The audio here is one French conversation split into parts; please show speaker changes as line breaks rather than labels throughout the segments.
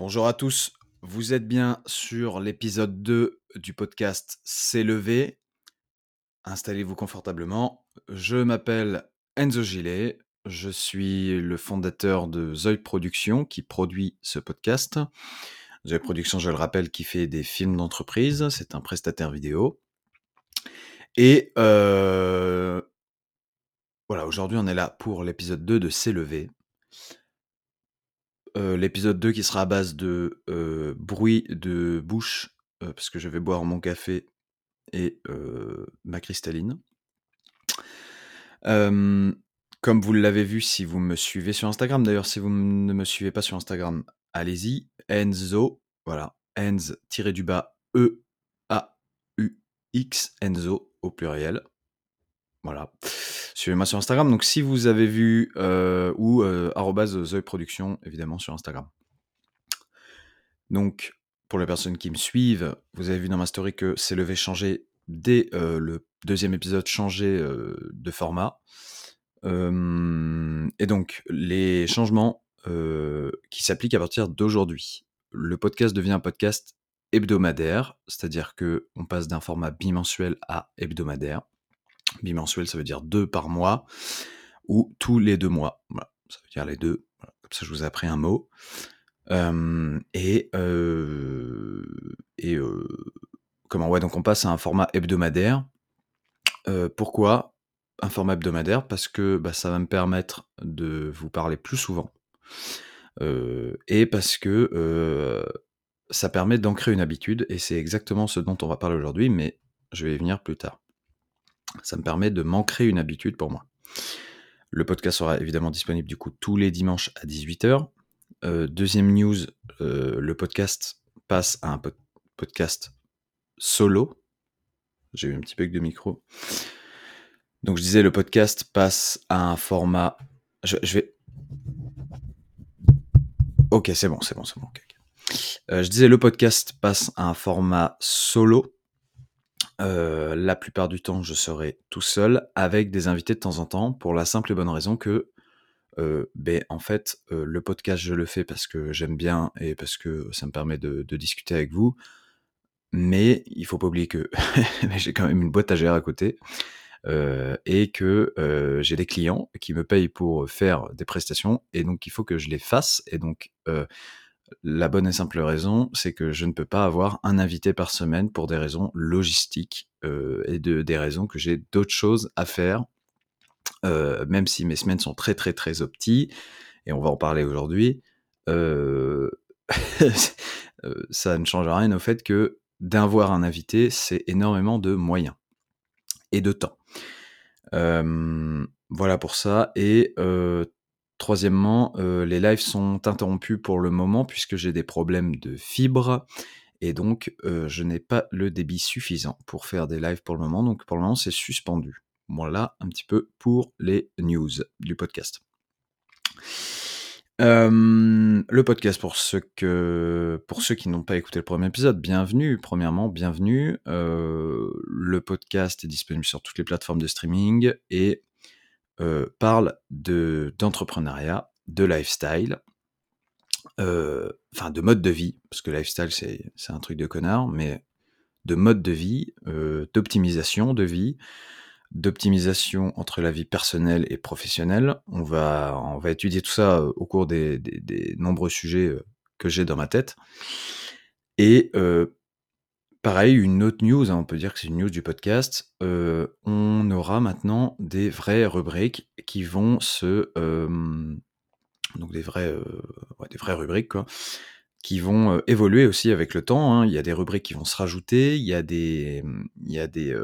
Bonjour à tous, vous êtes bien sur l'épisode 2 du podcast C'est. Installez-vous confortablement. Je m'appelle Enzo Gilet, je suis le fondateur de Zoe Productions qui produit ce podcast. Zoe Productions, je le rappelle, qui fait des films d'entreprise, c'est un prestataire vidéo. Et euh, voilà, aujourd'hui on est là pour l'épisode 2 de C'est. Euh, l'épisode 2 qui sera à base de euh, bruit de bouche, euh, parce que je vais boire mon café et ma cristalline. comme vous l'avez vu si vous me suivez sur Instagram, d'ailleurs si vous ne me suivez pas sur Instagram, allez-y, Enzo, voilà, Enz-du-bas E-A-U-X, Enzo au pluriel. Voilà. Suivez-moi sur Instagram. Donc, si vous avez vu, euh, ou euh, évidemment, sur Instagram. Donc, pour les personnes qui me suivent, vous avez vu dans ma story que c'est levé changer dès euh, le deuxième épisode, changer euh, de format. et donc, les changements qui s'appliquent à partir d'aujourd'hui. Le podcast devient un podcast hebdomadaire, c'est-à-dire que on passe d'un format bimensuel à hebdomadaire. Bimensuel, ça veut dire deux par mois ou tous les deux mois. Voilà, ça veut dire les deux. Comme ça, je vous ai appris un mot. et et comment ouais, donc on passe à un format hebdomadaire. pourquoi un format hebdomadaire? Parce que bah, ça va me permettre de vous parler plus souvent. et parce que ça permet d'ancrer une habitude, et c'est exactement ce dont on va parler aujourd'hui, mais je vais y venir plus tard. Ça me permet de m'ancrer une habitude pour moi. Le podcast sera évidemment disponible du coup tous les dimanches à 18h. Euh, deuxième news, euh, le podcast passe à un podcast solo. J'ai eu un petit bug de micro. Donc je disais, le podcast passe à un format... Je, vais... Ok, c'est bon, c'est bon, c'est bon. Euh, je disais, le podcast passe à un format solo. Euh, la plupart du temps, je serai tout seul avec des invités de temps en temps pour la simple et bonne raison que, euh, ben, en fait, euh, le podcast, je le fais parce que j'aime bien et parce que ça me permet de, discuter avec vous. Mais il faut pas oublier que j'ai quand même une boîte à gérer à côté et que j'ai des clients qui me payent pour faire des prestations et donc il faut que je les fasse. Et donc, la bonne et simple raison, c'est que je ne peux pas avoir un invité par semaine pour des raisons logistiques euh, et de, des raisons que j'ai d'autres choses à faire, euh, même si mes semaines sont très très très opti, et on va en parler aujourd'hui. Euh, ça ne change rien au fait que d'avoir un invité, c'est énormément de moyens et de temps. voilà pour ça. Et Troisièmement, euh, les lives sont interrompus pour le moment puisque j'ai des problèmes de fibre et donc euh, je n'ai pas le débit suffisant pour faire des lives pour le moment. Donc pour le moment, c'est suspendu. Voilà un petit peu pour les news du podcast. Euh, le podcast pour ceux, que, pour ceux qui n'ont pas écouté le premier épisode, bienvenue. Premièrement, bienvenue. le podcast est disponible sur toutes les plateformes de streaming et euh, parle de d'entrepreneuriat, de lifestyle, euh, enfin de mode de vie, parce que lifestyle c'est, un truc de connard, mais de mode de vie, euh, d'optimisation de vie, d'optimisation entre la vie personnelle et professionnelle. On va, étudier tout ça au cours des, des, des nombreux sujets que j'ai dans ma tête. Et Pareil, une autre news, hein, on peut dire que c'est une news du podcast, euh, on aura maintenant des vraies rubriques qui vont se, donc des vraies, euh, des vraies rubriques quoi, qui vont, euh, évoluer aussi avec le temps, hein. Il y a des rubriques qui vont se rajouter, il y a des, il y a des,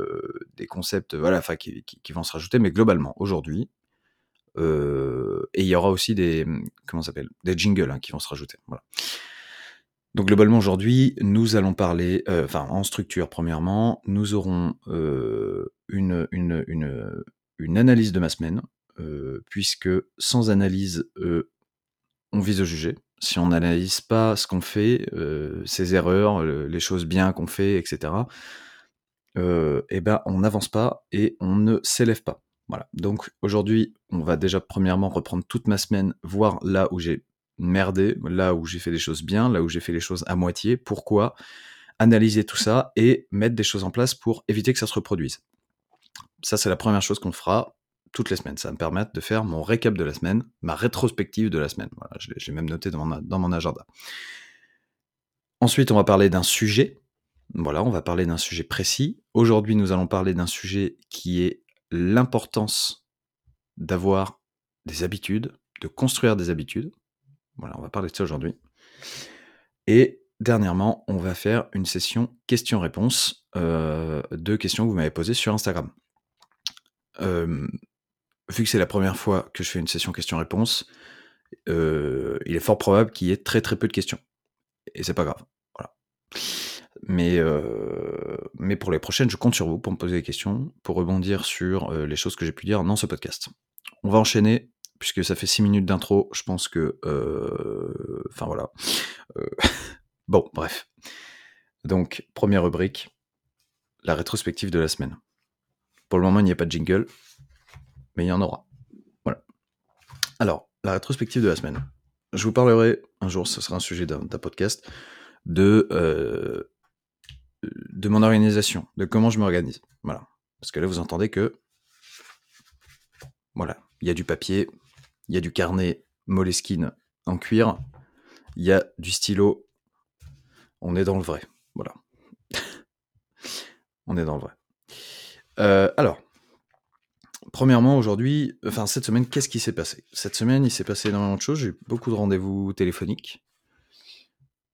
concepts, voilà, enfin qui qui vont se rajouter, mais globalement aujourd'hui, et il y aura aussi des, comment s'appelle? Des jingles, hein, qui vont se rajouter. Donc globalement aujourd'hui, nous allons parler, euh, enfin en structure premièrement, nous aurons euh, une, analyse de ma semaine, euh, puisque sans analyse, on vise au juger. Si on n'analyse pas ce qu'on fait, ses erreurs, les choses bien qu'on fait, etc., eh ben on n'avance pas et on ne s'élève pas. Voilà. Donc aujourd'hui, on va déjà premièrement reprendre toute ma semaine, voir là où j'ai merdé, là où j'ai fait les choses bien, là où j'ai fait les choses à moitié, pourquoi, analyser tout ça et mettre des choses en place pour éviter que ça se reproduise? Ça, c'est la première chose qu'on fera toutes les semaines. Ça va me permettre de faire mon récap de la semaine, ma rétrospective de la semaine. Voilà, j'ai même noté dans mon, dans mon agenda. Ensuite, on va parler d'un sujet. Voilà, on va parler d'un sujet précis. Aujourd'hui, nous allons parler d'un sujet qui est l'importance d'avoir des habitudes, de construire des habitudes. Voilà, on va parler de ça aujourd'hui. Et dernièrement, on va faire une session questions-réponses euh, de questions que vous m'avez posées sur Instagram. Euh, vu que c'est la première fois que je fais une session questions-réponses, euh, il est fort probable qu'il y ait très très peu de questions. Et c'est pas grave. Mais, mais pour les prochaines, je compte sur vous pour me poser des questions, pour rebondir sur les choses que j'ai pu dire dans ce podcast. On va enchaîner, puisque ça fait 6 minutes d'intro, je pense que... Enfin voilà. bon, bref. Donc, première rubrique, la rétrospective de la semaine. Pour le moment, il n'y a pas de jingle, mais il y en aura. Voilà. Alors, la rétrospective de la semaine. Je vous parlerai un jour, ce sera un sujet d'un podcast, de, euh, de mon organisation, de comment je m'organise. Voilà. Parce que là, vous entendez que. Voilà. Il y a du papier, il y a du carnet Moleskine en cuir, il y a du stylo. On est dans le vrai. Voilà. On est dans le vrai. Euh, alors, premièrement, aujourd'hui, enfin cette semaine, qu'est-ce qui s'est passé? Cette semaine, il s'est passé énormément de choses. J'ai eu beaucoup de rendez-vous téléphoniques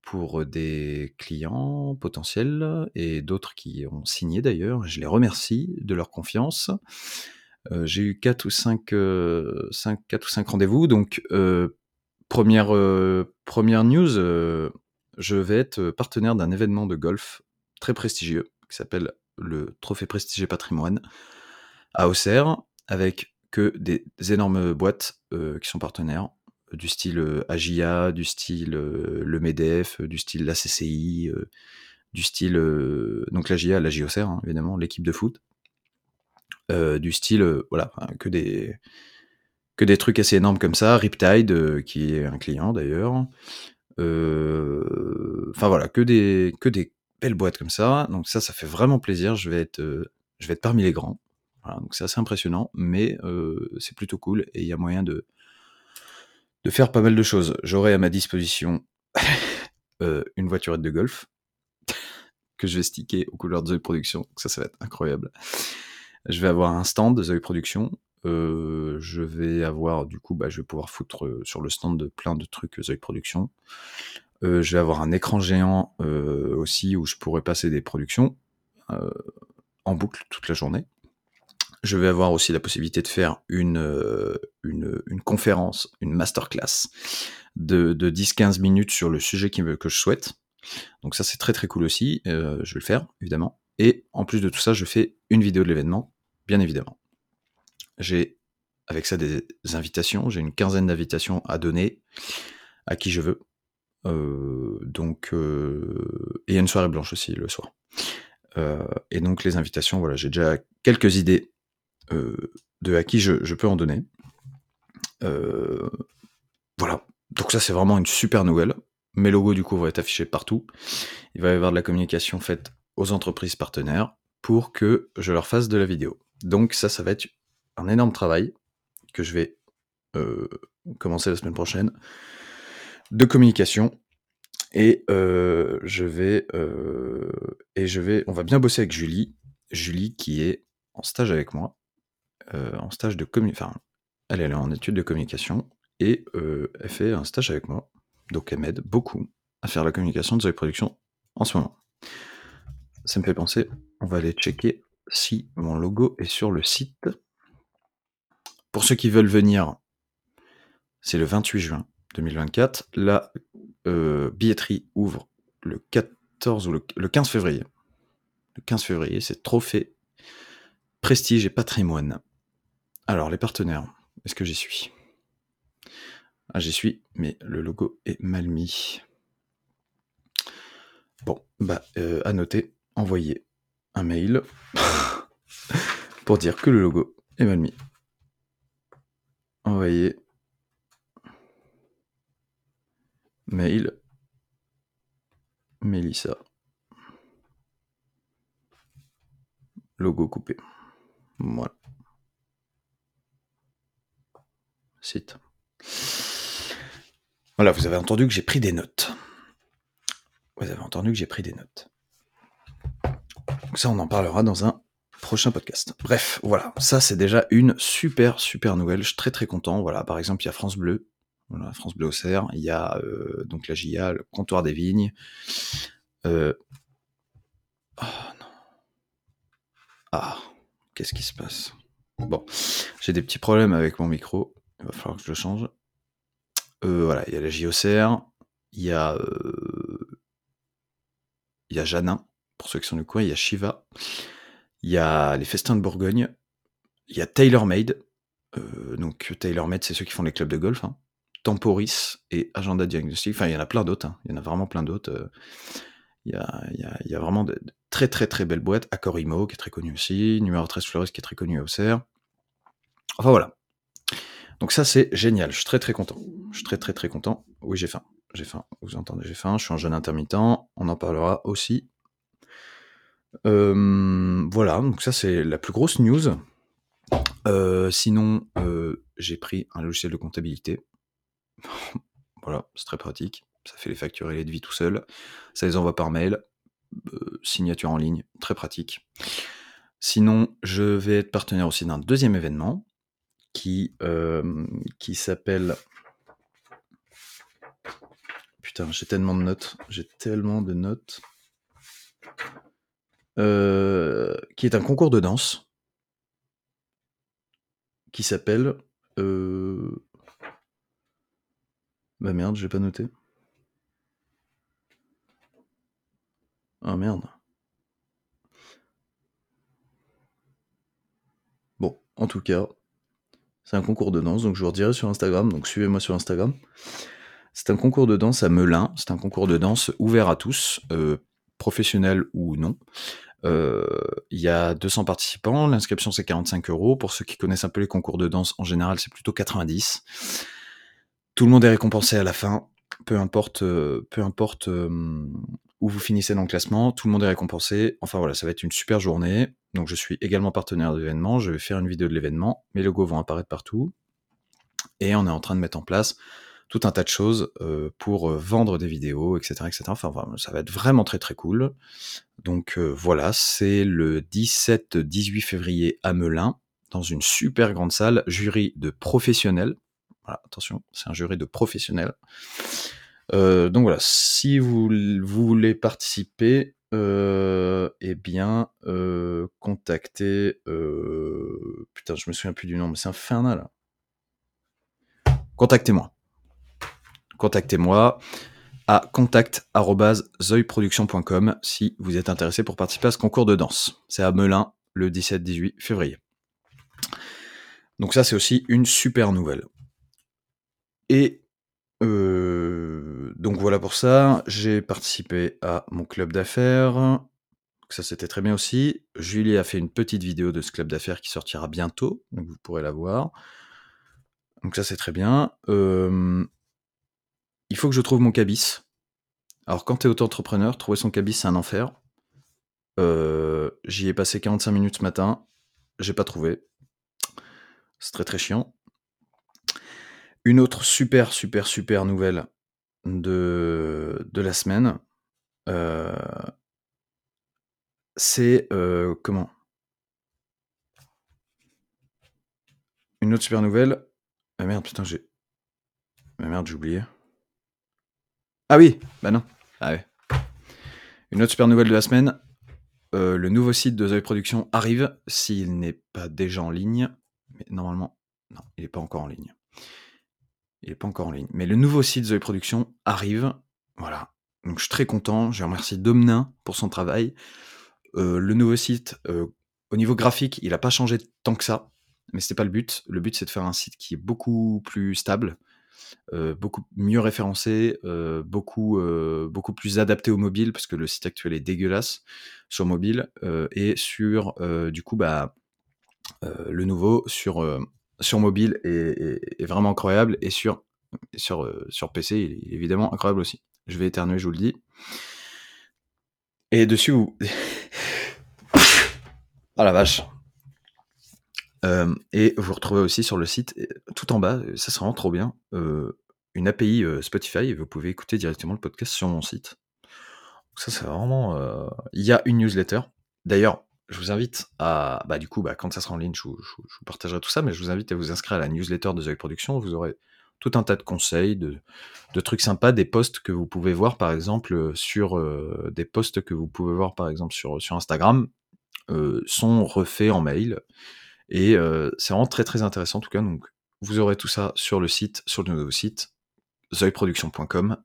pour des clients potentiels et d'autres qui ont signé d'ailleurs. Je les remercie de leur confiance. Euh, j'ai eu 4 ou 5, euh, ou 5 rendez-vous. Donc, euh, première, news, je vais être partenaire d'un événement de golf très prestigieux qui s'appelle le Trophée Prestigé Patrimoine à Auxerre, avec que des énormes boîtes qui sont partenaires du style AGIA, du style le MEDEF, du style la CCI, du style donc l'AGIA, la JOCR hein, évidemment, l'équipe de foot, du style voilà que des que des trucs assez énormes comme ça, Riptide qui est un client d'ailleurs, enfin voilà que des que des belles boîtes comme ça, donc ça ça fait vraiment plaisir, je vais être je vais être parmi les grands, donc c'est assez impressionnant, mais c'est plutôt cool. Et il y a moyen de de faire pas mal de choses. J'aurai à ma disposition euh, une voiturette de golf que je vais sticker aux couleurs de Production. Ça, ça va être incroyable. Je vais avoir un stand de Zoe Production. Euh, je vais avoir, du coup, bah, je vais pouvoir foutre euh, sur le stand de plein de trucs Zoe Production. je vais avoir un écran géant aussi où je pourrais passer des productions en boucle toute la journée. Je vais avoir aussi la possibilité de faire une, euh, conférence, une masterclass de, de 10-15 minutes sur le sujet que je souhaite. Donc ça c'est très très cool aussi, euh, je vais le faire évidemment. Et en plus de tout ça, je fais une vidéo de l'événement, bien évidemment. J'ai avec ça des invitations, j'ai une quinzaine d'invitations à donner à qui je veux. Euh, donc euh, et il y a une soirée blanche aussi le soir. Euh, et donc les invitations, voilà, j'ai déjà quelques idées de à qui je, peux en donner. Voilà. Donc ça, c'est vraiment une super nouvelle. Mes logos, du coup, vont être affichés partout. Il va y avoir de la communication faite aux entreprises partenaires pour que je leur fasse de la vidéo. Donc ça, ça va être un énorme travail que je vais euh, commencer la semaine prochaine de communication. Et je vais et je vais, on va bien bosser avec Julie, Julie qui est en stage avec moi euh, en stage de communication. Enfin, elle, est en études de communication et euh, elle fait un stage avec moi. Donc elle m'aide beaucoup à faire la communication de Zoe Production en ce moment. Ça me fait penser, on va aller checker si mon logo est sur le site. Pour ceux qui veulent venir, c'est le 28 juin 2024. La euh, billetterie ouvre le 14 ou le, le 15 février. Le 15 février, c'est trophée prestige et patrimoine. Alors, les partenaires, est-ce que j'y suis? Ah, j'y suis, mais le logo est mal mis. Bon, bah, euh, à noter, envoyer un mail pour dire que le logo est mal mis. Envoyer Mail. Mélissa. Logo coupé. Voilà. Site. Voilà, vous avez entendu que j'ai pris des notes. Vous avez entendu que j'ai pris des notes. Donc ça, on en parlera dans un prochain podcast. Bref, voilà, ça c'est déjà une super super nouvelle. Je suis très très content. Voilà, par exemple, il y a France Bleu, voilà, France Bleu au Cerf. Il y a euh, donc la GIA, le comptoir des vignes. Euh... Oh non. Ah, qu'est-ce qui se passe? Bon, j'ai des petits problèmes avec mon micro. Il va falloir que je le change. Euh, voilà, il y a la JOCR, il y a, il y a Janin, pour ceux qui sont du coin, il y a Shiva, il y a les Festins de Bourgogne, il y a TaylorMade, euh, donc TaylorMade, c'est ceux qui font les clubs de golf, hein. Temporis et Agenda Diagnostic, enfin il y en a plein d'autres, hein. il y en a vraiment plein d'autres. Il y, a, il, il y a vraiment de, très très très belles boîtes, Acorimo qui est très connu aussi, Numéro 13 Flores qui est très connu à Auxerre. Enfin voilà, donc ça, c'est génial. Je suis très très content. Je suis très très très content. Oui, j'ai faim. J'ai faim. Vous entendez, j'ai faim. Je suis un jeune intermittent. On en parlera aussi. Euh, voilà, donc ça c'est la plus grosse news. Euh, sinon, euh, j'ai pris un logiciel de comptabilité. voilà, c'est très pratique. Ça fait les factures et les devis tout seul. Ça les envoie par mail. Signature en ligne, très pratique. Sinon, je vais être partenaire aussi d'un deuxième événement qui, qui s'appelle. Putain, j'ai tellement de notes. J'ai tellement de notes. Euh, qui est un concours de danse. Qui s'appelle. Euh... Bah merde, j'ai pas noté. Ah merde. Bon, en tout cas, c'est un concours de danse, donc je vous redirai sur Instagram, donc suivez-moi sur Instagram. C'est un concours de danse à Melun, c'est un concours de danse ouvert à tous, euh, professionnels ou non. Euh, il y a 200 participants, l'inscription c'est 45 euros. Pour ceux qui connaissent un peu les concours de danse, en général c'est plutôt 90. Tout le monde est récompensé à la fin, peu importe, euh, peu importe euh, où vous finissez dans le classement, tout le monde est récompensé. Enfin voilà, ça va être une super journée. Donc je suis également partenaire de l'événement, je vais faire une vidéo de l'événement, mes logos vont apparaître partout. Et on est en train de mettre en place tout un tas de choses euh, pour euh, vendre des vidéos, etc., etc. Enfin, ça va être vraiment très très cool. Donc euh, voilà, c'est le 17-18 février à Melun, dans une super grande salle, jury de professionnels. Voilà, attention, c'est un jury de professionnels. Donc voilà, si vous, voulez participer, eh bien, contactez. Putain, je me souviens plus du nom, mais c'est infernal. Contactez-moi. Contactez-moi à contact.zoeproduction.com si vous êtes intéressé pour participer à ce concours de danse. C'est à Melun le 17-18 février. Donc ça, c'est aussi une super nouvelle. Et euh, donc voilà pour ça. J'ai participé à mon club d'affaires. Ça, c'était très bien aussi. Julie a fait une petite vidéo de ce club d'affaires qui sortira bientôt, donc vous pourrez la voir. Donc ça, c'est très bien. Euh, il faut que je trouve mon cabis. Alors, quand tu es auto-entrepreneur, trouver son cabis, c'est un enfer. Euh, J'y ai passé 45 minutes ce matin. J'ai pas trouvé. C'est très très chiant. Une autre super, super, super nouvelle de, la semaine, euh, c'est euh, comment? Une autre super nouvelle. Ah merde, putain, j'ai. Ah merde, j'ai oublié. Ah oui, bah non. Ah. Une autre super nouvelle de la semaine. Euh, le nouveau site de Zoe Production arrive, s'il n'est pas déjà en ligne. Mais normalement, non, il n'est pas encore en ligne. Il n'est pas encore en ligne. Mais le nouveau site Zoe Production arrive. Voilà. Donc je suis très content. Je remercie Domnin pour son travail. Euh, le nouveau site, euh, au niveau graphique, il n'a pas changé tant que ça. Mais c'était pas le but. Le but, c'est de faire un site qui est beaucoup plus stable, euh, beaucoup mieux référencé, euh, beaucoup, euh, beaucoup plus adapté au mobile, parce que le site actuel est dégueulasse sur mobile. et sur, du coup, bah, le nouveau sur, sur mobile est, vraiment incroyable. Et sur sur, sur PC, il est évidemment incroyable aussi. Je vais éternuer, je vous le dis. Et dessus, vous... ah la vache. Euh, et vous retrouvez aussi sur le site, tout en bas, ça c'est vraiment trop bien, euh, une API Spotify et vous pouvez écouter directement le podcast sur mon site. Ça c'est vraiment... Il y a une newsletter. D'ailleurs, je vous invite à... Bah du coup, bah, quand ça sera en ligne, je vous, partagerai tout ça, mais je vous invite à vous inscrire à la newsletter de The Production. Vous aurez tout un tas de conseils, de, trucs sympas, des posts que vous pouvez voir par exemple sur... des posts que vous pouvez voir par exemple sur, sur Instagram sont refaits en mail. Et c'est vraiment très très intéressant en tout cas. Donc vous aurez tout ça sur le site, sur le nouveau site, zoeproduction.com,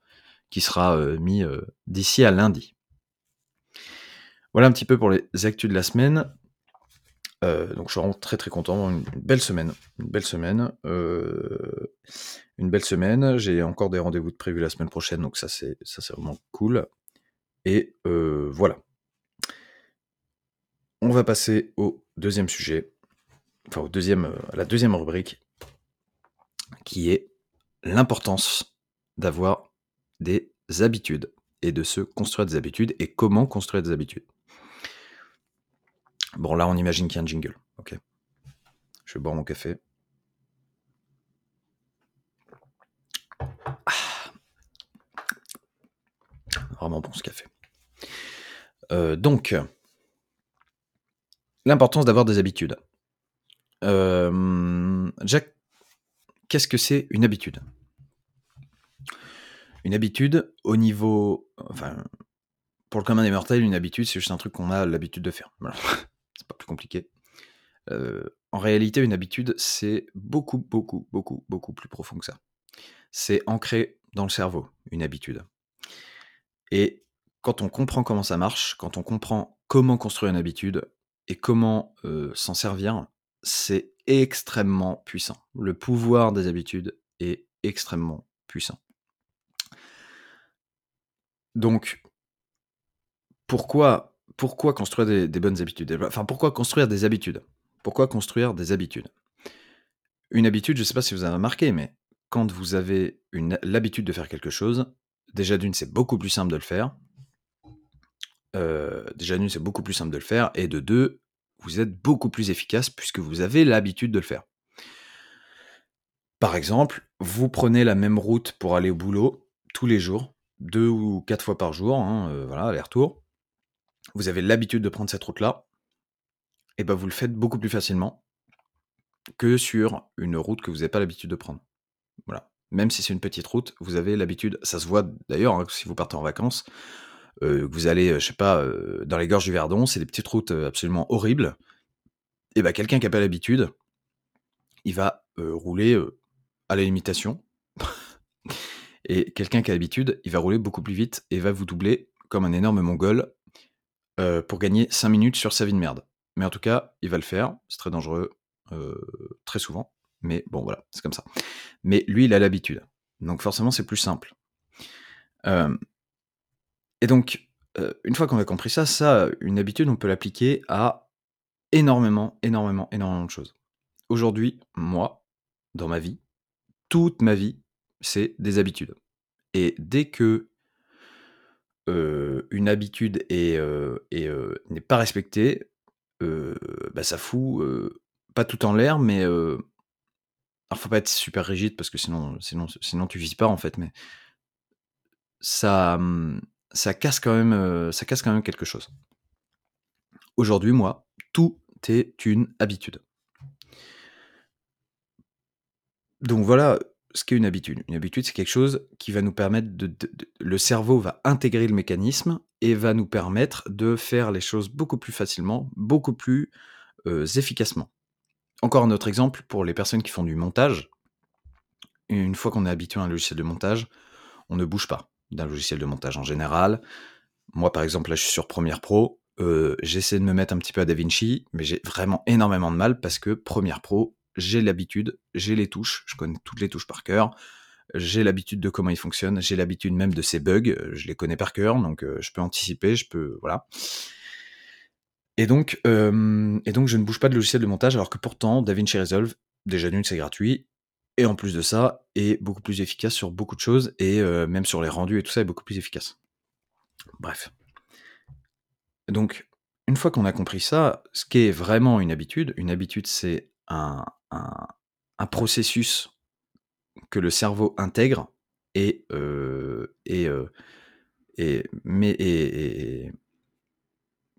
qui sera mis d'ici à lundi. Voilà un petit peu pour les actus de la semaine. donc je suis vraiment très très content, une, belle semaine, une belle semaine, une belle semaine. J'ai encore des rendez-vous de prévus la semaine prochaine, donc ça c'est ça c'est vraiment cool. Et voilà. On va passer au deuxième sujet enfin au deuxième, euh, la deuxième rubrique, qui est l'importance d'avoir des habitudes et de se construire des habitudes et comment construire des habitudes. Bon, là, on imagine qu'il y a un jingle. Ok. Je vais boire mon café. Ah. Vraiment bon ce café. Euh, donc, l'importance d'avoir des habitudes. Jack, qu'est-ce que c'est une habitude? Une habitude, au niveau. Enfin, pour le commun des mortels, une habitude, c'est juste un truc qu'on a l'habitude de faire. c'est pas plus compliqué. en réalité, une habitude, c'est beaucoup, beaucoup, beaucoup, beaucoup plus profond que ça. C'est ancré dans le cerveau, une habitude. Et quand on comprend comment ça marche, quand on comprend comment construire une habitude et comment s'en servir, c'est extrêmement puissant. Le pouvoir des habitudes est extrêmement puissant. Donc, pourquoi, pourquoi construire des, bonnes habitudes? Enfin, pourquoi construire des habitudes? Pourquoi construire des habitudes? Une habitude, je ne sais pas si vous avez remarqué, mais quand vous avez l'habitude de faire quelque chose, déjà d'une, c'est beaucoup plus simple de le faire. Euh, déjà d'une, c'est beaucoup plus simple de le faire. Et de deux, vous êtes beaucoup plus efficace puisque vous avez l'habitude de le faire. Par exemple, vous prenez la même route pour aller au boulot tous les jours, deux ou quatre fois par jour, hein, euh, voilà, aller-retour. Vous avez l'habitude de prendre cette route-là, et ben vous le faites beaucoup plus facilement que sur une route que vous n'avez pas l'habitude de prendre. Voilà. Même si c'est une petite route, vous avez l'habitude, ça se voit d'ailleurs hein, si vous partez en vacances, euh, vous allez, euh, je sais pas, euh, dans les gorges du Verdon, c'est des petites routes absolument horribles. Et ben quelqu'un qui n'a pas l'habitude, il va rouler à la limitation. et quelqu'un qui a l'habitude, il va rouler beaucoup plus vite et va vous doubler comme un énorme mongol pour gagner 5 minutes sur sa vie de merde. Mais en tout cas, il va le faire. C'est très dangereux, très souvent. Mais bon, voilà, c'est comme ça. Mais lui, il a l'habitude. Donc forcément, c'est plus simple. Et donc, une fois qu'on a compris ça, ça, une habitude, on peut l'appliquer à énormément, énormément, énormément de choses. Aujourd'hui, moi, dans ma vie, toute ma vie, c'est des habitudes. Et dès que une habitude est, n'est pas respectée, bah, ça fout pas tout en l'air, mais alors faut pas être super rigide parce que sinon, sinon, sinon tu vises pas en fait, mais ça, mmh, ça casse quand même, euh, ça casse quand quelque chose. Aujourd'hui, moi, tout est une habitude. Donc voilà ce qu'est une habitude. Une habitude, c'est quelque chose qui va nous permettre de, Le cerveau va intégrer le mécanisme et va nous permettre de faire les choses beaucoup plus facilement, beaucoup plus euh, efficacement. Encore un autre exemple pour les personnes qui font du montage. Une fois qu'on est habitué à un logiciel de montage, on ne bouge pas d'un logiciel de montage en général. Moi, par exemple, là, je suis sur Premiere Pro. Euh, j'essaie de me mettre un petit peu à DaVinci, mais j'ai vraiment énormément de mal parce que Premiere Pro, j'ai l'habitude, j'ai les touches, je connais toutes les touches par cœur, j'ai l'habitude de comment il fonctionne, j'ai l'habitude même de ses bugs, je les connais par cœur, donc euh, je peux anticiper, je peux, voilà. Et donc, euh, et donc, je ne bouge pas de logiciel de montage, alors que pourtant, DaVinci Resolve, déjà d'une, c'est gratuit, et en plus de ça, est beaucoup plus efficace sur beaucoup de choses et euh, même sur les rendus et tout ça est beaucoup plus efficace. Bref. Donc, une fois qu'on a compris ça, ce qu'est vraiment une habitude, une habitude c'est un, un, processus que le cerveau intègre et, euh, et, euh, et, mais, et,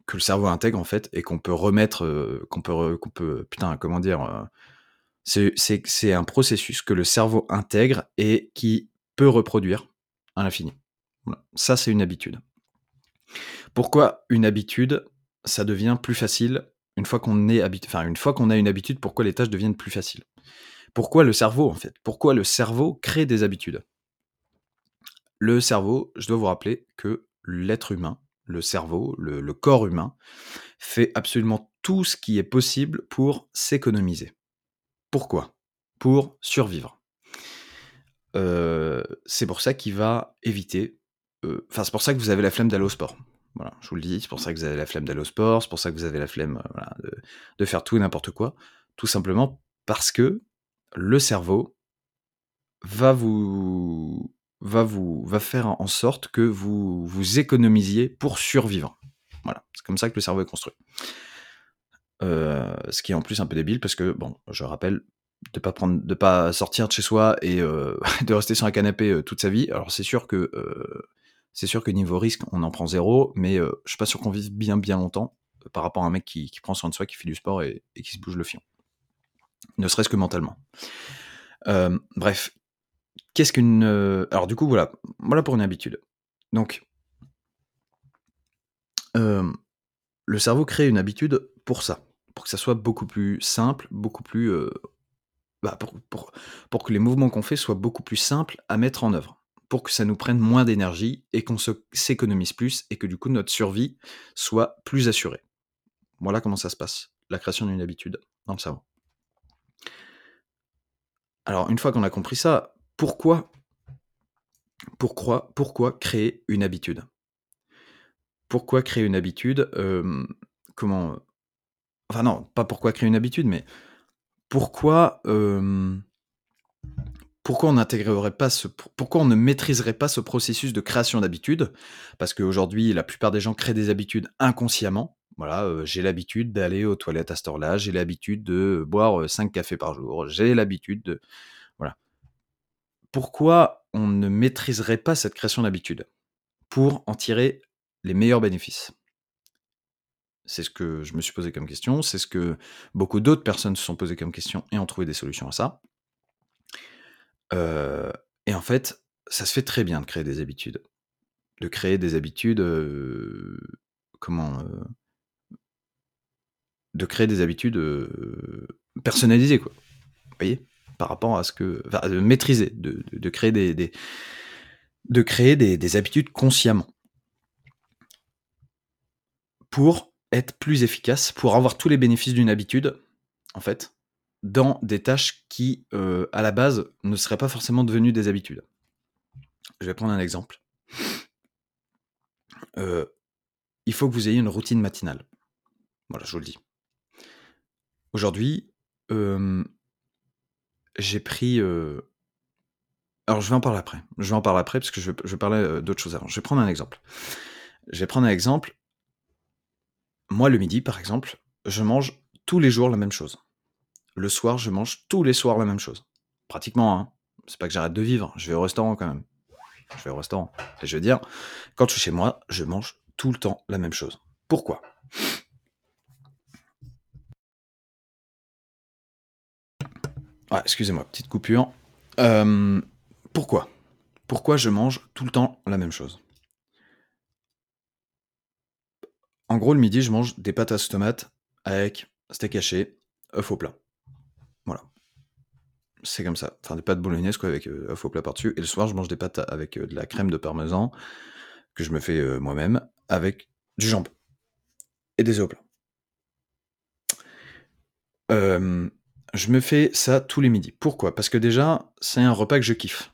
que le cerveau intègre en fait et qu'on peut remettre, qu'on peut, qu'on peut, putain, comment dire, c'est un processus que le cerveau intègre et qui peut reproduire à l'infini. Ça, c'est une habitude. Pourquoi une habitude, ça devient plus facile une fois qu'on enfin une fois a une habitude, pourquoi les tâches deviennent plus faciles? Pourquoi le cerveau en fait? Pourquoi le cerveau crée des habitudes? Le cerveau, je dois vous rappeler que l'être humain, le cerveau, le corps humain, fait absolument tout ce qui est possible pour s'économiser. Pourquoi? Pour survivre. c'est pour ça qu'il va éviter. Enfin, c'est pour ça que vous avez la flemme d'aller au sport. Voilà, je vous le dis, c'est pour ça que vous avez la flemme d'aller au sport, c'est pour ça que vous avez la flemme de, faire tout et n'importe quoi. Tout simplement parce que le cerveau va vous va vous va faire en sorte que vous vous économisiez pour survivre. Voilà, c'est comme ça que le cerveau est construit. Euh, ce qui est en plus un peu débile parce que, bon, je rappelle, de pas prendre, de pas sortir de chez soi et euh, de rester sur un canapé euh, toute sa vie. Alors c'est sûr que c'est sûr que niveau risque, on en prend zéro, mais je suis pas sûr qu'on vive bien bien longtemps par rapport à un mec qui, prend soin de soi, qui fait du sport et, qui se bouge le fion. Ne serait-ce que mentalement. bref, qu'est-ce qu'une alors du coup voilà, voilà pour une habitude. Donc le cerveau crée une habitude pour ça pour que ça soit beaucoup plus simple, beaucoup plus. Euh, bah, pour, que les mouvements qu'on fait soient beaucoup plus simples à mettre en œuvre. Pour que ça nous prenne moins d'énergie et qu'on s'économise plus et que du coup notre survie soit plus assurée. Voilà comment ça se passe, la création d'une habitude dans le cerveau. Alors, une fois qu'on a compris ça, pourquoi, pourquoi, pourquoi créer une habitude? Pourquoi créer une habitude? Euh, Comment Enfin non, pas pourquoi créer une habitude, mais pourquoi, pourquoi on n'intégrerait pas ce pourquoi on ne maîtriserait pas ce processus de création d'habitude? Parce qu'aujourd'hui, la plupart des gens créent des habitudes inconsciemment. Voilà, j'ai l'habitude d'aller aux toilettes à cette heure-là, j'ai l'habitude de boire, 5 cafés par jour, j'ai l'habitude de voilà. Pourquoi on ne maîtriserait pas cette création d'habitude? Pour en tirer les meilleurs bénéfices. C'est ce que je me suis posé comme question, c'est ce que beaucoup d'autres personnes se sont posées comme question et ont trouvé des solutions à ça. et en fait, ça se fait très bien de créer des habitudes. De créer des habitudes, comment de créer des habitudes personnalisées, quoi. Vous voyez? Par rapport à ce que. Enfin, de maîtriser, de, créer des, de créer des habitudes consciemment. Pour être plus efficace, pour avoir tous les bénéfices d'une habitude, en fait, dans des tâches qui, euh, à la base, ne seraient pas forcément devenues des habitudes. Je vais prendre un exemple. Euh, il faut que vous ayez une routine matinale. Voilà, je vous le dis. Aujourd'hui, euh, j'ai pris. Alors, je vais en parler après. Je vais en parler après parce que je je parler d'autres choses avant. Je vais prendre un exemple. Je vais prendre un exemple. Moi, le midi, par exemple, je mange tous les jours la même chose. Le soir, je mange tous les soirs la même chose. Pratiquement, hein. C'est pas que j'arrête de vivre, je vais au restaurant quand même. Je vais au restaurant. Et je veux dire, quand je suis chez moi, je mange tout le temps la même chose. Pourquoi? Ouais, excusez-moi, petite coupure. Euh, pourquoi? Pourquoi je mange tout le temps la même chose? En gros, le midi, je mange des pâtes à tomate avec steak haché, œuf au plat. Voilà. C'est comme ça. Enfin, des pâtes bolognaise, quoi, avec euh, œuf au plat par-dessus. Et le soir, je mange des pâtes avec euh, de la crème de parmesan, que je me fais euh, moi-même, avec du jambon. Et des œufs au plat. je me fais ça tous les midis. Pourquoi? Parce que déjà, c'est un repas que je kiffe.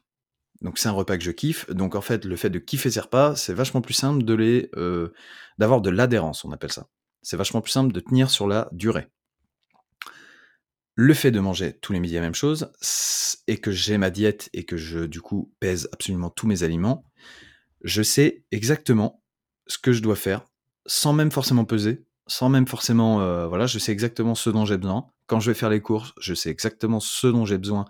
Donc c'est un repas que je kiffe. Donc en fait, le fait de kiffer ces repas, c'est vachement plus simple de les, euh, d'avoir de l'adhérence, on appelle ça. C'est vachement plus simple de tenir sur la durée. le fait de manger tous les midis la même chose, et que j'ai ma diète et que je, du coup, pèse absolument tous mes aliments, je sais exactement ce que je dois faire, sans même forcément peser, sans même forcément, euh, voilà, je sais exactement ce dont j'ai besoin. Quand je vais faire les courses, je sais exactement ce dont j'ai besoin.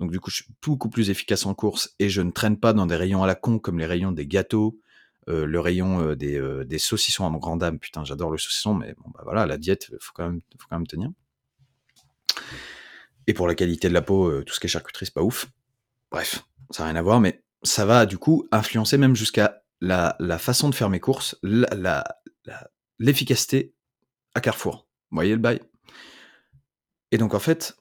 Donc du coup, je suis beaucoup plus efficace en course et je ne traîne pas dans des rayons à la con comme les rayons des gâteaux, euh, le rayon euh, des, des, saucissons à mon grand. Putain, j'adore le saucisson, mais bon, bah voilà, la diète, faut faut quand même tenir. Et pour la qualité de la peau, tout ce qui est charcuterie, c'est pas ouf. Bref, ça n'a rien à voir, mais ça va du coup influencer même jusqu'à la, la, façon de faire mes courses, l'efficacité à Carrefour. Vous voyez le bail? Et donc en fait,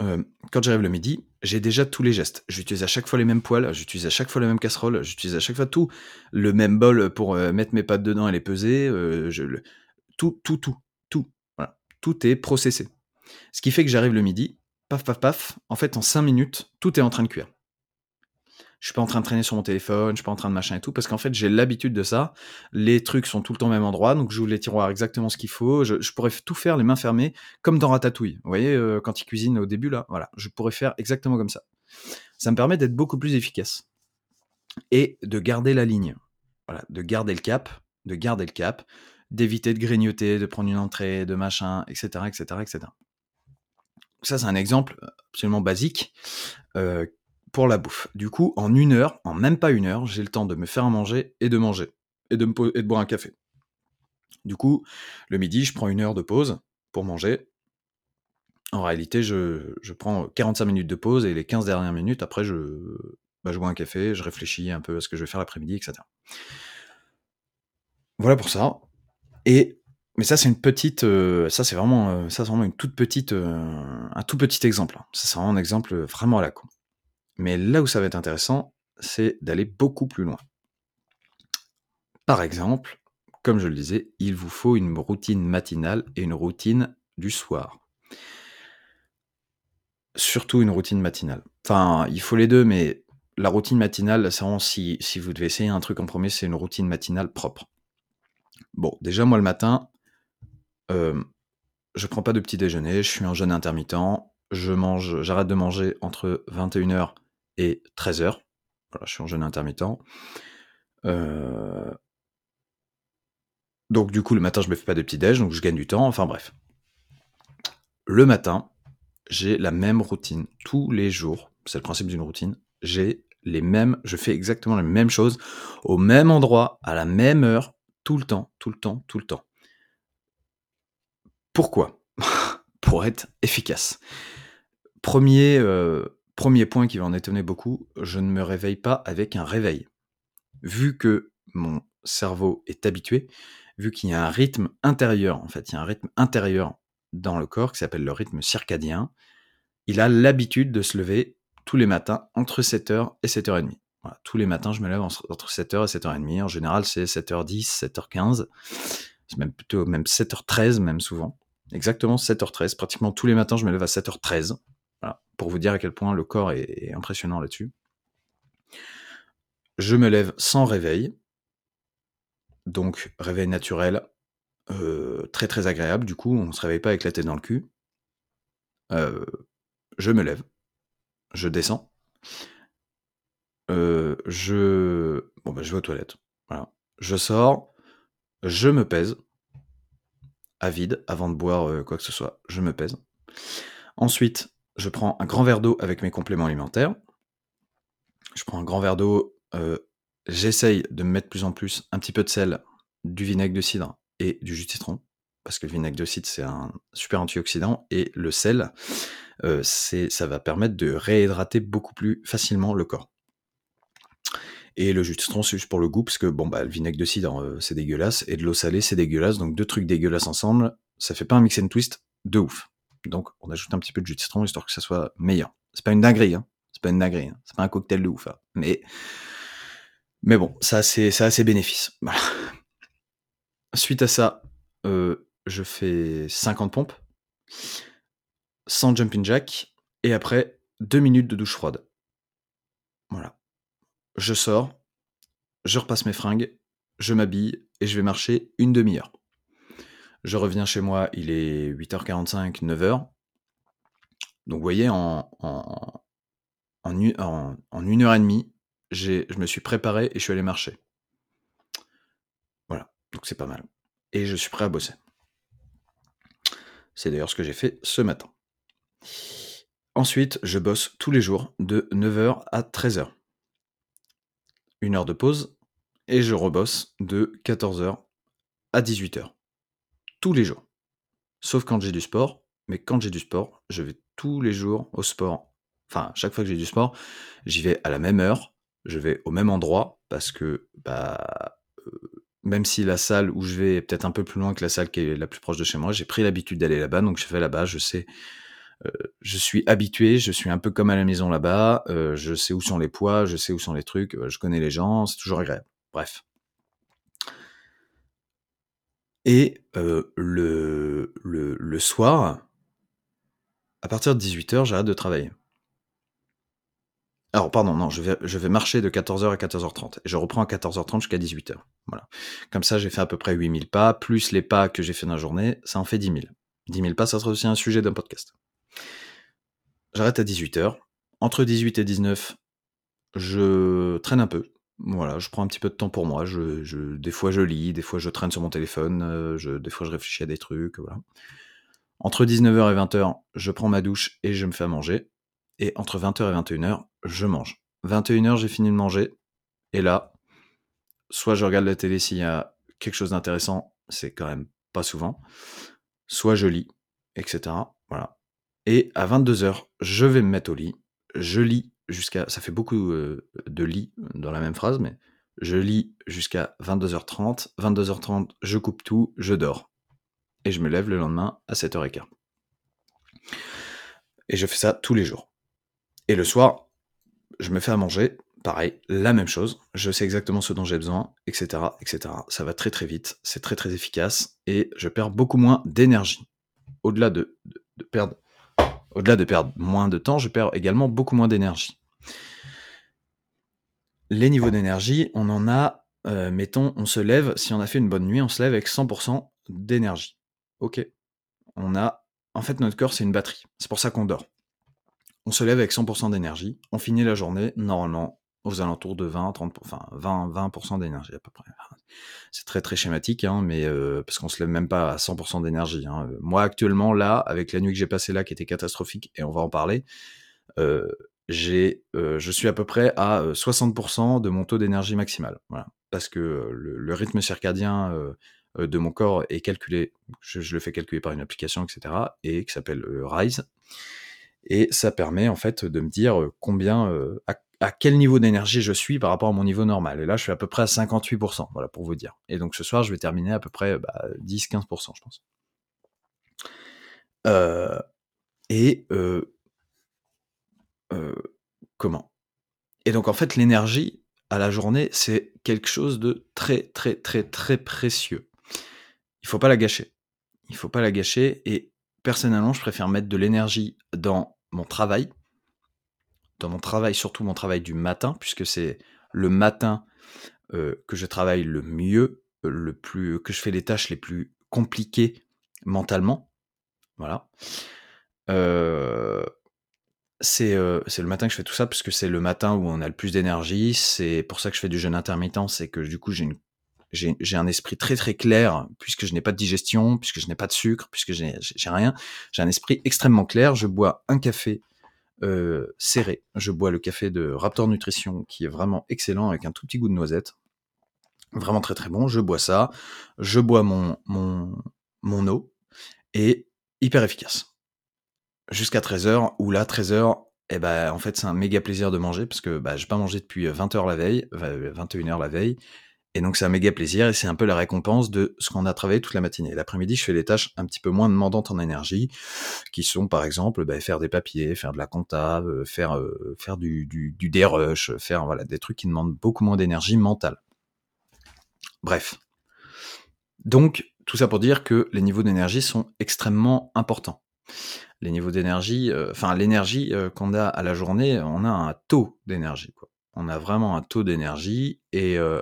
euh, quand j'arrive le midi, j'ai déjà tous les gestes. J'utilise à chaque fois les mêmes poils, j'utilise à chaque fois la même casserole, j'utilise à chaque fois tout. Le même bol pour euh, mettre mes pâtes dedans et les peser. Euh, tout, tout, tout, tout. Voilà. Tout est processé. Ce qui fait que j'arrive le midi, paf, paf, paf. En fait, en 5 minutes, tout est en train de cuire je suis pas en train de traîner sur mon téléphone, je suis pas en train de machin et tout, parce qu'en fait j'ai l'habitude de ça. Les trucs sont tout le temps au même endroit, donc j'ouvre les tiroirs exactement ce qu'il faut. Je, pourrais tout faire les mains fermées, comme dans Ratatouille. Vous voyez, euh, quand il cuisine au début là, voilà, je pourrais faire exactement comme ça. Ça me permet d'être beaucoup plus efficace et de garder la ligne. Voilà, de garder le cap, de garder le cap, d'éviter de grignoter, de prendre une entrée, de machin, etc., etc., etc. Ça, c'est un exemple absolument basique euh, pour la bouffe. Du coup, en une heure, en même pas une heure, j'ai le temps de me faire à manger et de manger et de, boire un café. Du coup, le midi, je prends une heure de pause pour manger. En réalité, je, prends 45 minutes de pause et les 15 dernières minutes, après, je, bah, je bois un café, je réfléchis un peu à ce que je vais faire l'après-midi, etc. Voilà pour ça. Et mais ça c'est une petite, euh, ça c'est vraiment, euh, ça une toute petite, euh, un tout petit exemple. Ça c'est vraiment un exemple vraiment à la con. Mais là où ça va être intéressant, c'est d'aller beaucoup plus loin. Par exemple, comme je le disais, il vous faut une routine matinale et une routine du soir. Surtout une routine matinale. Enfin, il faut les deux, mais la routine matinale, c'est vraiment si, vous devez essayer un truc en premier, c'est une routine matinale propre. Bon, déjà, moi le matin, euh, je prends pas de petit déjeuner, je suis un jeune intermittent, je j'arrête de manger entre 21h et 13h. Voilà, je suis en jeûne intermittent. Euh, donc du coup, le matin, je me fais pas de petit déj, donc je gagne du temps. Enfin bref. Le matin, j'ai la même routine tous les jours. C'est le principe d'une routine. J'ai les mêmes, je fais exactement la même chose au même endroit, à la même heure, tout le temps, tout le temps, tout le temps. Pourquoi? Pour être efficace. Premier, euh, Premier point qui va en étonner beaucoup, je ne me réveille pas avec un réveil. Vu que mon cerveau est habitué, vu qu'il y a un rythme intérieur, en fait, il y a un rythme intérieur dans le corps qui s'appelle le rythme circadien, il a l'habitude de se lever tous les matins entre 7h et 7h30. tous les matins, je me lève entre 7h et 7h30. En général, c'est 7h10, 7h15. C'est même plutôt même 7h13, même souvent. Exactement 7h13. Pratiquement tous les matins, je me lève à 7h13 pour vous dire à quel point le corps est, impressionnant là-dessus. Je me lève sans réveil, donc réveil naturel, euh, très très agréable. Du coup, on ne se réveille pas avec la tête dans le cul. Euh, je me lève, je descends, euh, je bon bah, je vais aux toilettes. Voilà, je sors, je me pèse à vide avant de boire quoi que ce soit. Je me pèse. Ensuite, je prends un grand verre d'eau avec mes compléments alimentaires. Je prends un grand verre d'eau, euh, j'essaye de me mettre plus en plus un petit peu de sel, du vinaigre de cidre et du jus de citron, parce que le vinaigre de cidre c'est un super antioxydant et le sel, euh, ça va permettre de réhydrater beaucoup plus facilement le corps. Et le jus de citron, c'est juste pour le goût, parce que bon, bah, le vinaigre de cidre, euh, c'est dégueulasse, et de l'eau salée, c'est dégueulasse. Donc deux trucs dégueulasses ensemble, ça fait pas un mix and twist de ouf. Donc, on ajoute un petit peu de jus de citron histoire que ça soit meilleur. C'est pas une dinguerie, hein. C'est pas une dinguerie. Hein. C'est pas un cocktail de ouf. Hein. Mais, bon, ça, c'est, ça a ses bénéfices. Suite à ça, euh, je fais 50 pompes, sans jumping jack, et après, 2 minutes de douche froide. Voilà. Je sors, je repasse mes fringues, je m'habille, et je vais marcher une demi-heure. Je reviens chez moi, il est 8h45, 9h. Donc vous voyez, en, en, une heure et demie, je me suis préparé et je suis allé marcher. Voilà, donc c'est pas mal. Et je suis prêt à bosser. C'est d'ailleurs ce que j'ai fait ce matin. Ensuite, je bosse tous les jours de 9h à 13h. Une heure de pause et je rebosse de 14h à 18h. Tous les jours. Sauf quand j'ai du sport. Mais quand j'ai du sport, je vais tous les jours au sport. Enfin, chaque fois que j'ai du sport, j'y vais à la même heure. Je vais au même endroit parce que, bah, euh, même si la salle où je vais est peut-être un peu plus loin que la salle qui est la plus proche de chez moi, j'ai pris l'habitude d'aller là-bas. Donc je vais là-bas, je sais euh, je suis habitué, je suis un peu comme à la maison là-bas, euh, je sais où sont les poids, je sais où sont les trucs, je connais les gens, c'est toujours agréable. Bref. Et euh, le, le, soir, à partir de 18h, j'arrête de travailler. Alors, pardon, non, je vais, je vais marcher de 14h à 14h30. Et je reprends à 14h30 jusqu'à 18h. Voilà. Comme ça, j'ai fait à peu près 8000 pas, plus les pas que j'ai fait dans la journée, ça en fait 10 000. 10 000 pas, ça sera aussi un sujet d'un podcast. J'arrête à 18h. Entre 18 et 19, je traîne un peu. Voilà, je prends un petit peu de temps pour moi. Je, des fois, je lis, des fois, je traîne sur mon téléphone, euh, des fois, je réfléchis à des trucs. Voilà. Entre 19h et 20h, je prends ma douche et je me fais manger. Et entre 20h et 21h, je mange. 21h, j'ai fini de manger. Et là, soit je regarde la télé s'il y a quelque chose d'intéressant, c'est quand même pas souvent. Soit je lis, etc. Voilà. Et à 22h, je vais me mettre au lit. Je lis jusqu'à. Ça fait beaucoup euh, de lit dans la même phrase, mais je lis jusqu'à 22h30. 22h30, je coupe tout, je dors. Et je me lève le lendemain à 7h15. Et je fais ça tous les jours. Et le soir, je me fais à manger. Pareil, la même chose. Je sais exactement ce dont j'ai besoin, etc., etc. Ça va très très vite, c'est très très efficace et je perds beaucoup moins d'énergie. Au-delà de, de- de perdre, au-delà de perdre moins de temps, je perds également beaucoup moins d'énergie. Les niveaux d'énergie, on en a, euh, mettons, on se lève, si on a fait une bonne nuit, on se lève avec 100% d'énergie. Ok. On a, en fait, notre corps, c'est une batterie. C'est pour ça qu'on dort. On se lève avec 100% d'énergie. On finit la journée, normalement, aux alentours de 20, 30, enfin, 20, 20% d'énergie à peu près. C'est très très schématique, hein, mais euh, parce qu'on se lève même pas à 100% d'énergie. hein. Moi, actuellement, là, avec la nuit que j'ai passée là, qui était catastrophique, et on va en parler, euh, j'ai, euh, je suis à peu près à euh, 60% de mon taux d'énergie maximal. Voilà. Parce que euh, le, rythme circadien euh, euh, de mon corps est calculé, je, le fais calculer par une application, etc., et qui s'appelle euh, Rise. Et ça permet en fait de me dire euh, combien, euh, à quel niveau d'énergie je suis par rapport à mon niveau normal. Et là, je suis à peu près à 58%, voilà, pour vous dire. Et donc ce soir, je vais terminer à peu près bah, 10-15%, je pense. Euh, et euh, euh, comment? Et donc en fait, l'énergie à la journée, c'est quelque chose de très très très très précieux. Il faut pas la gâcher. Il faut pas la gâcher. Et personnellement, je préfère mettre de l'énergie dans mon travail, dans mon travail, surtout mon travail du matin, puisque c'est le matin euh, que je travaille le mieux, le plus, que je fais les tâches les plus compliquées mentalement. Voilà. Euh, c'est euh, le matin que je fais tout ça parce que c'est le matin où on a le plus d'énergie. C'est pour ça que je fais du jeûne intermittent, c'est que du coup j'ai une j'ai un esprit très très clair puisque je n'ai pas de digestion, puisque je n'ai pas de sucre, puisque j'ai rien. J'ai un esprit extrêmement clair. Je bois un café euh, serré. Je bois le café de Raptor Nutrition qui est vraiment excellent avec un tout petit goût de noisette. Vraiment très très bon. Je bois ça. Je bois mon mon mon eau et hyper efficace jusqu'à 13h, où là, 13h, eh ben, en fait, c'est un méga plaisir de manger, parce que bah, j'ai pas mangé depuis 20h la veille, 21h la veille, et donc c'est un méga plaisir, et c'est un peu la récompense de ce qu'on a travaillé toute la matinée. L'après-midi, je fais des tâches un petit peu moins demandantes en énergie, qui sont par exemple bah, faire des papiers, faire de la compta, euh, faire, euh, faire du, du, du DRush, faire voilà, des trucs qui demandent beaucoup moins d'énergie mentale. Bref. Donc, tout ça pour dire que les niveaux d'énergie sont extrêmement importants les niveaux d'énergie, euh, enfin l'énergie qu'on a à la journée, on a un taux d'énergie. On a vraiment un taux d'énergie et euh,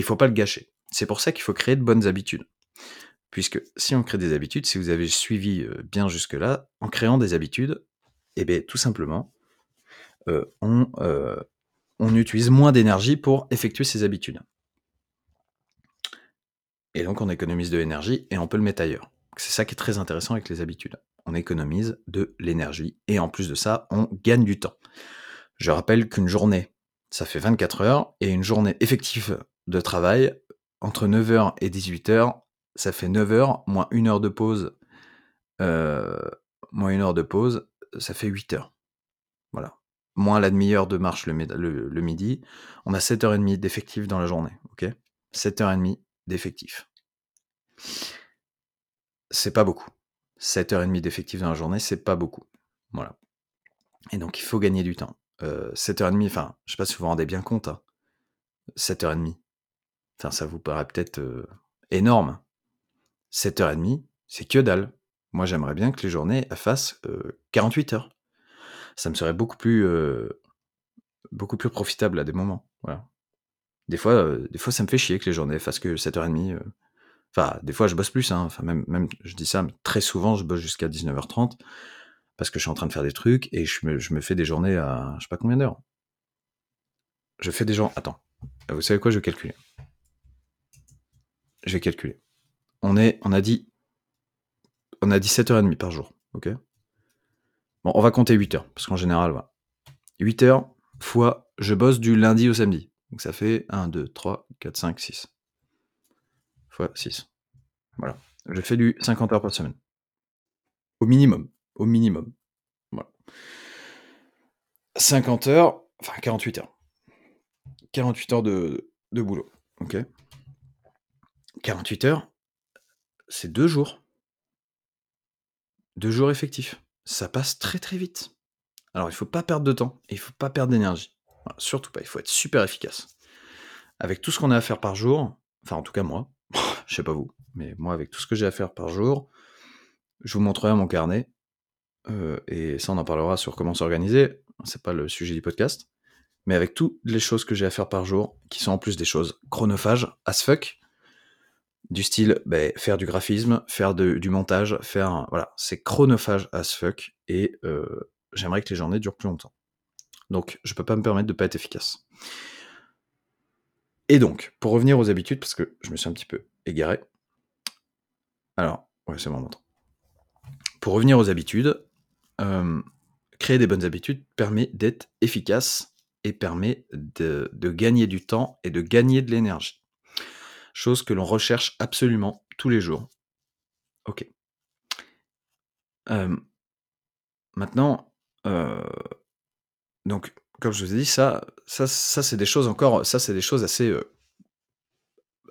il faut pas le gâcher. C'est pour ça qu'il faut créer de bonnes habitudes. Puisque si on crée des habitudes, si vous avez suivi euh, bien jusque-là, en créant des habitudes, eh bien, tout simplement, euh, on, euh, on utilise moins d'énergie pour effectuer ces habitudes. Et donc on économise de l'énergie et on peut le mettre ailleurs. C'est ça qui est très intéressant avec les habitudes. On économise de l'énergie et en plus de ça, on gagne du temps. Je rappelle qu'une journée, ça fait 24 heures et une journée effective de travail, entre 9h et 18h, ça fait 9 heures, moins une heure de pause, euh, moins une heure de pause, ça fait 8 heures. Voilà. Moins la demi-heure de marche le, midi, on a 7h30 d'effectif dans la journée, ok? 7h30 d'effectif. C'est pas beaucoup. 7h30 d'effectif dans la journée, c'est pas beaucoup. Voilà. Et donc il faut gagner du temps. Euh, 7h30, enfin, je sais pas si vous vous rendez bien compte, 7h30. Enfin, ça vous paraît peut-être euh, énorme. 7h30, c'est que dalle. Moi, j'aimerais bien que les journées fassent 48 euh, heures. Ça me serait beaucoup plus, euh, beaucoup plus profitable à des moments. Voilà. Des fois, des fois, ça me fait chier que les journées fassent que 7h30. Enfin, des fois, je bosse plus. Hein. Enfin, même, même, je dis ça, mais très souvent, je bosse jusqu'à 19h30 parce que je suis en train de faire des trucs et je me, je me fais des journées à je sais pas combien d'heures. Je fais des gens. Attends. Vous savez quoi Je vais calculer. Je vais calculer on, est, on a dit on a dit 7h30 par jour, Bon, on va compter 8 heures, parce qu'en général, voilà. 8 heures fois, je bosse du lundi au samedi. Donc ça fait 1, 2, 3, 4, 5, 6. Fois 6. Voilà. Je fais du 50 heures par semaine. Au minimum. Au minimum. Voilà. 50 heures, enfin 48 heures. 48 heures de, boulot. 48 heures, c'est deux jours. Deux jours effectifs. Ça passe très très vite. Alors il faut pas perdre de temps et il faut pas perdre d'énergie. surtout pas, il faut être super efficace. Avec tout ce qu'on a à faire par jour, enfin en tout cas moi, je sais pas vous, mais moi avec tout ce que j'ai à faire par jour, je vous montrerai mon carnet. Euh, et ça on en parlera sur comment s'organiser. C'est pas le sujet du podcast. Mais avec toutes les choses que j'ai à faire par jour, qui sont en plus des choses chronophages, as fuck, du style ben, faire du graphisme, faire du montage, faire voilà, c'est chronophage as fuck et euh, j'aimerais que les journées durent plus longtemps. Donc je peux pas me permettre de pas être efficace. Et donc, pour revenir aux habitudes, parce que je me suis un petit peu égaré. Alors, ouais, c'est bon maintenant. Pour revenir aux habitudes, euh, créer des bonnes habitudes permet d'être efficace et permet de gagner du temps et de gagner de l'énergie chose que l'on recherche absolument tous les jours. Ok. maintenant, donc, comme je vous ai dit, ça, ça, ça c'est des choses encore, ça, c'est des choses assez,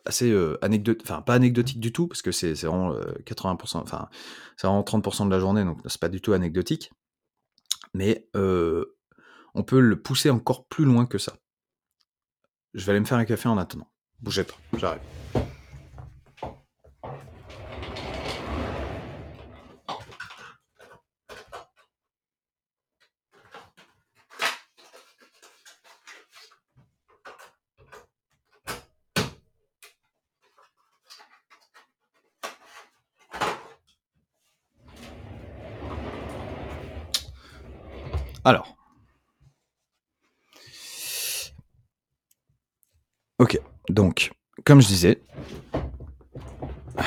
assez anecdotiques, enfin, pas anecdotiques du tout, parce que c'est vraiment 80%, enfin, c'est vraiment 30% de la journée, donc c'est pas du tout anecdotique. Mais on peut le pousser encore plus loin que ça. Je vais aller me faire un café en attendant. Bougez pas, j'arrive. Alors. Ok, donc, comme je disais, la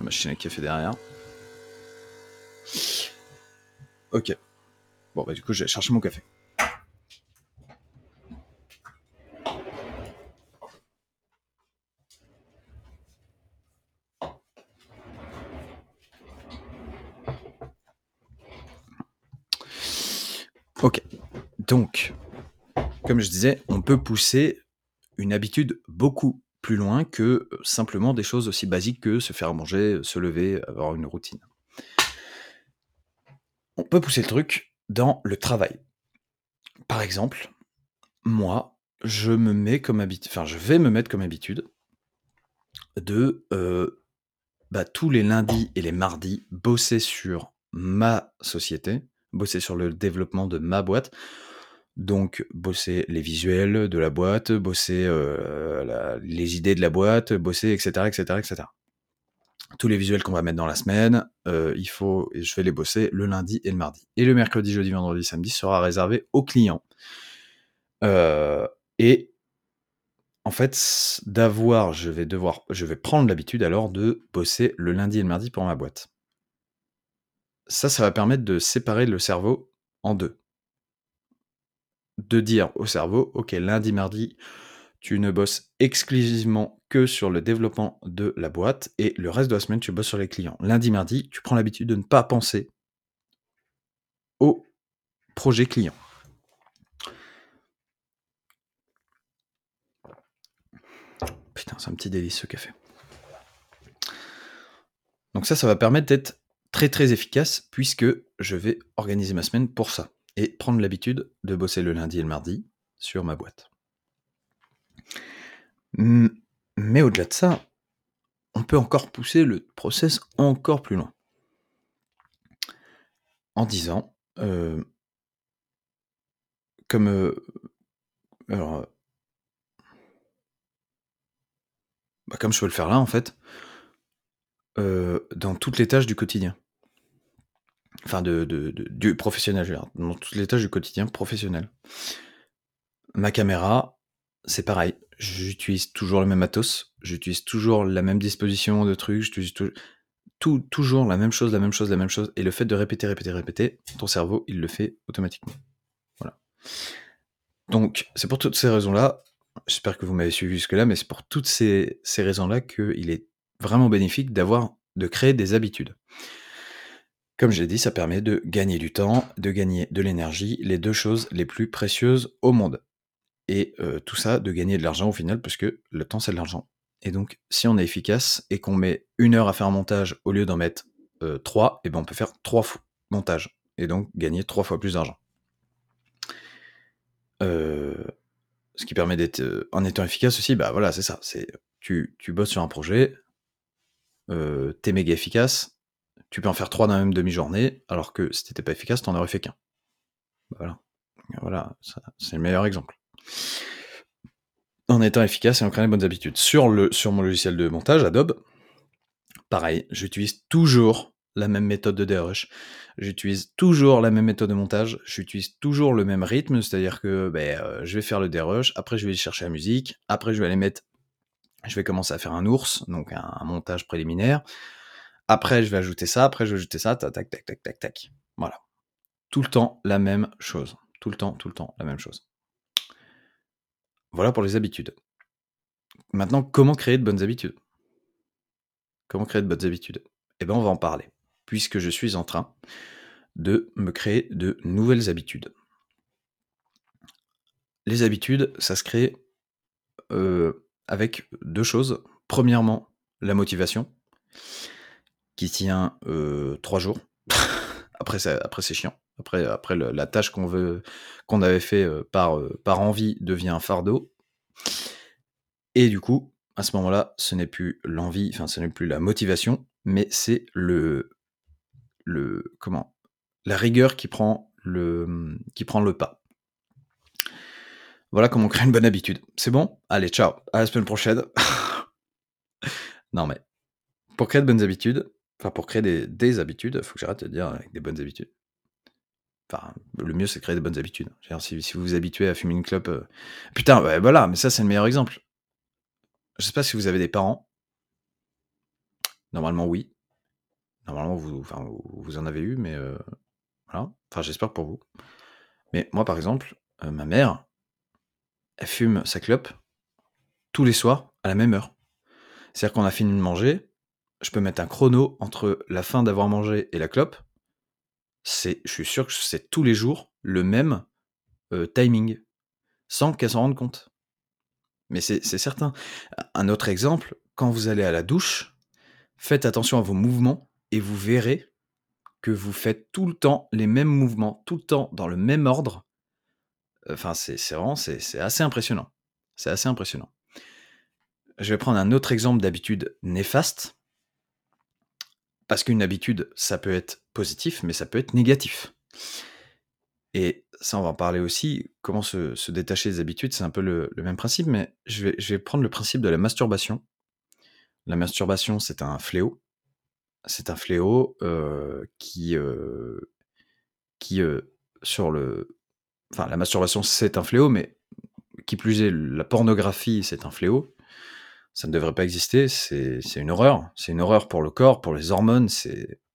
machine à café derrière. Ok. Bon, bah du coup, je vais chercher mon café. Ok. Donc, comme je disais, on peut pousser une habitude beaucoup plus loin que simplement des choses aussi basiques que se faire manger, se lever, avoir une routine. On peut pousser le truc dans le travail. Par exemple, moi, je me mets comme habitude, je vais me mettre comme habitude de euh, bah, tous les lundis et les mardis bosser sur ma société, bosser sur le développement de ma boîte. Donc, bosser les visuels de la boîte, bosser euh, les idées de la boîte, bosser, etc., etc., etc. Tous les visuels qu'on va mettre dans la semaine, euh, il faut, je vais les bosser le lundi et le mardi. Et le mercredi, jeudi, vendredi, samedi sera réservé aux clients. Euh, et en fait, d'avoir, je vais devoir, je vais prendre l'habitude alors de bosser le lundi et le mardi pour ma boîte. Ça, ça va permettre de séparer le cerveau en deux. De dire au cerveau, ok, lundi, mardi, tu ne bosses exclusivement que sur le développement de la boîte et le reste de la semaine, tu bosses sur les clients. Lundi, mardi, tu prends l'habitude de ne pas penser au projet client. Putain, c'est un petit délice ce café. Donc ça, ça va permettre d'être très très efficace puisque je vais organiser ma semaine pour ça et prendre l'habitude de bosser le lundi et le mardi sur ma boîte. Mais au-delà de ça, on peut encore pousser le process encore plus loin. En disant, euh, comme... euh, euh, bah, comme je peux le faire là, en fait, dans toutes les tâches du quotidien. Enfin, de, de- du professionnel, dans toutes les tâches du quotidien professionnel. Ma caméra, c'est pareil. J'utilise toujours le même matos, j'utilise toujours la même disposition de trucs, j'utilise toujours la même chose, la même chose, la même chose. Et le fait de répéter, répéter, répéter, ton cerveau, il le fait automatiquement. Voilà. Donc, c'est pour toutes ces raisons-là, j'espère que vous m'avez suivi jusque-là, mais c'est pour toutes ces, ces raisons-là qu'il est vraiment bénéfique d'avoir, de créer des habitudes. Comme j'ai dit, ça permet de gagner du temps, de gagner de l'énergie, les deux choses les plus précieuses au monde. Et euh, tout ça, de gagner de l'argent au final, parce que le temps, c'est de l'argent. Et donc, si on est efficace et qu'on met une heure à faire un montage au lieu d'en mettre euh, trois, et ben on peut faire trois fois montage et donc gagner trois fois plus d'argent. Euh, ce qui permet d'être, en étant efficace aussi, bah voilà, c'est ça. C'est tu, tu bosses sur un projet, t'es méga efficace, tu peux en faire trois dans la même demi-journée, alors que si t'étais pas efficace, t'en aurais fait qu'un. Bah voilà, voilà, ça, c'est le meilleur exemple. En étant efficace et en créant les bonnes habitudes. Sur, le, sur mon logiciel de montage, Adobe, pareil, j'utilise toujours la même méthode de DRush. J'utilise toujours la même méthode de montage. J'utilise toujours le même rythme, c'est-à-dire que ben, euh, je vais faire le DRush, après je vais chercher la musique, après je vais aller mettre, je vais commencer à faire un ours, donc un montage préliminaire. Après je vais ajouter ça, après je vais ajouter ça, tac, tac, tac, tac, tac, tac. Voilà. Tout le temps la même chose. Tout le temps, tout le temps la même chose. Voilà pour les habitudes. Maintenant, comment créer de bonnes habitudes? Comment créer de bonnes habitudes? Eh bien, on va en parler, puisque je suis en train de me créer de nouvelles habitudes. Les habitudes, ça se crée euh, avec deux choses. Premièrement, la motivation, qui tient euh, trois jours. après, ça- après c'est chiant. Après, après le- la tâche qu'on veut, qu'on avait fait par, par envie devient un fardeau. Et du coup, à ce moment-là, ce n'est plus l'envie, enfin, ce n'est plus la motivation, mais c'est le, le, comment, la rigueur qui prend le, qui prend le pas. Voilà comment on crée une bonne habitude. C'est bon? Allez, ciao. À la semaine prochaine. non, mais pour créer de bonnes habitudes, enfin, pour créer des, des habitudes, faut que j'arrête de dire avec des bonnes habitudes. Enfin, le mieux, c'est de créer des bonnes habitudes. Si, vous vous habituez à fumer une clope. euh, Putain, voilà, mais ça, c'est le meilleur exemple. Je sais pas si vous avez des parents. Normalement, oui. Normalement, vous, enfin, vous en avez eu, mais euh, voilà. Enfin, j'espère pour vous. Mais moi, par exemple, euh, ma mère, elle fume sa clope tous les soirs à la même heure. C'est-à-dire qu'on a fini de manger, je peux mettre un chrono entre la fin d'avoir mangé et la clope. C'est, je suis sûr que c'est tous les jours le même euh, timing, sans qu'elle s'en rende compte. Mais c'est certain. Un autre exemple, quand vous allez à la douche, faites attention à vos mouvements et vous verrez que vous faites tout le temps les mêmes mouvements, tout le temps dans le même ordre. Enfin, c'est vraiment, c'est assez impressionnant. C'est assez impressionnant. Je vais prendre un autre exemple d'habitude néfaste. Parce qu'une habitude, ça peut être positif, mais ça peut être négatif. Et ça, on va en parler aussi. Comment se, détacher des habitudes, c'est un peu le, même principe, mais je vais, je vais prendre le principe de la masturbation. La masturbation, c'est un fléau. C'est un fléau euh, qui, euh, qui euh, sur le... Enfin, la masturbation, c'est un fléau, mais qui plus est, la pornographie, c'est un fléau. Ça ne devrait pas exister, c'est une horreur. C'est une horreur pour le corps, pour les hormones.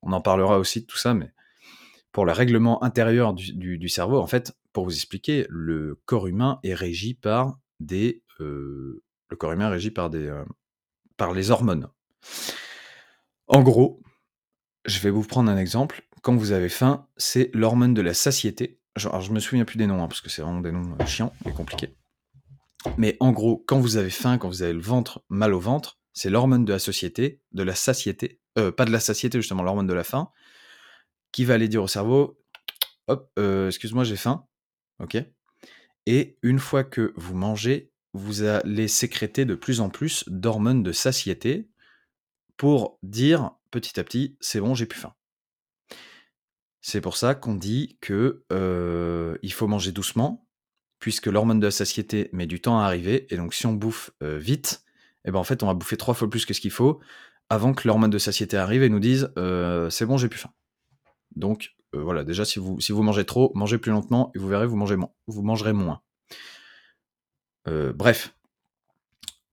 On en parlera aussi de tout ça, mais pour le règlement intérieur du, cerveau, en fait, pour vous expliquer, le corps humain est régi par des... euh, le corps humain est régi par des... euh, par les hormones. En gros, je vais vous prendre un exemple. Quand vous avez faim, c'est l'hormone de la satiété. Alors, je me souviens plus des noms, hein, parce que c'est vraiment des noms euh, chiants et compliqués. Mais en gros, quand vous avez faim, quand vous avez le ventre, mal au ventre, c'est l'hormone de la société, de la satiété, euh, pas de la satiété justement, l'hormone de la faim, qui va aller dire au cerveau, hop, euh, excuse-moi, j'ai faim, ok. Et une fois que vous mangez, vous allez sécréter de plus en plus d'hormones de satiété pour dire petit à petit, c'est bon, j'ai plus faim. C'est pour ça qu'on dit que euh, il faut manger doucement, puisque l'hormone de la satiété met du temps à arriver, et donc si on bouffe euh, vite, eh ben en fait on va bouffer trois fois plus que ce qu'il faut avant que l'hormone de satiété arrive et nous dise euh, c'est bon j'ai plus faim. Donc euh, voilà, déjà si vous, mangez trop, mangez plus lentement et vous verrez vous mangez moins, vous mangerez moins. Bref.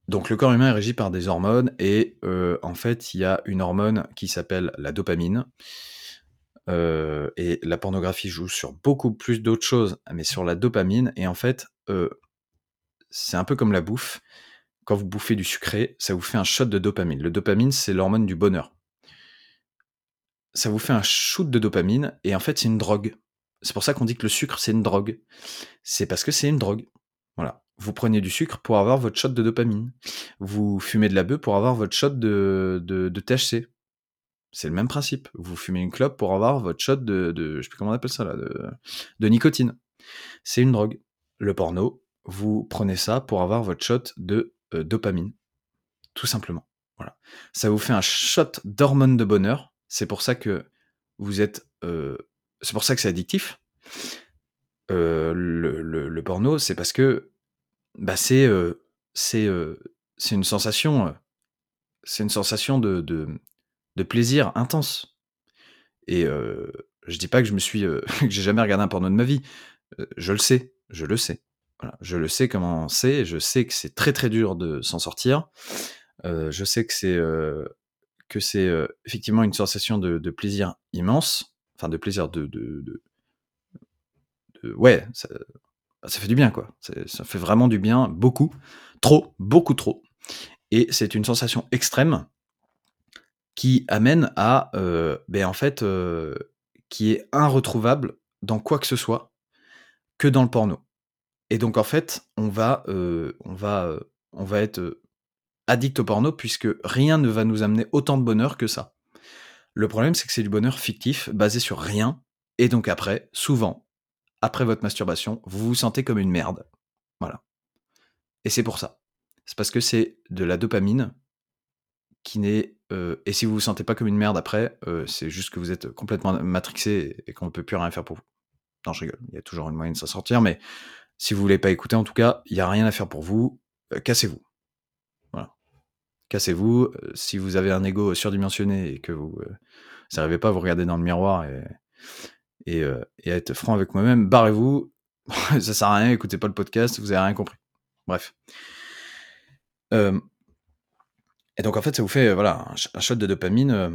Donc le corps humain est régi par des hormones et en fait il y a une hormone qui s'appelle la dopamine. Euh, et la pornographie joue sur beaucoup plus d'autres choses, mais sur la dopamine. Et en fait, euh, c'est un peu comme la bouffe. Quand vous bouffez du sucré, ça vous fait un shot de dopamine. Le dopamine, c'est l'hormone du bonheur. Ça vous fait un shoot de dopamine, et en fait, c'est une drogue. C'est pour ça qu'on dit que le sucre, c'est une drogue. C'est parce que c'est une drogue. Voilà. Vous prenez du sucre pour avoir votre shot de dopamine. Vous fumez de la bœuf pour avoir votre shot de, THC. C'est le même principe. Vous fumez une clope pour avoir votre shot de, de je sais plus comment on appelle ça là, de, de nicotine. C'est une drogue. Le porno, vous prenez ça pour avoir votre shot de euh, dopamine, tout simplement. Voilà. Ça vous fait un shot d'hormones de bonheur. C'est pour ça que vous êtes, euh, c'est pour ça que c'est addictif. Euh, le, le- le porno, c'est parce que bah, c'est c'est une sensation, c'est une sensation de, de plaisir intense. Et je dis pas que je me suis, que j'ai jamais regardé un porno de ma vie. Je le sais, je le sais. Voilà, je le sais comment c'est. Je sais que c'est très très dur de s'en sortir. Je sais que c'est que c'est effectivement une sensation de, plaisir immense, enfin de plaisir de, de, ouais, ça, fait du bien quoi. Ça fait vraiment du bien, beaucoup, trop, beaucoup trop. Et c'est une sensation extrême qui amène à, euh, ben en fait, euh, qui est irretrouvable dans quoi que ce soit que dans le porno. Et donc en fait, on va, euh, on va, être addict au porno puisque rien ne va nous amener autant de bonheur que ça. Le problème, c'est que c'est du bonheur fictif, basé sur rien, et donc après, souvent, après votre masturbation, vous vous sentez comme une merde. Voilà. Et c'est pour ça. C'est parce que c'est de la dopamine n'est. euh, et si vous vous sentez pas comme une merde après, euh, c'est juste que vous êtes complètement matrixé et qu'on ne peut plus rien faire pour vous. Non, je rigole. Il y a toujours une moyen de s'en sortir, mais si vous voulez pas écouter, en tout cas, il y a rien à faire pour vous. Euh, cassez-vous. Voilà. Cassez-vous. Euh, si vous avez un ego surdimensionné et que vous n'arrivez pas à vous regarder dans le miroir et, et à être franc avec moi-même, barrez-vous. Ça sert à rien. Écoutez pas le podcast. Vous avez rien compris. Bref. Euh, et donc en fait, ça vous fait euh, voilà un, sh- un shot de dopamine euh,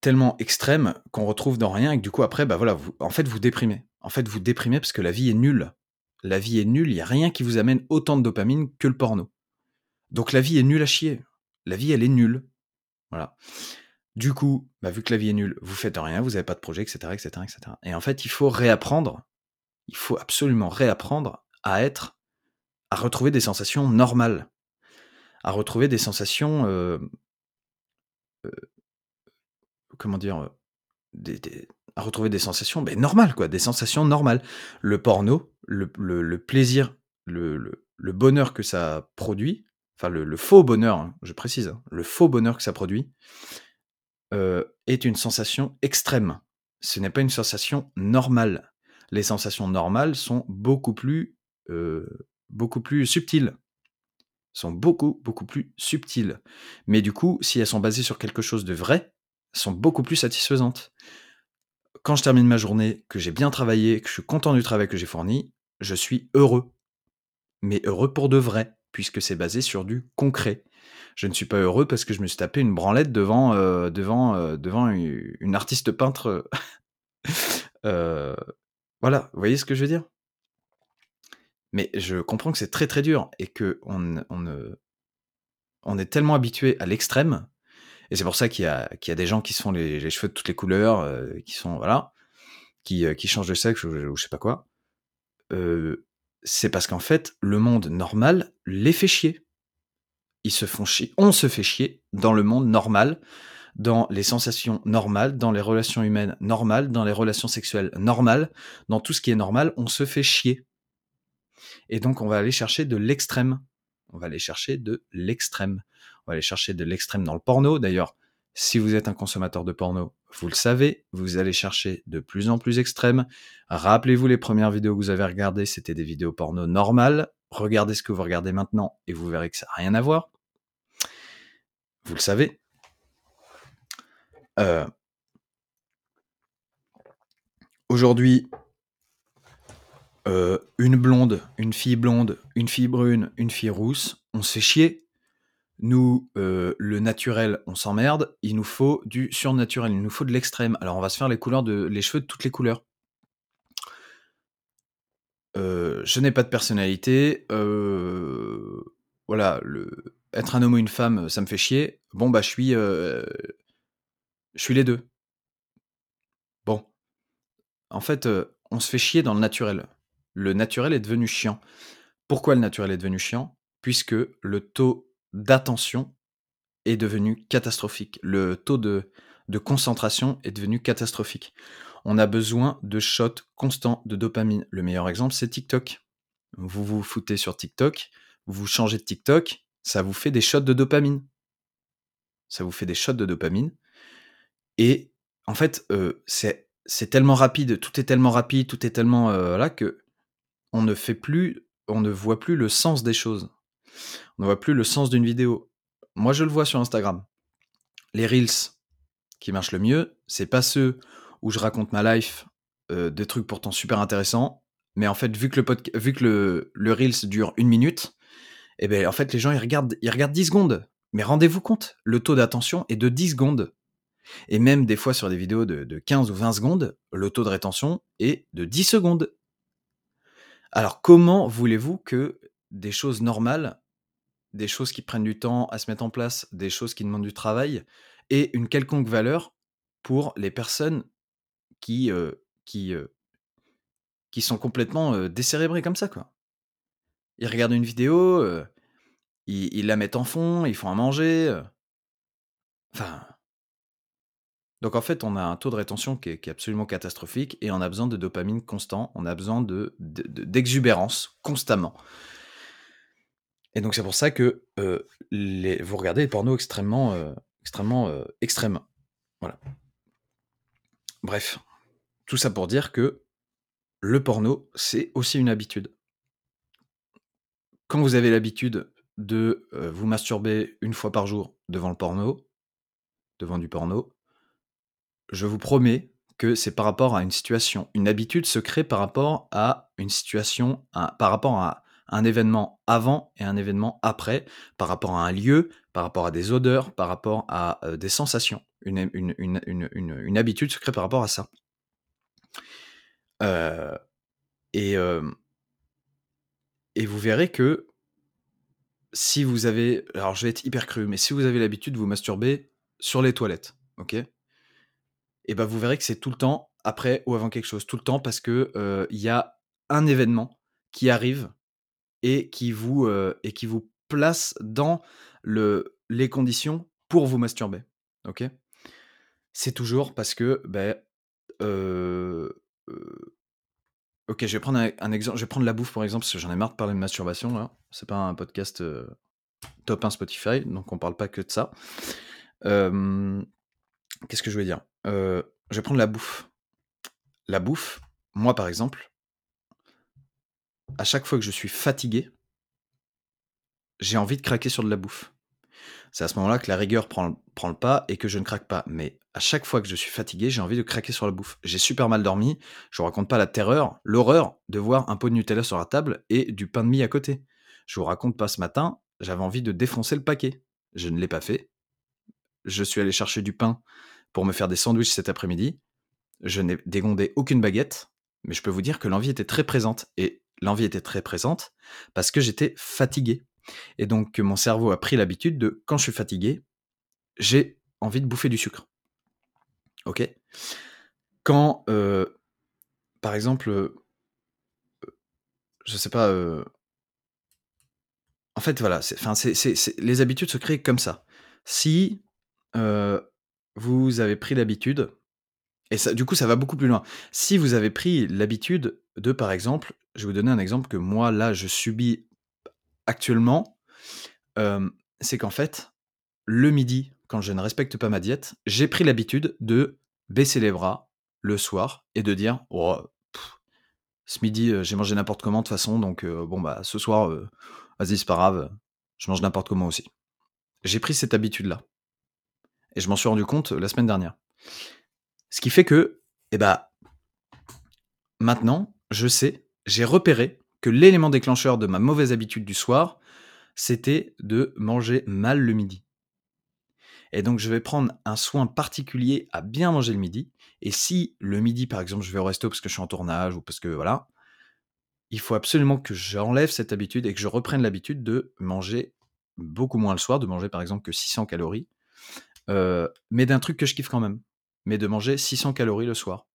tellement extrême qu'on retrouve dans rien et que du coup après, bah voilà, vous, en fait vous déprimez. En fait vous déprimez parce que la vie est nulle. La vie est nulle. Il y a rien qui vous amène autant de dopamine que le porno. Donc la vie est nulle à chier. La vie elle est nulle. Voilà. Du coup, bah, vu que la vie est nulle, vous faites rien, vous n'avez pas de projet, etc., etc., etc. Et en fait, il faut réapprendre. Il faut absolument réapprendre à être, à retrouver des sensations normales, à retrouver des sensations comment dire, des, à retrouver des sensations ben, normales, quoi, des sensations normales. Le porno, le, plaisir, le, bonheur que ça produit, enfin le, faux bonheur, hein, je précise, hein, le faux bonheur que ça produit, est une sensation extrême. Ce n'est pas une sensation normale. les sensations normales sont beaucoup plus, beaucoup plus subtiles. Sont beaucoup, beaucoup plus subtiles. Mais du coup, si elles sont basées sur quelque chose de vrai, sont beaucoup plus satisfaisantes. Quand je termine ma journée, que j'ai bien travaillé, que je suis content du travail que j'ai fourni, je suis heureux. Mais heureux pour de vrai, puisque c'est basé sur du concret. Je ne suis pas heureux parce que je me suis tapé une branlette devant, heu, devant, heu, devant une artiste peintre, heu, voilà, vous voyez ce que je veux dire? Mais je comprends que c'est très, très dur et qu'on ne on on est tellement habitué à l'extrême et c'est pour ça qu'il y y a des gens qui se font les les cheveux de toutes les couleurs, heu, qui sont voilà, qui, heu, qui changent de sexe ou je sais pas quoi. C'est parce qu'en fait, le monde normal les fait chier. Ils se font chier on se fait chier dans le monde normal, dans les sensations normales, dans les relations humaines normales, dans les relations sexuelles normales, dans tout ce qui est normal, on se fait chier. Et donc on va aller chercher de l'extrême. On va aller chercher de l'extrême. On va aller chercher de l'extrême dans le porno. D'ailleurs, si vous êtes un consommateur de porno, vous le savez, vous allez chercher de plus en plus extrême. Rappelez-vous les premières vidéos que vous avez regardées, c'était des vidéos porno normales. Regardez ce que vous regardez maintenant et vous verrez que ça n'a rien à voir. Vous le savez. Heu Aujourd'hui heu, une blonde, une fille blonde, une fille brune, une fille rousse, on se fait chier. Nous, heu, le naturel, on s'emmerde. Il nous faut du surnaturel, il nous faut de l'extrême. Alors on va se faire les couleurs de les cheveux de toutes les couleurs. Heu, je n'ai pas de personnalité, voilà, être un homme ou une femme, ça me fait chier. Bon, bah, je suis, je suis les 2. Bon. En fait, on se fait chier dans le naturel. Le naturel est devenu chiant. Pourquoi le naturel est devenu chiant? Puisque le taux d'attention est devenu catastrophique. Le taux de concentration est devenu catastrophique. On a besoin de shots constants de dopamine. Le meilleur exemple, c'est TikTok. Vous vous foutez sur TikTok, vous changez de TikTok, ça vous fait des shots de dopamine. Ça vous fait des shots de dopamine et en fait, heu, c'est tellement rapide, tout est tellement rapide, tout est tellement, heu, voilà, qu'on ne fait plus on ne voit plus le sens des choses. On ne voit plus le sens d'une vidéo. Moi, je le vois sur Instagram. Les reels qui marchent le mieux, c'est pas ceux où je raconte ma life, heu, des trucs pourtant super intéressants, mais en fait, vu que le vu le reels dure 1 minute, et beh, en fait, les gens, ils regardent ils regardent 10 secondes. Mais rendez-vous compte, le taux d'attention est de 10 secondes et même des fois sur des vidéos de de 15 ou 20 secondes, le taux de rétention est de 10 secondes. Alors comment voulez-vous que des choses normales, des choses qui prennent du temps à se mettre en place, des choses qui demandent du travail, aient une quelconque valeur pour les personnes qui, heu, qui, heu qui sont complètement, décérébrées comme ça, quoi? Ils regardent une vidéo, ils ils la mettent en fond, ils font à manger, enfin donc en fait, on a un taux de rétention qui est absolument catastrophique et on a besoin de dopamine constant, on a besoin de de de d'exubérance constamment. Et donc c'est pour ça que, heu, les vous regardez les pornos extrêmement, heu, extrêmement, heu, extrêmes. Voilà. Bref, tout ça pour dire que le porno, c'est aussi une habitude. Quand vous avez l'habitude de, vous masturber 1 fois par jour devant le porno devant du porno je vous promets que c'est par rapport à une situation. Une habitude se crée par rapport à une situation, par rapport à un événement avant et un événement après, par rapport à un lieu, par rapport à des odeurs, par rapport à, heu, des sensations. Une habitude se crée par rapport à ça. Heu et hem et vous verrez que si vous avez alors je vais être hyper cru, mais si vous avez l'habitude de vous masturber sur les toilettes, OK? Et bah, vous verrez que c'est tout le temps après ou avant quelque chose. Tout le temps parce que, heu, il y a un événement qui arrive et qui vous, heu et qui vous place dans le les conditions pour vous masturber, OK? C'est toujours parce que, heu, OK, je vais prendre un exemple, je vais prendre la bouffe, par exemple, parce que j'en ai marre de parler de masturbation, là. C'est pas un podcast, top 1 Spotify, donc on parle pas que de ça. Hem, qu'est-ce que je voulais dire? Heu, je vais prendre la bouffe. La bouffe, moi, par exemple à chaque fois que je suis fatigué j'ai envie de craquer sur de la bouffe. C'est à ce moment-là que la rigueur prend le pas et que je ne craque pas. Mais à chaque fois que je suis fatigué, j'ai envie de craquer sur la bouffe. J'ai super mal dormi, je vous raconte pas la terreur, l'horreur de voir un pot de Nutella sur la table et du pain de mie à côté. Je vous raconte pas ce matin, j'avais envie de défoncer le paquet. Je ne l'ai pas fait. Je suis allé chercher du pain pour me faire des sandwichs cet après-midi. Je n'ai dégondé aucune baguette, mais je peux vous dire que l'envie était très présente et l'envie était très présente parce que j'étais fatigué et donc mon cerveau a pris l'habitude de quand je suis fatigué, j'ai envie de bouffer du sucre. OK? Quand, heu, par exemple, heu, je sais pas, heu en fait, voilà, c'est les habitudes se créent comme ça. Si, vous avez pris l'habitude et ça du coup, ça va beaucoup plus loin. Si vous avez pris l'habitude de, par exemple, je vais vous donner un exemple que moi, là, je subis actuellement, c'est qu'en fait, le midi, quand je ne respecte pas ma diète, j'ai pris l'habitude de baisser les bras le soir et de dire: «Oh, ce midi, j'ai mangé n'importe comment de toute façon donc bon, bah, ce soir, vas-y, c'est pas grave, je mange n'importe comment aussi». J'ai pris cette habitude-là et je m'en suis rendu compte, heu, la semaine dernière. Ce qui fait que, et bah maintenant, je sais, j'ai repéré que l'élément déclencheur de ma mauvaise habitude du soir, c'était de manger mal le midi. Et donc je vais prendre un soin particulier à bien manger le midi et si le midi, par exemple, je vais au resto parce que je suis en tournage ou parce que voilà il faut absolument que j'enlève cette habitude et que je reprenne l'habitude de manger beaucoup moins le soir, de manger par exemple que 600 calories, heu, mais d'un truc que je kiffe quand même, mais de manger 600 calories le soir.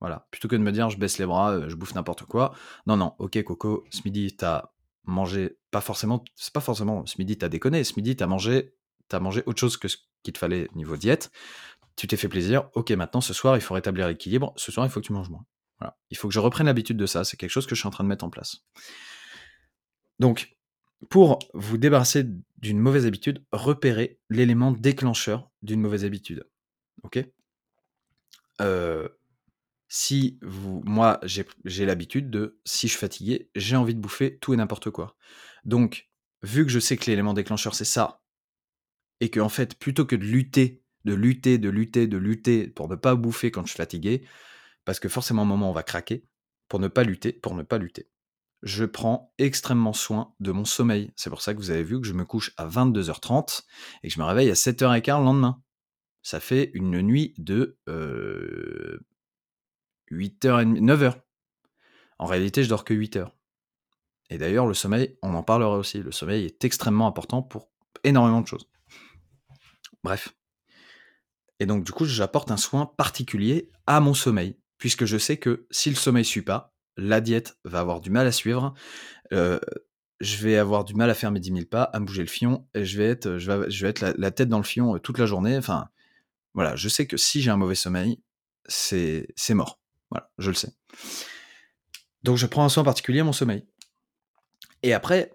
Voilà, plutôt que de me dire: «Je baisse les bras, heu, je bouffe n'importe quoi». Non, non, OK coco, ce midi tu as mangé pas forcément c'est pas forcément ce midi tu as déconné, ce midi tu as mangé tu as mangé autre chose que ce qu'il te fallait niveau diète. Tu t'es fait plaisir, OK maintenant ce soir il faut rétablir l'équilibre, ce soir il faut que tu manges moins. Voilà, il faut que je reprenne l'habitude de ça, c'est quelque chose que je suis en train de mettre en place. Donc, pour vous débarrasser d'une mauvaise habitude, repérez l'élément déclencheur d'une mauvaise habitude. OK? Heu, si vous moi, j'ai l'habitude de si je suis fatigué, j'ai envie de bouffer tout et n'importe quoi. Donc, vu que je sais que l'élément déclencheur c'est ça et qu'en fait, plutôt que de lutter, de lutter, de lutter, de lutter pour ne pas bouffer quand je suis fatigué, parce que forcément à un moment on va craquer, pour ne pas lutter pour ne pas lutter, je prends extrêmement soin de mon sommeil. C'est pour ça que vous avez vu que je me couche à 22:30 et que je me réveille à 07:15 le lendemain. Ça fait une nuit de, heu 8 heures et demie 9 heures. En réalité, je dors que 8 heures. Et d'ailleurs, le sommeil, on en parlera aussi. Le sommeil est extrêmement important pour énormément de choses. Bref. Et donc du coup, j'apporte un soin particulier à mon sommeil, puisque je sais que si le sommeil suit pas, la diète va avoir du mal à suivre, je vais avoir du mal à faire mes 10 000 pas, à me bouger le fion et je vais être, je vais je être la tête dans le fion, toute la journée. Enfin, voilà, je sais que si j'ai un mauvais sommeil, c'est mort. Voilà, je le sais. Donc je prends un soin particulier à mon sommeil. Et après,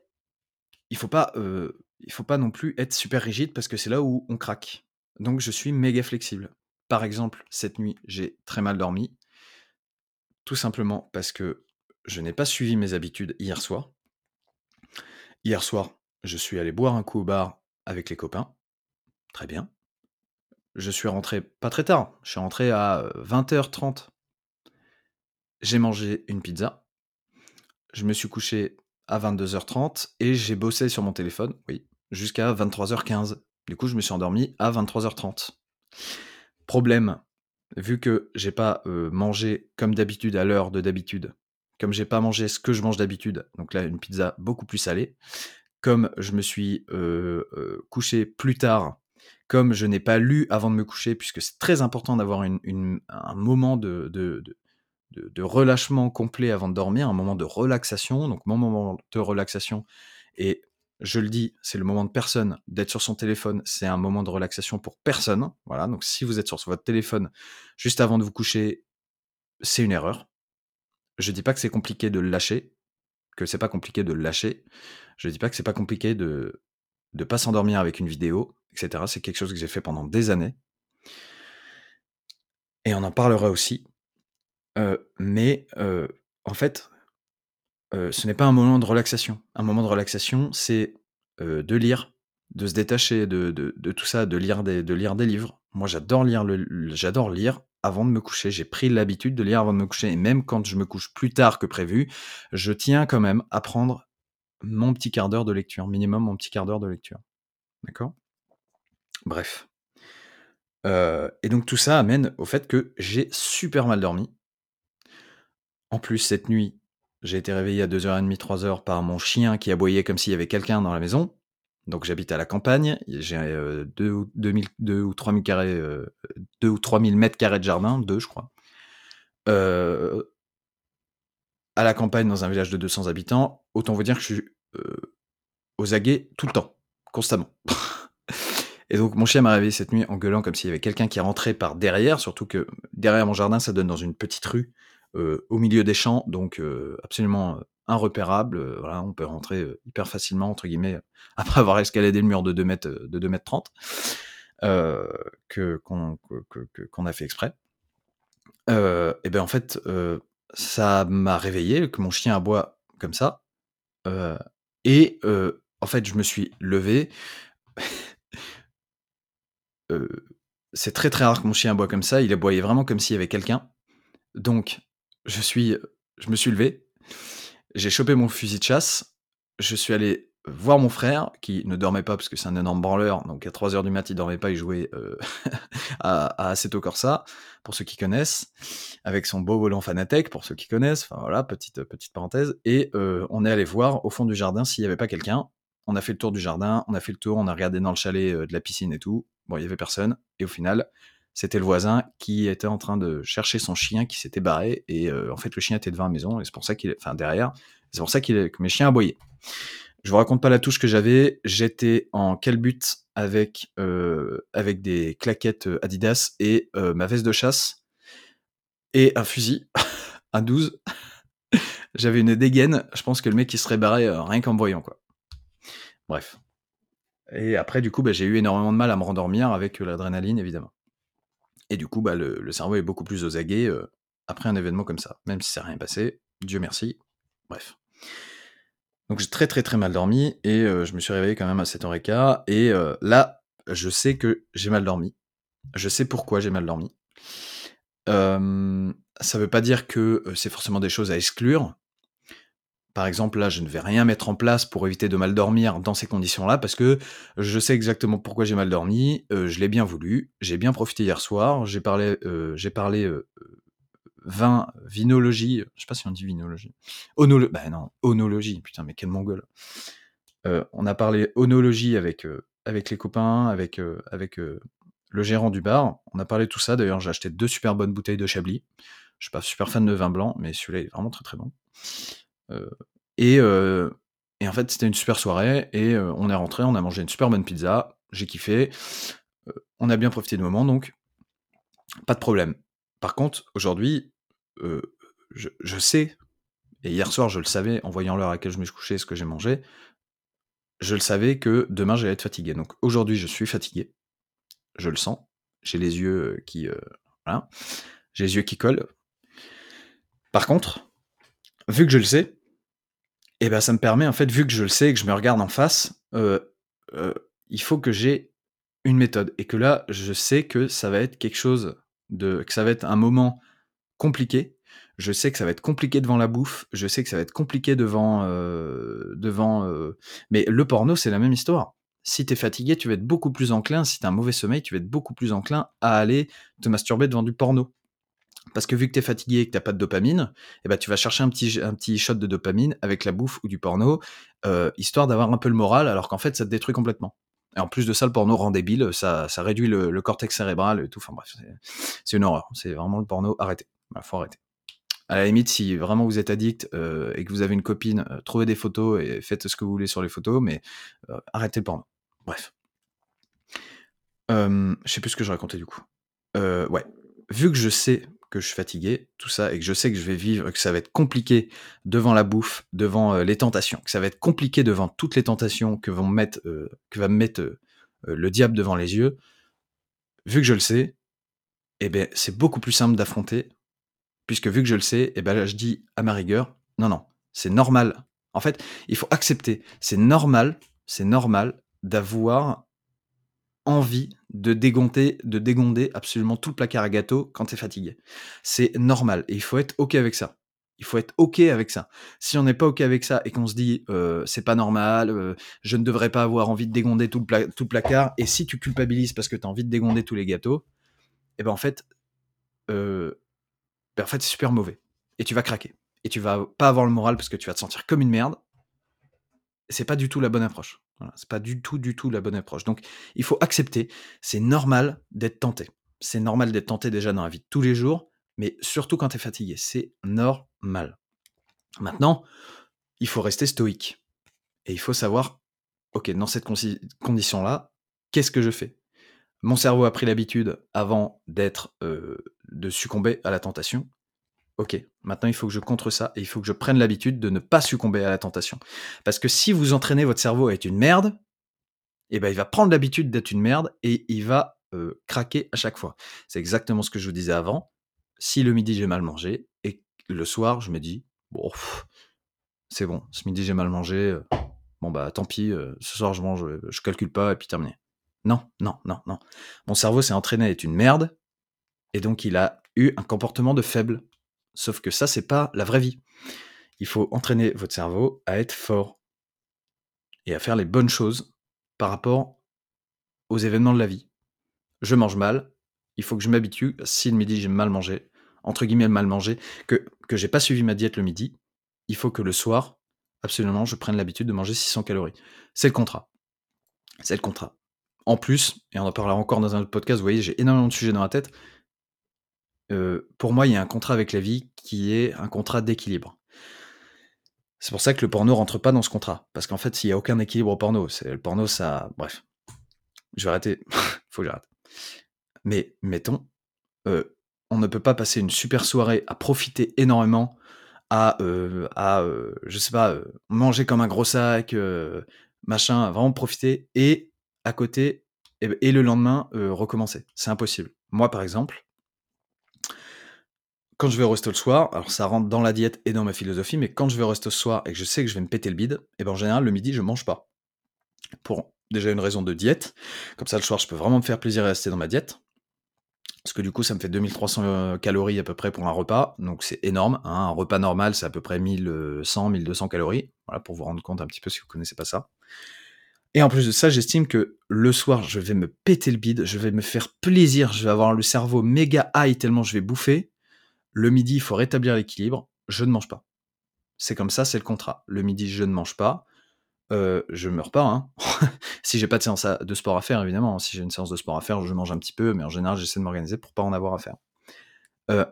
il faut pas, il faut pas non plus être super rigide parce que c'est là où on craque. Donc je suis méga flexible. Par exemple, cette nuit, j'ai très mal dormi tout simplement parce que je n'ai pas suivi mes habitudes hier soir. Hier soir, je suis allé boire un coup au bar avec les copains. Très bien. Je suis rentré pas très tard, je suis rentré à, heu, 20:30. J'ai mangé une pizza. Je me suis couché à 22:30 et j'ai bossé sur mon téléphone, oui, jusqu'à 23:15. Du coup, je me suis endormi à 23:30. Problème, vu que j'ai pas, mangé comme d'habitude à l'heure de d'habitude, comme j'ai pas mangé ce que je mange d'habitude, donc là, une pizza beaucoup plus salée, comme je me suis, couché plus tard, comme je n'ai pas lu avant de me coucher, puisque c'est très important d'avoir un moment de relâchement complet avant de dormir, un moment de relaxation. Donc mon moment de relaxation et je le dis, c'est le moment de personne. D'être sur son téléphone, c'est un moment de relaxation pour personne. Voilà, donc si vous êtes sur votre téléphone juste avant de vous coucher, c'est une erreur. Je dis pas que c'est compliqué de lâcher, que c'est pas compliqué de lâcher. Je dis pas que c'est pas compliqué de de pas s'endormir avec une vidéo, et cetera. C'est quelque chose que j'ai fait pendant des années. Et on en parlera aussi. Heu, mais, heu, en fait, ce n'est pas un moment de relaxation. Un moment de relaxation, c'est, de lire, de se détacher de tout ça, de lire des livres. Moi, j'adore lire j'adore lire avant de me coucher. J'ai pris l'habitude de lire avant de me coucher et même quand je me couche plus tard que prévu, je tiens quand même à prendre mon petit quart d'heure de lecture, minimum mon petit quart d'heure de lecture. D'accord? Bref. Et donc tout ça amène au fait que j'ai super mal dormi. En plus, cette nuit, j'ai été réveillé à 2:30-3:00 par mon chien qui aboyait comme s'il y avait quelqu'un dans la maison. Donc j'habite à la campagne, j'ai, heu, 2 ou 2000 2 ou 3000 carrés, heu, 2 ou 3000 mètres carrés de jardin, 2 je crois. Heu à la campagne dans un village de 200 habitants, autant vous dire que je suis, aux aguets tout le temps, constamment. Et donc mon chien m'a réveillé cette nuit en gueulant comme s'il y avait quelqu'un qui rentrait par derrière, surtout que derrière mon jardin, ça donne dans une petite rue, au milieu des champs, donc heu, absolument, heu, irrepérable, heu, voilà, on peut rentrer, «hyper facilement» entre guillemets, après avoir escaladé le mur de 2 mètres, de 2 mètres 30, heu, que qu'on a fait exprès. Heu et ben, en fait, ça m'a réveillé, que mon chien aboie comme ça, et en fait, je me suis levé c'est très, très rare que mon chien aboie comme ça, il aboyait vraiment comme s'il y avait quelqu'un. Donc je me suis levé, j'ai chopé mon fusil de chasse, je suis allé voir mon frère qui ne dormait pas parce que c'est un énorme branleur, donc à 3:00 du mat, il dormait pas, il jouait, heu, à à Assetto Corsa, pour ceux qui connaissent, avec son beau volant Fanatec, pour ceux qui connaissent, enfin voilà, petite, parenthèse et heu, on est allé voir au fond du jardin s'il y avait pas quelqu'un. On a fait le tour du jardin, on a fait le tour, on a regardé dans le chalet, heu, de la piscine et tout. Bon, il y avait personne et au final, c'était le voisin qui était en train de chercher son chien qui s'était barré et heu, en fait, le chien était devant la maison et c'est pour ça qu'il enfin derrière, c'est pour ça qu'il que mes chiens aboyaient. Je vous raconte pas la touche que j'avais, j'étais en calbut avec, heu, avec des claquettes, Adidas et heu, ma veste de chasse et un fusil, un 12. J'avais une dégaine, je pense que le mec il serait barré, rien qu'en me voyant, quoi. Bref. Et après du coup, bah, j'ai eu énormément de mal à me rendormir avec, l'adrénaline évidemment. Et du coup, bah, le cerveau est beaucoup plus aux aguets, heu, après un événement comme ça, même si c'est rien passé, Dieu merci. Bref. Donc j'ai très, très, très mal dormi et heu, je me suis réveillé quand même à 07:15 et heu, là, je sais que j'ai mal dormi. Je sais pourquoi j'ai mal dormi. Ça veut pas dire que, c'est forcément des choses à exclure. Par exemple, là, je ne vais rien mettre en place pour éviter de mal dormir dans ces conditions-là, parce que je sais exactement pourquoi j'ai mal dormi, heu, je l'ai bien voulu, j'ai bien profité hier soir, j'ai parlé, heu heu, vin, vinologie, je sais pas si on dit vinologie, onolo bah onologie, putain, mais quel mongol. On a parlé onologie avec, les copains, avec, le gérant du bar. On a parlé tout ça, d'ailleurs, j'ai acheté 2 super bonnes bouteilles de chablis. Je suis pas super fan de vin blanc, mais celui-là, il est vraiment très, très bon. Heu et heu et en fait, c'était une super soirée et heu, on est rentrés, on a mangé une super bonne pizza, j'ai kiffé, on a bien profité du moment donc pas de problème. Par contre, aujourd'hui, je sais et hier soir, je le savais en voyant l'heure à laquelle je me suis couché ce que j'ai mangé je le savais que demain, j'allais être fatigué. Donc aujourd'hui, je suis fatigué, je le sens, j'ai les yeux, qui, voilà, j'ai les yeux qui collent. Par contre, vu que je le sais et bah, ça me permet en fait, vu que je le sais et que je me regarde en face, heu heu, il faut que j'ai une méthode et que là, je sais que ça va être quelque chose de que ça va être un moment compliqué. Je sais que ça va être compliqué devant la bouffe, je sais que ça va être compliqué devant, heu, devant, mais le porno, c'est la même histoire. Si tu es fatigué, tu vas être beaucoup plus enclin, si tu as un mauvais sommeil, tu vas être beaucoup plus enclin à aller te masturber devant du porno. Parce que vu que tu es fatigué et que tu as pas de dopamine et bah, tu vas chercher un petit un petit shot de dopamine avec la bouffe ou du porno, heu, histoire d'avoir un peu le moral alors qu'en fait, ça te détruit complètement. Et en plus de ça, le porno rend débile, ça ça réduit le cortex cérébral et tout, enfin bref, c'est une horreur. C'est vraiment le porno, arrêtez, voilà, faut arrêter. À la limite, si vraiment vous êtes addict, heu et que vous avez une copine, heu, trouvez des photos et faites ce que vous voulez sur les photos, mais arrêtez le porno. Bref. Je sais plus ce que je racontais du coup. Ouais, vu que je sais que je suis fatigué, tout ça et que je sais que je vais vivre que ça va être compliqué devant la bouffe, devant, heu, les tentations, que ça va être compliqué devant toutes les tentations que vont me mettre, heu, que va me mettre, heu, le diable devant les yeux vu que je le sais et beh, c'est beaucoup plus simple d'affronter puisque vu que je le sais, eh ben je dis à ma rigueur, non, non, c'est normal. En fait, il faut accepter, c'est normal, c'est normal d'avoir envie de dégonter, de dégonder absolument tout le placard à gâteau quand tu es fatigué. C'est normal et il faut être OK avec ça. Il faut être OK avec ça. Si on n'est pas OK avec ça et qu'on se dit euh, c'est pas normal, euh, je ne devrais pas avoir envie de dégonder tout le, placard, et si tu culpabilises parce que tu as envie de dégonder tous les gâteaux, et eh ben en fait, euh, ben en fait c'est super mauvais. Et tu vas craquer. Et tu vas pas avoir le moral parce que tu vas te sentir comme une merde. C'est pas du tout la bonne approche. Voilà, c'est pas du tout, du tout la bonne approche. Donc, il faut accepter. C'est normal d'être tenté. C'est normal d'être tenté déjà dans la vie tous les jours, mais surtout quand tu es fatigué. C'est normal. Maintenant, il faut rester stoïque. Et il faut savoir, ok, dans cette condition-là, qu'est-ce que je fais? Mon cerveau a pris l'habitude, avant d'être, euh, de succomber à la tentation, ok, maintenant il faut que je contre ça et il faut que je prenne l'habitude de ne pas succomber à la tentation. Parce que si vous entraînez votre cerveau à être une merde, eh ben il va prendre l'habitude d'être une merde et il va euh, craquer à chaque fois. C'est exactement ce que je vous disais avant. Si le midi j'ai mal mangé et le soir je me dis bon c'est bon, ce midi j'ai mal mangé, euh, bon bah tant pis, euh, ce soir je mange, je calcule pas et puis terminé. Non, non, non, non. Mon cerveau s'est entraîné à être une merde et donc il a eu un comportement de faible Sauf que ça, c'est pas la vraie vie. Il faut entraîner votre cerveau à être fort et à faire les bonnes choses par rapport aux événements de la vie. Je mange mal, il faut que je m'habitue, si le midi j'ai mal mangé, entre guillemets mal mangé, que, que j'ai pas suivi ma diète le midi, il faut que le soir, absolument, je prenne l'habitude de manger 600 calories. C'est le contrat. C'est le contrat. En plus, et on en parlera encore dans un autre podcast, vous voyez, j'ai énormément de sujets dans la tête, pour moi, il y a un contrat avec la vie qui est un contrat d'équilibre. C'est pour ça que le porno rentre pas dans ce contrat. Parce qu'en fait, il n'y a aucun équilibre au porno. Le porno, ça. Bref. Je vais arrêter. Faut que j'arrête. Mais mettons, on ne peut pas passer une super soirée à profiter énormément, à, à je sais pas, manger comme un gros sac, machin, vraiment profiter, et à côté, et le lendemain, recommencer. C'est impossible. Moi, par exemple, quand je vais au resto le soir, alors ça rentre dans la diète et dans ma philosophie, mais quand je vais au resto ce soir et que je sais que je vais me péter le bide, et eh ben en général le midi je mange pas. Pour déjà une raison de diète, comme ça le soir je peux vraiment me faire plaisir et rester dans ma diète. Parce que du coup ça me fait 2300 euh, calories à peu près pour un repas, donc c'est énorme. Hein. Un repas normal c'est à peu près 1100, 1200 calories, voilà pour vous rendre compte un petit peu si vous connaissez pas ça. Et en plus de ça, j'estime que le soir, je vais me péter le bide, je vais me faire plaisir, je vais avoir le cerveau méga high tellement je vais bouffer. Le midi, il faut rétablir l'équilibre. Je ne mange pas. C'est comme ça, c'est le contrat. Le midi, je ne mange pas. Euh, je meurs pas. Hein. si j'ai pas de séance de sport à faire, évidemment. Si j'ai une séance de sport à faire, je mange un petit peu, mais en général, j'essaie de m'organiser pour pas en avoir à faire. Euh,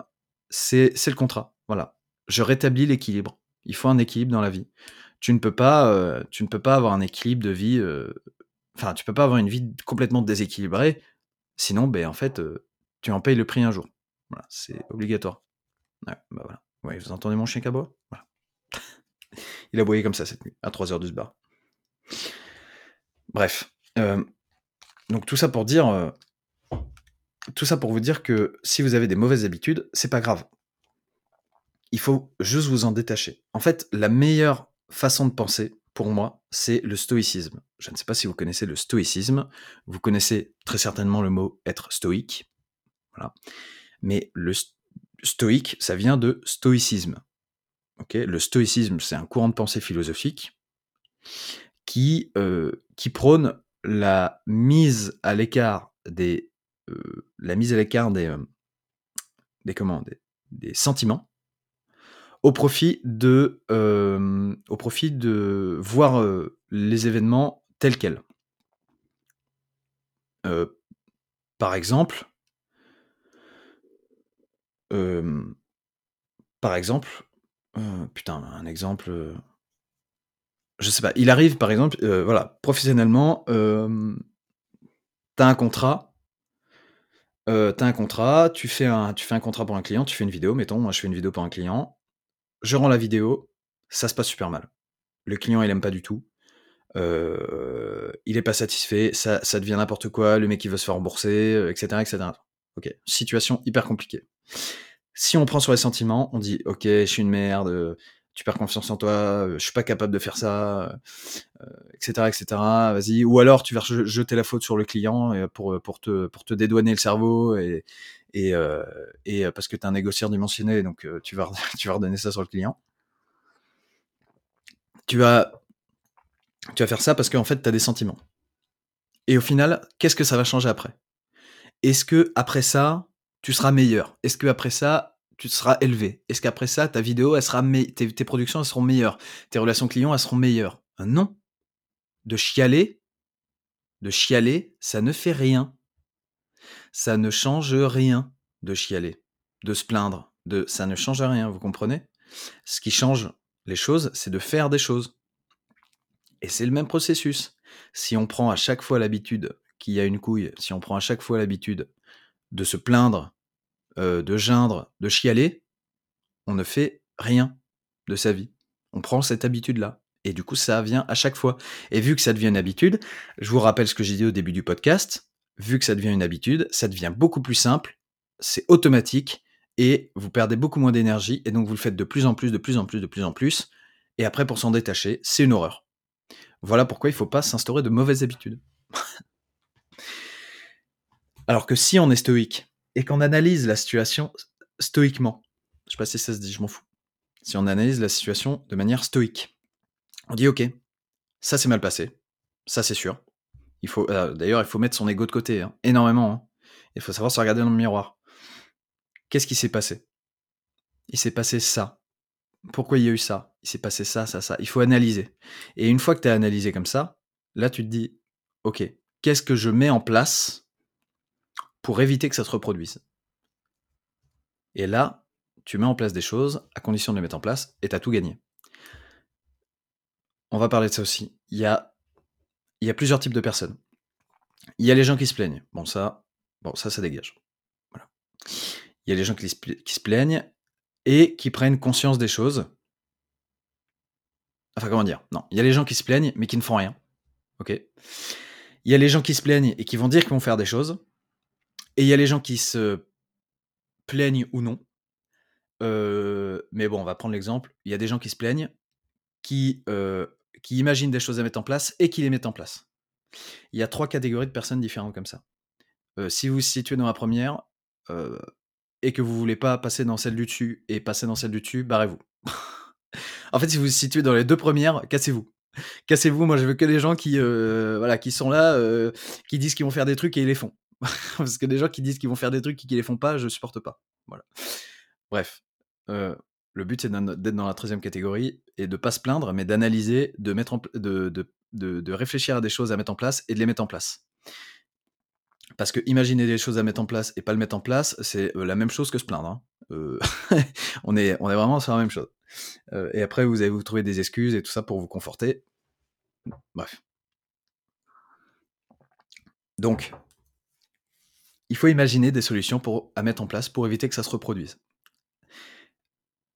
c'est le contrat. Voilà. Je rétablis l'équilibre. Il faut un équilibre dans la vie. Tu ne peux pas, euh, avoir un équilibre de vie. Enfin, tu peux pas avoir une vie complètement déséquilibrée. Sinon, ben en fait, tu en payes le prix un jour. C'est obligatoire. Bah vous entendez mon chien qui aboie? Voilà. Il a aboyé comme ça cette nuit, à 3h du bar. Bref. Euh, donc tout ça pour dire. Euh, tout ça pour vous dire que si vous avez des mauvaises habitudes, c'est pas grave. Il faut juste vous en détacher. En fait, la meilleure façon de penser, pour moi, c'est le stoïcisme. Je ne sais pas si vous connaissez le stoïcisme. Vous connaissez très certainement le mot être stoïque. Mais le, stoïque, ça vient de stoïcisme. le stoïcisme, c'est un courant de pensée philosophique qui, euh, prône la mise à l'écart des, euh, la mise à l'écart des, euh, des, des, sentiments au profit de voir les événements tels quels. par exemple, par exemple, putain, un exemple, je sais pas, il arrive par exemple, voilà, professionnellement, t'as un contrat, t'as un contrat, tu fais un tu fais un contrat pour un client, tu fais une vidéo, mettons, moi je fais une vidéo pour un client, je rends la vidéo, ça se passe super mal. Le client il aime pas du tout, il est pas satisfait, ça ça devient n'importe quoi, le mec il veut se faire rembourser, etc., etc. OK, situation hyper compliquée. Si on prend sur les sentiments, on dit: «OK, je suis une merde, tu perds confiance en toi, je suis pas capable de faire ça, heu et cetera et cetera, vas-y». Ou alors tu vas je jeter la faute sur le client et pour, te dédouaner le cerveau et et parce que tu es un négociateur dimensionné donc tu vas tu vas redonner ça sur le client. Tu vas tu vas faire ça parce qu'en fait, tu as des sentiments. Et au final, qu'est-ce que ça va changer après? Est-ce qu'après ça, tu seras meilleur? Est-ce qu'après ça, tu seras élevé? Est-ce qu'après ça, ta vidéo, sera tes tes productions, elles seront meilleures? Tes relations clients, seront meilleures? Non. De chialer de chialer, ça ne fait rien. Ça ne change rien de chialer, de se plaindre, de ça ne change rien, vous comprenez? Ce qui change les choses, c'est de faire des choses. Et c'est le même processus. Si on prend à chaque fois l'habitude qu'il y a une couille, si on prend à chaque fois l'habitude de se plaindre, euh, de geindre, de chialer, on ne fait rien de sa vie. On prend cette habitude-là. Et du coup, ça vient à chaque fois. Et vu que ça devient une habitude, je vous rappelle ce que j'ai dit au début du podcast, vu que ça devient une habitude, ça devient beaucoup plus simple, c'est automatique, et vous perdez beaucoup moins d'énergie, et donc vous le faites de plus en plus, de plus en plus, de plus en plus, et après pour s'en détacher, c'est une horreur. Voilà pourquoi il ne faut pas s'instaurer de mauvaises habitudes. Alors que si on est stoïque, et qu'on analyse la situation stoïquement, je sais pas si ça se dit, je m'en fous. Si on analyse la situation de manière stoïque, on dit ok, ça s'est mal passé, ça c'est sûr. Euh, d'ailleurs, il faut mettre son ego de côté, hein, énormément. Hein. Il faut savoir se regarder dans le miroir. Qu'est-ce qui s'est passé? Il s'est passé ça. Pourquoi il y a eu ça? Il s'est passé ça, ça, ça. Il faut analyser. Et une fois que tu as analysé comme ça, là tu te dis, ok, qu'est-ce que je mets en place pour éviter que ça se reproduise Et là, tu mets en place des choses à condition de les mettre en place et tu as tout gagné. On va parler de ça aussi. Il y a, plusieurs types de personnes. Il y a les gens qui se plaignent. Bon, ça, ça, ça dégage. Il y a les gens qui se plaignent et qui prennent conscience des choses. Enfin, comment dire? Non, il y a les gens qui se plaignent mais qui ne font rien. Ok? Il y a les gens qui se plaignent et qui vont dire qu'ils vont faire des choses. Et il y a les gens qui se plaignent ou non. Mais bon, on va prendre l'exemple. Il y a des gens qui se plaignent, qui, imaginent des choses à mettre en place et qui les mettent en place. Il y a trois catégories de personnes différentes comme ça. Si vous vous situez dans la première, et que vous voulez pas passer dans celle du dessus et passer dans celle du dessus, barrez-vous. en fait, si vous vous situez dans les deux premières, cassez-vous. Cassez-vous, moi je veux que des gens qui, qui sont là, qui disent qu'ils vont faire des trucs et ils les font. Parce que des gens qui disent qu'ils vont faire des trucs et qui les font pas, je supporte pas. Voilà. Bref. Euh, le but c'est d'être dans la troisième catégorie et de pas se plaindre, mais d'analyser, de, mettre de, de, de réfléchir à des choses à mettre en place et de les mettre en place. Parce que imaginer des choses à mettre en place et pas le mettre en place, c'est la même chose que se plaindre. Hein. on, est, on est vraiment sur la même chose. et après, vous allez vous trouver des excuses et tout ça pour vous conforter. Bref. Donc, il faut imaginer des solutions à mettre en place pour éviter que ça se reproduise.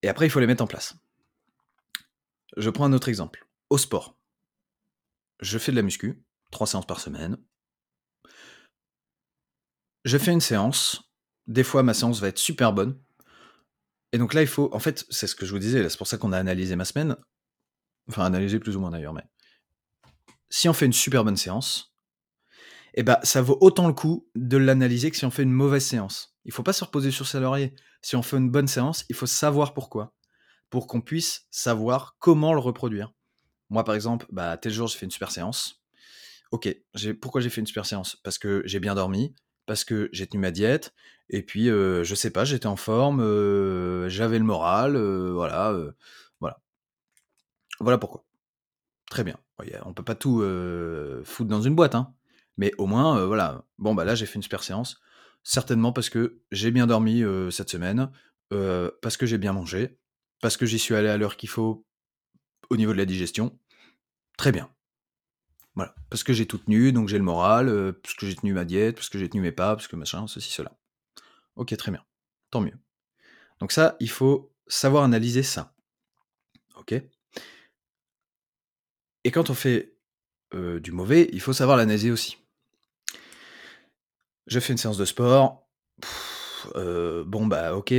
Et après, il faut les mettre en place. Je prends un autre exemple. Au sport. Je fais de la muscu, trois séances par semaine. Je fais une séance. Des fois, ma séance va être super bonne. Et donc là, il faut. En fait, c'est ce que je vous disais, c'est pour ça qu'on a analysé ma semaine. Enfin, analysé plus ou moins d'ailleurs, mais. Si on fait une super bonne séance, eh ben, ça vaut autant le coup de l'analyser que si on fait une mauvaise séance. Il faut pas se reposer sur ses lauriers. Si on fait une bonne séance, il faut savoir pourquoi. Pour qu'on puisse savoir comment le reproduire. Moi, par exemple, bah, tel jour, j'ai fait une super séance. Ok, pourquoi j'ai fait une super séance? Parce que j'ai bien dormi, parce que j'ai tenu ma diète, et puis je sais pas, j'étais en forme, j'avais le moral, voilà, voilà. Voilà pourquoi. Très bien. On peut pas tout foutre dans une boîte, hein. Mais au moins, voilà. Bon bah là j'ai fait une super séance, certainement parce que j'ai bien dormi cette semaine, parce que j'ai bien mangé, parce que j'y suis allé à l'heure qu'il faut au niveau de la digestion. Très bien. Voilà, parce que j'ai tout tenu, donc j'ai le moral, euh, parce que j'ai tenu ma diète, parce que j'ai tenu mes pas, parce que machin, ceci, cela. Ok, très bien. Tant mieux. Donc ça, il faut savoir analyser ça. Ok? Et quand on fait euh, du mauvais, il faut savoir l'analyser aussi. Je fais une séance de sport. Euh, bon, bah ok,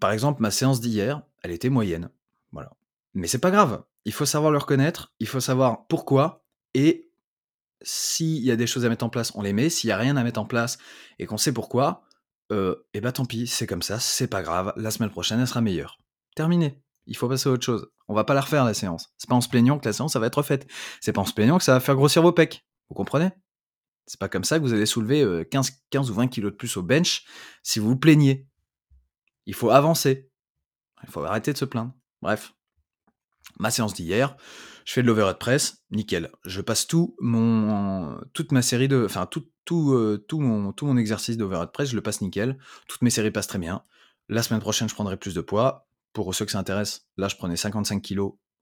par exemple, ma séance d'hier, elle était moyenne. Voilà. Mais c'est pas grave. Il faut savoir le reconnaître, il faut savoir pourquoi, et s'il y a des choses à mettre en place, on les met. S'il y a rien à mettre en place et qu'on sait pourquoi, euh, et bah tant pis, c'est comme ça, c'est pas grave. La semaine prochaine, elle sera meilleure. Terminé. Il faut passer à autre chose. On va pas la refaire la séance. C'est pas en se plaignant que la séance ça va être faite. C'est pas en se plaignant que ça va faire grossir vos pecs. Vous comprenez? C'est pas comme ça que vous allez soulever 15, 15 ou 20 kilos de plus au bench si vous vous plaignez. Il faut avancer. Il faut arrêter de se plaindre. Bref. Ma séance d'hier, je fais de l'overhead press, nickel. Je passe tout mon, toute ma série de, enfin tout, tout, tout mon, tout mon exercice d'overhead press, je le passe nickel. Toutes mes séries passent très bien. La semaine prochaine, je prendrai plus de poids. Pour ceux que ça intéresse, là, je prenais 55 kg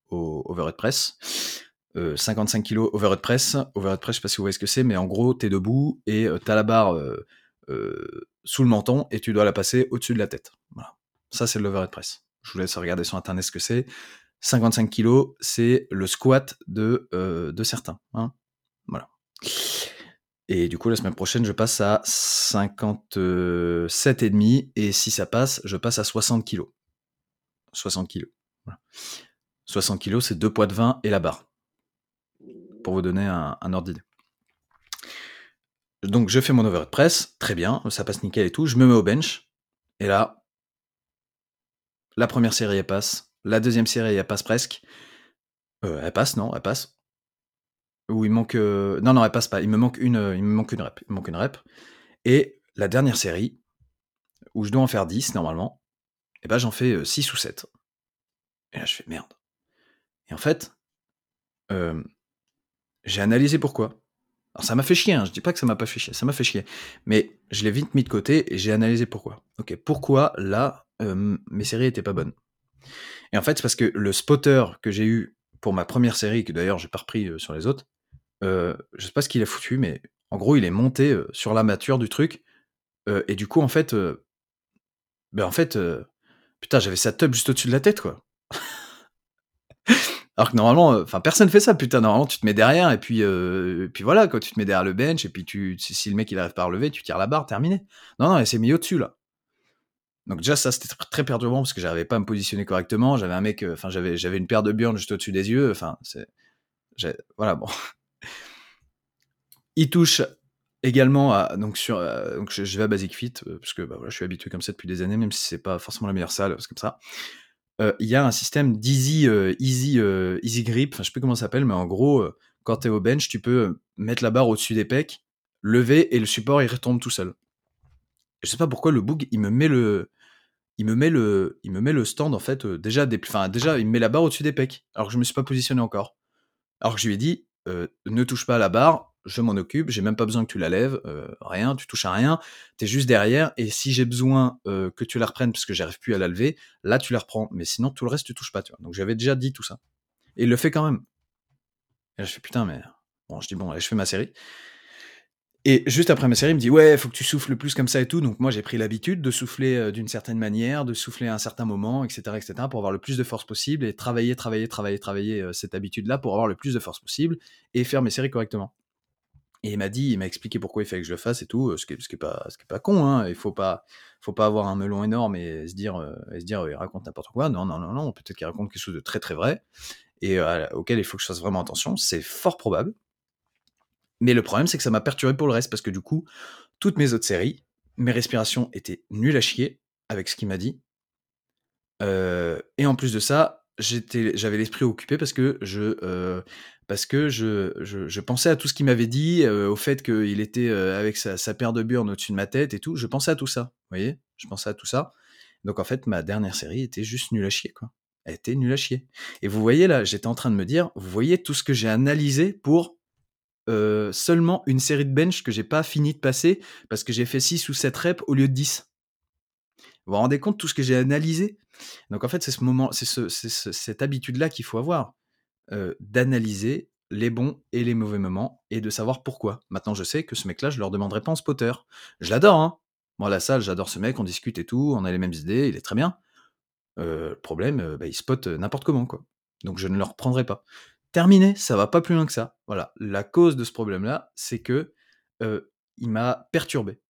au overhead press. 55 kg overhead press. Overhead press, je sais pas si vous voyez ce que c'est, mais en gros, tu es debout et euh, tu as la barre euh, sous le menton et tu dois la passer au-dessus de la tête. Voilà. Ça, c'est l'overhead press. Je vous laisse regarder sur internet ce que c'est. 55 kg, c'est le squat de, euh, de certains. Hein. voilà. Et du coup, la semaine prochaine, je passe à 57,5 et si ça passe, je passe à 60 kg. 60 kg. 60 kg, c'est deux poids de vin et la barre. Pour vous donner un, un ordre d'idée. Donc, je fais mon overhead press, très bien, ça passe nickel et tout. Je me mets au bench, et là, la première série, elle passe. La deuxième série, elle passe presque. Euh, elle passe, non, elle passe. Ou il manque. Euh, non, non, elle passe pas. Il me manque une, euh, il me manque une rep. Il me manque une rep. Et la dernière série, où je dois en faire 10 normalement, et eh ben j'en fais 6 ou 7. Et là, je fais merde. Et en fait, j'ai analysé pourquoi. Alors ça m'a fait chier, hein. je dis pas que ça m'a pas fait chier, ça m'a fait chier. Mais je l'ai vite mis de côté et j'ai analysé pourquoi. Ok, pourquoi là, mes séries étaient pas bonnes et en fait, c'est parce que le spotter que j'ai eu pour ma première série, que d'ailleurs j'ai pas repris euh, sur les autres, euh, je sais pas ce qu'il a foutu, mais en gros, il est monté euh, sur la mature du truc. et du coup, en fait, ben en fait, putain, j'avais sa tub juste au-dessus de la tête, quoi. Alors que normalement, enfin, personne fait ça, putain. Normalement, tu te mets derrière et puis, puis voilà, quand tu te mets derrière le bench et puis tu, si le mec il arrive pas à relever, tu tires la barre, terminé. Non, non, il s'est mis au-dessus là. Donc déjà ça c'était très perturbant parce que j'arrivais pas à me positionner correctement. J'avais un mec, euh, enfin j'avais une paire de burns juste au-dessus des yeux. Enfin c'est voilà bon. Il touche également à donc sur euh, je, vais à Basic Fit euh, parce que bah, voilà je suis habitué comme ça depuis des années même si c'est pas forcément la meilleure salle c'est comme ça. Il y a un système d'easy easy easy grip. Enfin je sais plus comment ça s'appelle mais en gros quand tu es au bench tu peux mettre la barre au-dessus des pecs, lever et le support il retombe tout seul je sais pas pourquoi le bug il me met le il me met le il me met le stand en fait euh, déjà des enfin déjà il me met la barre au-dessus des pecs alors que je me suis pas positionné encore. Alors que je lui ai dit euh, ne touche pas à la barre, je m'en occupe, j'ai même pas besoin que tu la lèves, euh, rien, tu touches à rien, tu es juste derrière et si j'ai besoin que tu la reprennes parce que j'arrive plus à la lever, là tu la reprends mais sinon tout le reste tu touches pas tu vois. Donc j'avais déjà dit tout ça. Et il le fait quand même. Et là, je fais putain mais bon, je dis bon, allez, je fais ma série. Et juste après ma série, il me dit ouais, faut que tu souffles plus comme ça et tout. Donc moi j'ai pris l'habitude de souffler euh, d'une certaine manière, de souffler à un certain moment, etc., etc., pour avoir le plus de force possible et travailler, travailler, travailler, travailler euh, cette habitude-là pour avoir le plus de force possible et faire mes séries correctement. Et il m'a dit, il m'a expliqué pourquoi il fallait que je le fasse et tout, euh, ce qui est, ce qui est pas, con. Hein. Il faut pas, faut pas avoir un melon énorme et se dire, et se dire, il raconte n'importe quoi. Non, non, non, non. Peut-être qu'il raconte quelque chose de très, très vrai et auquel il faut que je fasse vraiment attention. C'est fort probable. Mais le problème, c'est que ça m'a perturbé pour le reste, parce que du coup, toutes mes autres séries, mes respirations étaient nulles à chier avec ce qu'il m'a dit. Euh, et en plus de ça, j'avais l'esprit occupé parce que je, euh, parce que je, pensais à tout ce qu'il m'avait dit, euh, au fait qu'il était avec sa, paire de burnes au-dessus de ma tête et tout. Je pensais à tout ça, vous voyez? Je pensais à tout ça. Donc en fait, ma dernière série était juste nulle à chier. Elle était nulle à chier. Et vous voyez là, j'étais en train de me dire, vous voyez tout ce que j'ai analysé pour seulement une série de bench que j'ai pas fini de passer parce que j'ai fait 6 ou 7 reps au lieu de 10. Vous vous rendez compte tout ce que j'ai analysé? Donc en fait, c'est ce moment, c'est cette habitude-là qu'il faut avoir, d'analyser les bons et les mauvais moments et de savoir pourquoi. Maintenant, je sais que ce mec-là, je leur demanderai pas en spotter. Je l'adore, hein Moi, la salle, j'adore ce mec, on discute et tout, on a les mêmes idées, il est très bien. le problème, bah, il spot n'importe comment, quoi. Donc je ne le reprendrai pas terminé, ça va pas plus loin que ça. Voilà, la cause de ce problème-là, c'est que il m'a perturbé.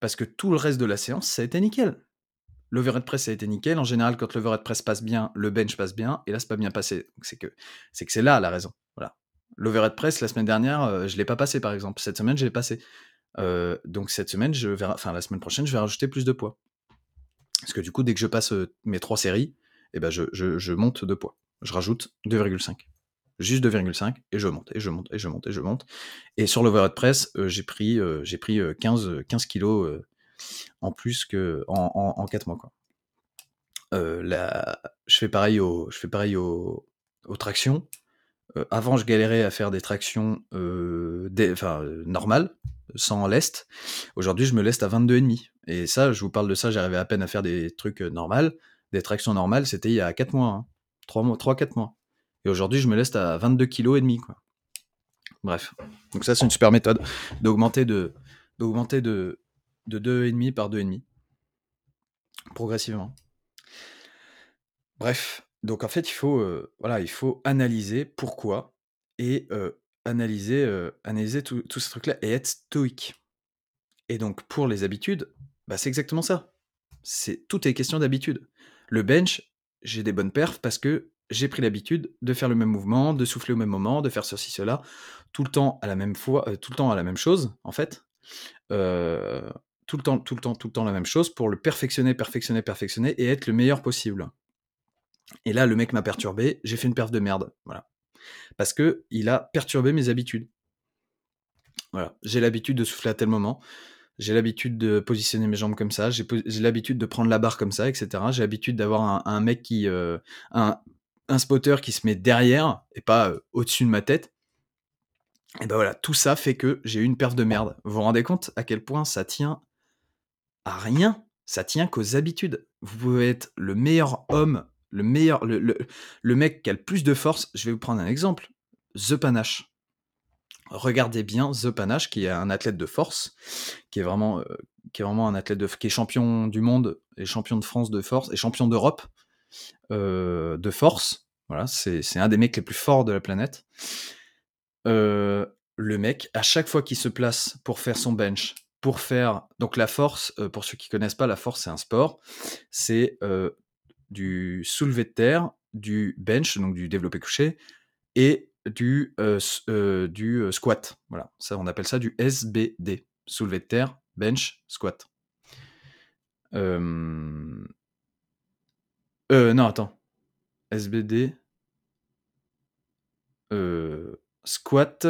Parce que tout le reste de la séance, ça a été nickel. L'overhead press a été nickel. En général, quand l'overhead press passe bien, le bench passe bien. Et là, c'est pas bien passé. C'est que c'est que c'est là la raison. Voilà. L'overhead press la semaine dernière, euh, je l'ai pas passé par exemple. Cette semaine, je l'ai passé. Euh, donc cette semaine, je vais, enfin la semaine prochaine, je vais rajouter plus de poids. Parce que du coup, dès que je passe euh, mes trois séries, eh ben je, je, monte de poids. Je rajoute 2,5 juste 2,5 et je monte et je monte et je monte et je monte. Et sur l'overhead press, euh, j'ai pris, j'ai pris 15, 15 kilos en plus que en, en, 4 mois. Quoi. je fais pareil au, je fais pareil aux tractions. avant, je galérais à faire des tractions des, enfin, normales, sans lest. Aujourd'hui, je me leste à 22,5. Et ça, je vous parle de ça, j'arrivais à peine à faire des trucs normales. Des tractions normales, c'était il y a 4 mois. Hein. 3 mois, 3-4 mois. Et aujourd'hui, je me laisse à 22 kg et demi. Bref. Donc ça, c'est une super méthode d'augmenter de, d'augmenter de, de 2,5 par 2,5. Progressivement. Bref. Donc en fait, il faut, euh, analyser pourquoi et euh, analyser, euh, analyser tous ces trucs-là et être stoïque. Et donc pour les habitudes, bah, c'est exactement ça. C'est tout est question d'habitude. Le bench, j'ai des bonnes perfs parce que j'ai pris l'habitude de faire le même mouvement, de souffler au même moment, de faire ceci, cela, tout le temps à la même fois, tout le temps à la même chose, en fait. Tout le temps, tout le temps, tout le temps la même chose pour le perfectionner, perfectionner, perfectionner et être le meilleur possible. Et là, le mec m'a perturbé, j'ai fait une perf de merde, voilà. Parce que il a perturbé mes habitudes. Voilà, j'ai l'habitude de souffler à tel moment, j'ai l'habitude de positionner mes jambes comme ça, j'ai l'habitude de prendre la barre comme ça, etc. J'ai l'habitude d'avoir un, mec qui, euh, un, un spotter qui se met derrière et pas euh, au-dessus de ma tête. Et ben voilà, tout ça fait que j'ai eu une perf de merde. Vous vous rendez compte à quel point ça tient à rien Ça tient qu'aux habitudes. Vous pouvez être le meilleur homme, le meilleur, le, le, mec qui a le plus de force. Je vais vous prendre un exemple. The Panache. Regardez bien The Panache, qui est un athlète de force, qui est vraiment, euh, qui est vraiment un athlète de, qui est champion du monde et champion de France de force et champion d'Europe euh, de force. Voilà, c'est un des mecs les plus forts de la planète. Euh, le mec, à chaque fois qu'il se place pour faire son bench, pour faire donc la force, euh, pour ceux qui connaissent pas, la force c'est un sport, c'est du soulevé de terre, du bench, donc du développé couché, et du, du squat. Voilà, ça on appelle ça du SBD, soulevé de terre, bench, squat. Euh, non, attends. SBD. Euh, squat,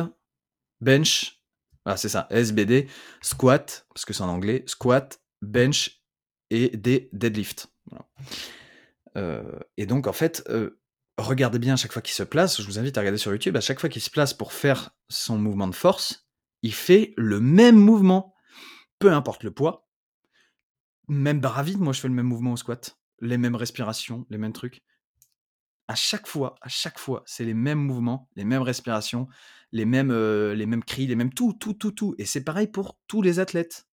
bench. Ah, c'est ça. SBD, squat, parce que c'est en anglais. Squat, bench et des deadlift. Euh, et donc, en fait, regardez bien à chaque fois qu'il se place. Je vous invite à regarder sur YouTube. À chaque fois qu'il se place pour faire son mouvement de force, il fait le même mouvement. Peu importe le poids. Même barre moi je fais le même mouvement au squat les mêmes respirations, les mêmes trucs. À chaque fois, à chaque fois, c'est les mêmes mouvements, les mêmes respirations, les mêmes, euh, les mêmes cris, les mêmes tout, tout, tout, tout. Et c'est pareil pour tous les athlètes.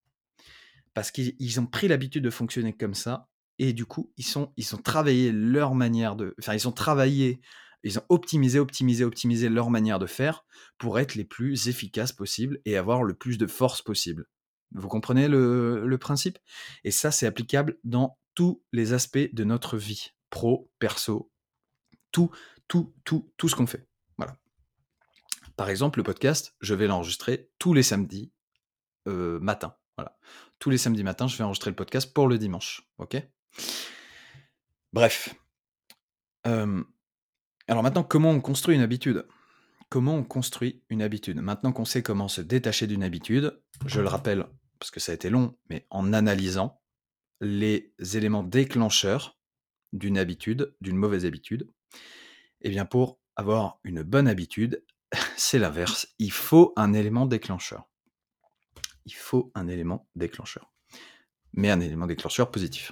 Parce qu'ils ont pris l'habitude de fonctionner comme ça. Et du coup, ils, sont, ils ont travaillé leur manière de. Enfin, ils ont travaillé, ils ont optimisé, optimisé, optimisé leur manière de faire pour être les plus efficaces possibles et avoir le plus de force possible. Vous comprenez le, le principe? Et ça, c'est applicable dans tous les aspects de notre vie, pro, perso, tout, tout, tout, tout ce qu'on fait. Voilà. Par exemple, le podcast, je vais l'enregistrer tous les samedis euh, matin. Voilà. Tous les samedis matins, je vais enregistrer le podcast pour le dimanche. Ok? Bref. Euh, alors maintenant, comment on construit une habitude? Comment on construit une habitude? Maintenant qu'on sait comment se détacher d'une habitude, je le rappelle parce que ça a été long, mais en analysant, les éléments déclencheurs d'une habitude, d'une mauvaise habitude, eh bien pour avoir une bonne habitude, c'est l'inverse. Il faut un élément déclencheur. Il faut un élément déclencheur. Mais un élément déclencheur positif.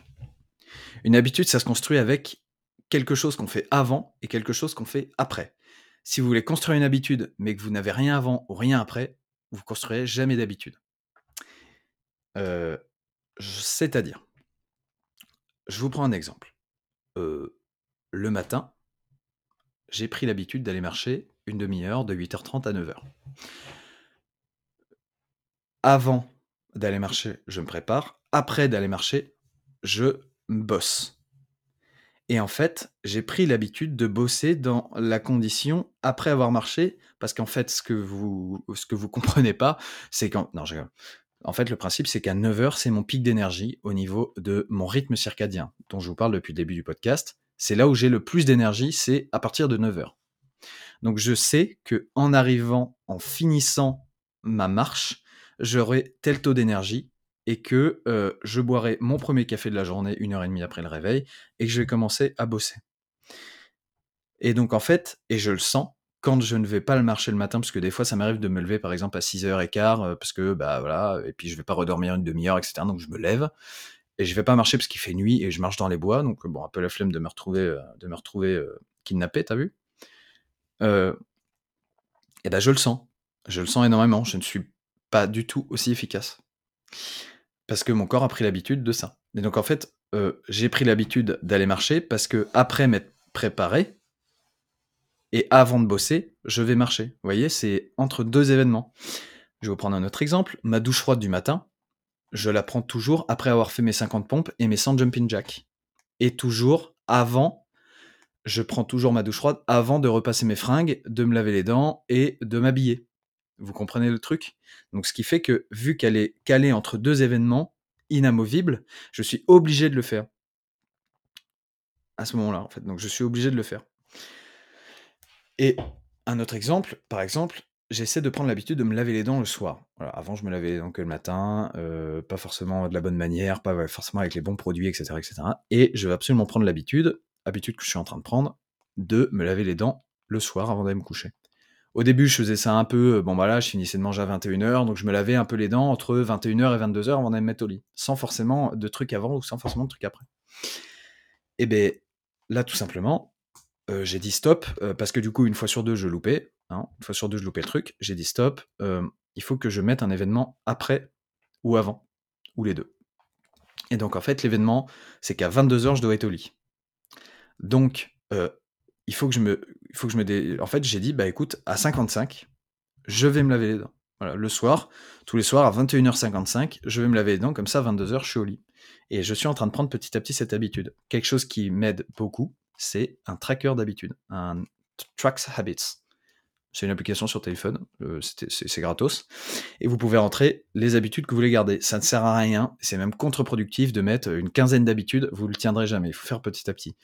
Une habitude, ça se construit avec quelque chose qu'on fait avant et quelque chose qu'on fait après. Si vous voulez construire une habitude, mais que vous n'avez rien avant ou rien après, vous construirez jamais d'habitude. Euh, c'est-à-dire, je vous prends un exemple. le matin, j'ai pris l'habitude d'aller marcher une demi-heure de 8h30 à 9h. Avant d'aller marcher, je me prépare. Après d'aller marcher, je bosse. Et en fait, j'ai pris l'habitude de bosser dans la condition après avoir marché, parce qu'en fait, ce que vous ce que vous comprenez pas, c'est quand non, je rigole. En fait, le principe, c'est qu'à 9 heures, c'est mon pic d'énergie au niveau de mon rythme circadien, dont je vous parle depuis le début du podcast. C'est là où j'ai le plus d'énergie, c'est à partir de 9 heures. Donc je sais que en arrivant, en finissant ma marche, j'aurai tel taux d'énergie et que euh, je boirai mon premier café de la journée une heure et demie après le réveil et que je vais commencer à bosser. Et donc en fait, et je le sens, quand je ne vais pas le marcher le matin, parce que des fois ça m'arrive de me lever par exemple à 6h15, euh, parce que bah voilà, et puis je vais pas redormir une demi-heure, etc. Donc je me lève, et je vais pas marcher parce qu'il fait nuit et je marche dans les bois, donc bon, un peu la flemme de me retrouver, euh, de me retrouver kidnappé, t'as vu? Et ben je le sens, je le sens énormément, je ne suis pas du tout aussi efficace. Parce que mon corps a pris l'habitude de ça. Et donc en fait, j'ai pris l'habitude d'aller marcher parce que après m'être préparé et avant de bosser, je vais marcher. Vous voyez, c'est entre deux événements. Je vais vous prendre un autre exemple. Ma douche froide du matin, je la prends toujours après avoir fait mes 50 pompes et mes 100 jumping jack. Et toujours avant, je prends toujours ma douche froide avant de repasser mes fringues, de me laver les dents et de m'habiller. Vous comprenez le truc? Donc ce qui fait que vu qu'elle est calée entre deux événements inamovibles, je suis obligé de le faire. À ce moment-là, en fait. Donc je suis obligé de le faire. Et un autre exemple, par exemple, j'essaie de prendre l'habitude de me laver les dents le soir. avant, je me lavais les dents le matin, euh, pas forcément de la bonne manière, pas forcément avec les bons produits, etc., etc. Et je vais absolument prendre l'habitude, habitude que je suis en train de prendre, de me laver les dents le soir avant d'aller me coucher. Au début, je faisais ça un peu, euh, bon voilà, je finissais de manger à 21h, donc je me lavais un peu les dents entre 21h et 22h avant d'aller me mettre au lit, sans forcément de trucs avant ou sans forcément de trucs après. Et bien là, tout simplement, euh, j'ai dit stop, parce que du coup, une fois sur deux, je loupais, hein, une fois sur deux, je loupais le truc, j'ai dit stop, il faut que je mette un événement après ou avant, ou les deux. Et donc en fait, l'événement, c'est qu'à 22h, je dois être au lit. Donc, il faut que je me, il faut que je me dé... En fait, j'ai dit, bah écoute, à 55, je vais me laver les dents. Voilà, le soir, tous les soirs à 21h55, je vais me laver les dents, comme ça, 22h, je suis au lit. Et je suis en train de prendre petit à petit cette habitude. Quelque chose qui m'aide beaucoup, c'est un tracker d'habitude, un Tracks Habits. C'est une application sur téléphone, euh, c'est gratos. Et vous pouvez rentrer les habitudes que vous voulez garder. Ça ne sert à rien, c'est même contre-productif de mettre une quinzaine d'habitudes, vous ne le tiendrez jamais, il faut faire petit à petit.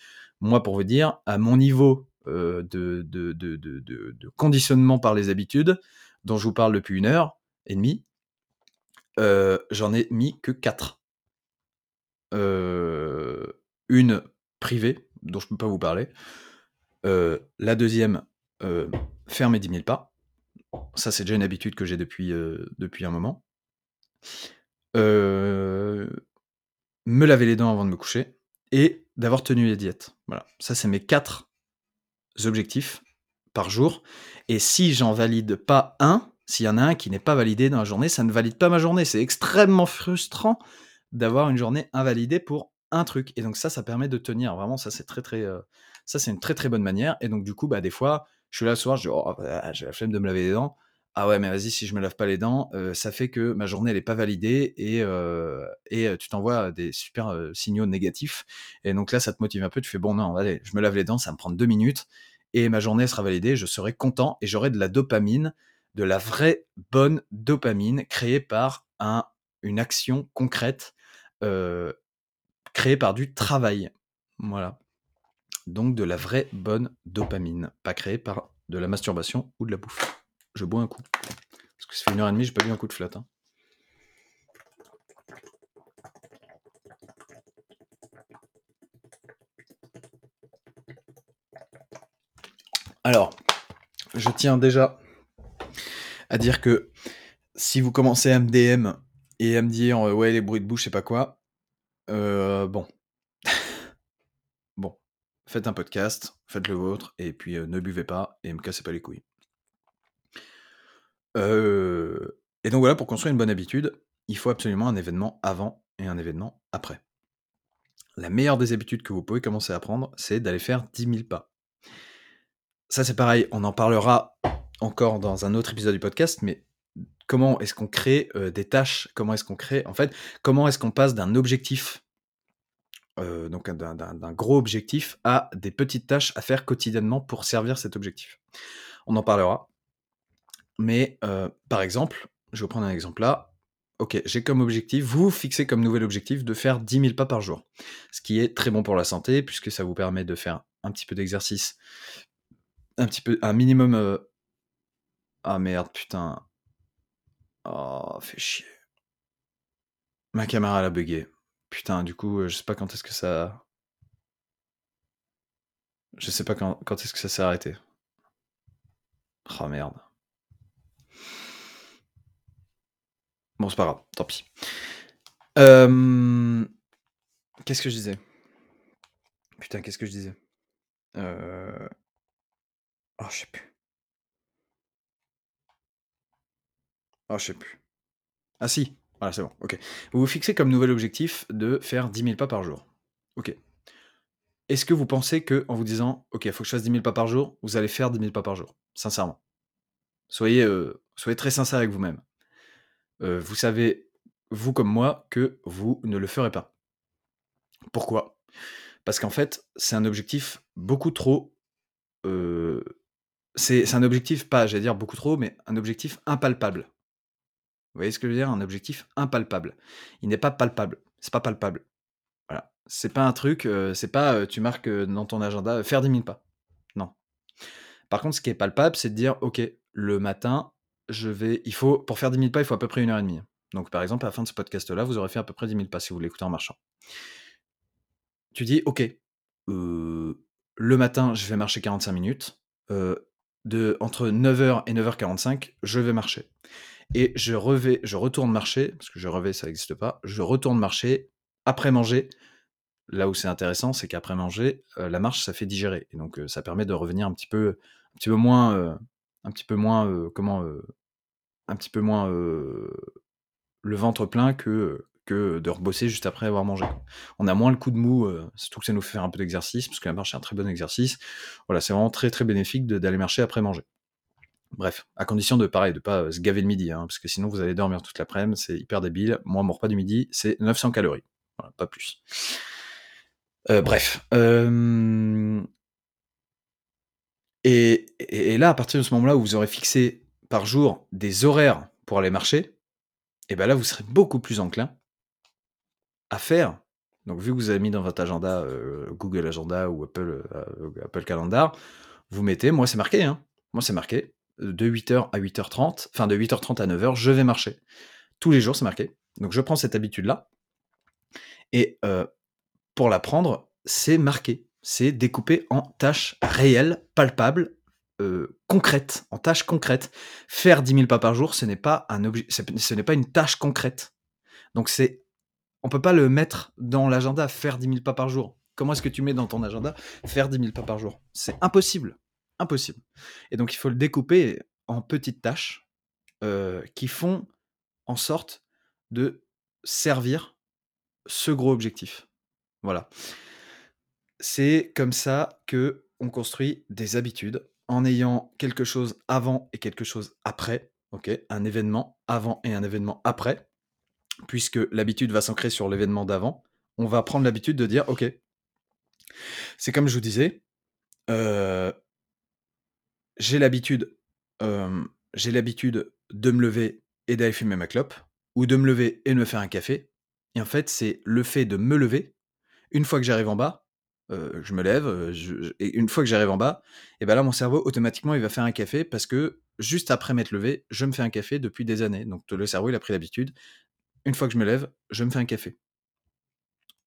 Moi, pour vous dire, à mon niveau euh, de, de, conditionnement par les habitudes, dont je vous parle depuis une heure et demie, euh, j'en ai mis que quatre. une privée, dont je ne peux pas vous parler. la deuxième, faire mes 10 000 pas. Ça, c'est déjà une habitude que j'ai depuis, euh, depuis un moment. Euh, me laver les dents avant de me coucher et d'avoir tenu les diètes. Voilà, ça, c'est mes quatre objectifs par jour. Et si j'en valide pas un, s'il y en a un qui n'est pas validé dans la journée, ça ne valide pas ma journée. C'est extrêmement frustrant d'avoir une journée invalidée pour un truc. Et donc ça, ça permet de tenir. Vraiment, ça c'est très très, euh, ça c'est une très très bonne manière. Et donc du coup, bah des fois, je suis là soir, je dis, oh, bah, j'ai la flemme de me laver les dents. Ah ouais, mais vas-y, si je me lave pas les dents, euh, ça fait que ma journée, elle est pas validée et, euh, et euh, tu t'envoies des super signaux négatifs. Et donc là, ça te motive un peu. Tu fais, bon, non, allez, je me lave les dents, ça me prend deux minutes et ma journée sera validée. Je serai content et j'aurai de la dopamine, de la vraie bonne dopamine créée par un, une action concrète, créée par du travail. Voilà donc de la vraie bonne dopamine, pas créée par de la masturbation ou de la bouffe. Je bois un coup. Parce que ça fait une heure et demie, j'ai pas bu un coup de flotte. Hein. Alors, je tiens déjà à dire que si vous commencez à MDM et à me dire ouais les bruits de bouche, je sais pas quoi, euh, bon, faites un podcast, faites le vôtre, et puis ne buvez pas et me cassez pas les couilles. et donc voilà, pour construire une bonne habitude, il faut absolument un événement avant et un événement après. La meilleure des habitudes que vous pouvez commencer à prendre, c'est d'aller faire 10 000 pas. Ça c'est pareil, on en parlera encore dans un autre épisode du podcast, mais comment est-ce qu'on crée des tâches? Comment est-ce qu'on crée, en fait, comment est-ce qu'on passe d'un objectif euh, donc d'un gros objectif à des petites tâches à faire quotidiennement pour servir cet objectif. On en parlera. Mais euh, par exemple, je vais prendre un exemple là. Ok, j'ai comme objectif, vous vous fixez comme nouvel objectif de faire 10 000 pas par jour. Ce qui est très bon pour la santé, puisque ça vous permet de faire un petit peu d'exercice, un petit peu, un minimum. euh, Ah merde, putain. Oh, fait chier. Ma caméra elle a bugué. Putain, du coup, euh, je sais pas quand est-ce que ça. Je sais pas quand, est-ce que ça s'est arrêté. Oh merde. Bon, c'est pas grave, tant pis. Qu'est-ce que je disais? Putain, qu'est-ce que je disais? Euh... Oh, je sais plus. Oh, je sais plus. Ah si, voilà, c'est bon, ok. Vous vous fixez comme nouvel objectif de faire 10 000 pas par jour. Ok. Est-ce que vous pensez que en vous disant, ok, il faut que je fasse 10 000 pas par jour, vous allez faire 10 000 pas par jour? Sincèrement. Soyez, euh, soyez très sincère avec vous-même. Euh, vous savez, vous comme moi, que vous ne le ferez pas. Pourquoi? Parce qu'en fait, c'est un objectif beaucoup trop... euh, c'est c'est un objectif, pas, j'allais dire beaucoup trop, mais un objectif impalpable. Vous voyez ce que je veux dire? Un objectif impalpable. Il n'est pas palpable. C'est pas palpable. Voilà. C'est pas un truc, euh, c'est pas euh, tu marques euh, dans ton agenda euh, faire 10 000 pas. Non. Par contre, ce qui est palpable, c'est de dire ok, le matin, je vais. Il faut, pour faire 10 000 pas, il faut à peu près une heure et demie. Donc, par exemple, à la fin de ce podcast-là, vous aurez fait à peu près 10 000 pas si vous l'écoutez en marchant. Tu dis ok, le matin, je vais marcher 45 minutes. de, entre 9h et 9h45, je vais marcher. Et je, revais, je retourne marcher, parce que je revais, ça n'existe pas, je retourne marcher après manger. Là où c'est intéressant, c'est qu'après manger, euh, la marche, ça fait digérer. Et donc, ça permet de revenir un petit peu, un petit peu moins, le ventre plein que, de rebosser juste après avoir mangé. On a moins le coup de mou, euh, surtout que ça nous fait faire un peu d'exercice, parce que la marche est un très bon exercice. Voilà, c'est vraiment très très bénéfique d'aller marcher après manger. Bref, à condition de pareil, de pas euh, se gaver le midi, hein, parce que sinon vous allez dormir toute l'après-midi, c'est hyper débile. Moi, mon repas du midi, c'est 900 calories. Voilà, pas plus. Euh, bref. euh, Et, là, à partir de ce moment-là où vous aurez fixé par jour des horaires pour aller marcher, et ben là, vous serez beaucoup plus enclin à faire. Donc, vu que vous avez mis dans votre agenda Google Agenda ou Apple, Apple Calendar, vous mettez, moi c'est marqué, hein, moi c'est marqué, de 8h à 8h30, enfin de 8h30 à 9h, je vais marcher. Tous les jours, c'est marqué. Donc, je prends cette habitude-là. Et euh, pour la prendre, c'est marqué. C'est découpé en tâches réelles, palpables, euh, concrètes, en tâches concrètes. Faire 10 000 pas par jour, ce n'est pas, un ce n'est pas une tâche concrète. Donc c'est, on peut pas le mettre dans l'agenda, faire 10 000 pas par jour. Comment est-ce que tu mets dans ton agenda faire 10 000 pas par jour? C'est impossible. Impossible. Et donc il faut le découper en petites tâches qui font en sorte de servir ce gros objectif. Voilà. C'est comme ça que on construit des habitudes en ayant quelque chose avant et quelque chose après. Un événement avant et un événement après, puisque l'habitude va s'ancrer sur l'événement d'avant. On va prendre l'habitude de dire ok. C'est comme je vous disais, j'ai l'habitude, de me lever et d'aller fumer ma clope, ou de me lever et de me faire un café. Et en fait, c'est le fait de me lever. Une fois que j'arrive en bas, je me lève, et une fois que j'arrive en bas, et ben là, mon cerveau automatiquement, il va faire un café parce que juste après m'être levé, je me fais un café depuis des années. Donc le cerveau, il a pris l'habitude. Une fois que je me lève, je me fais un café.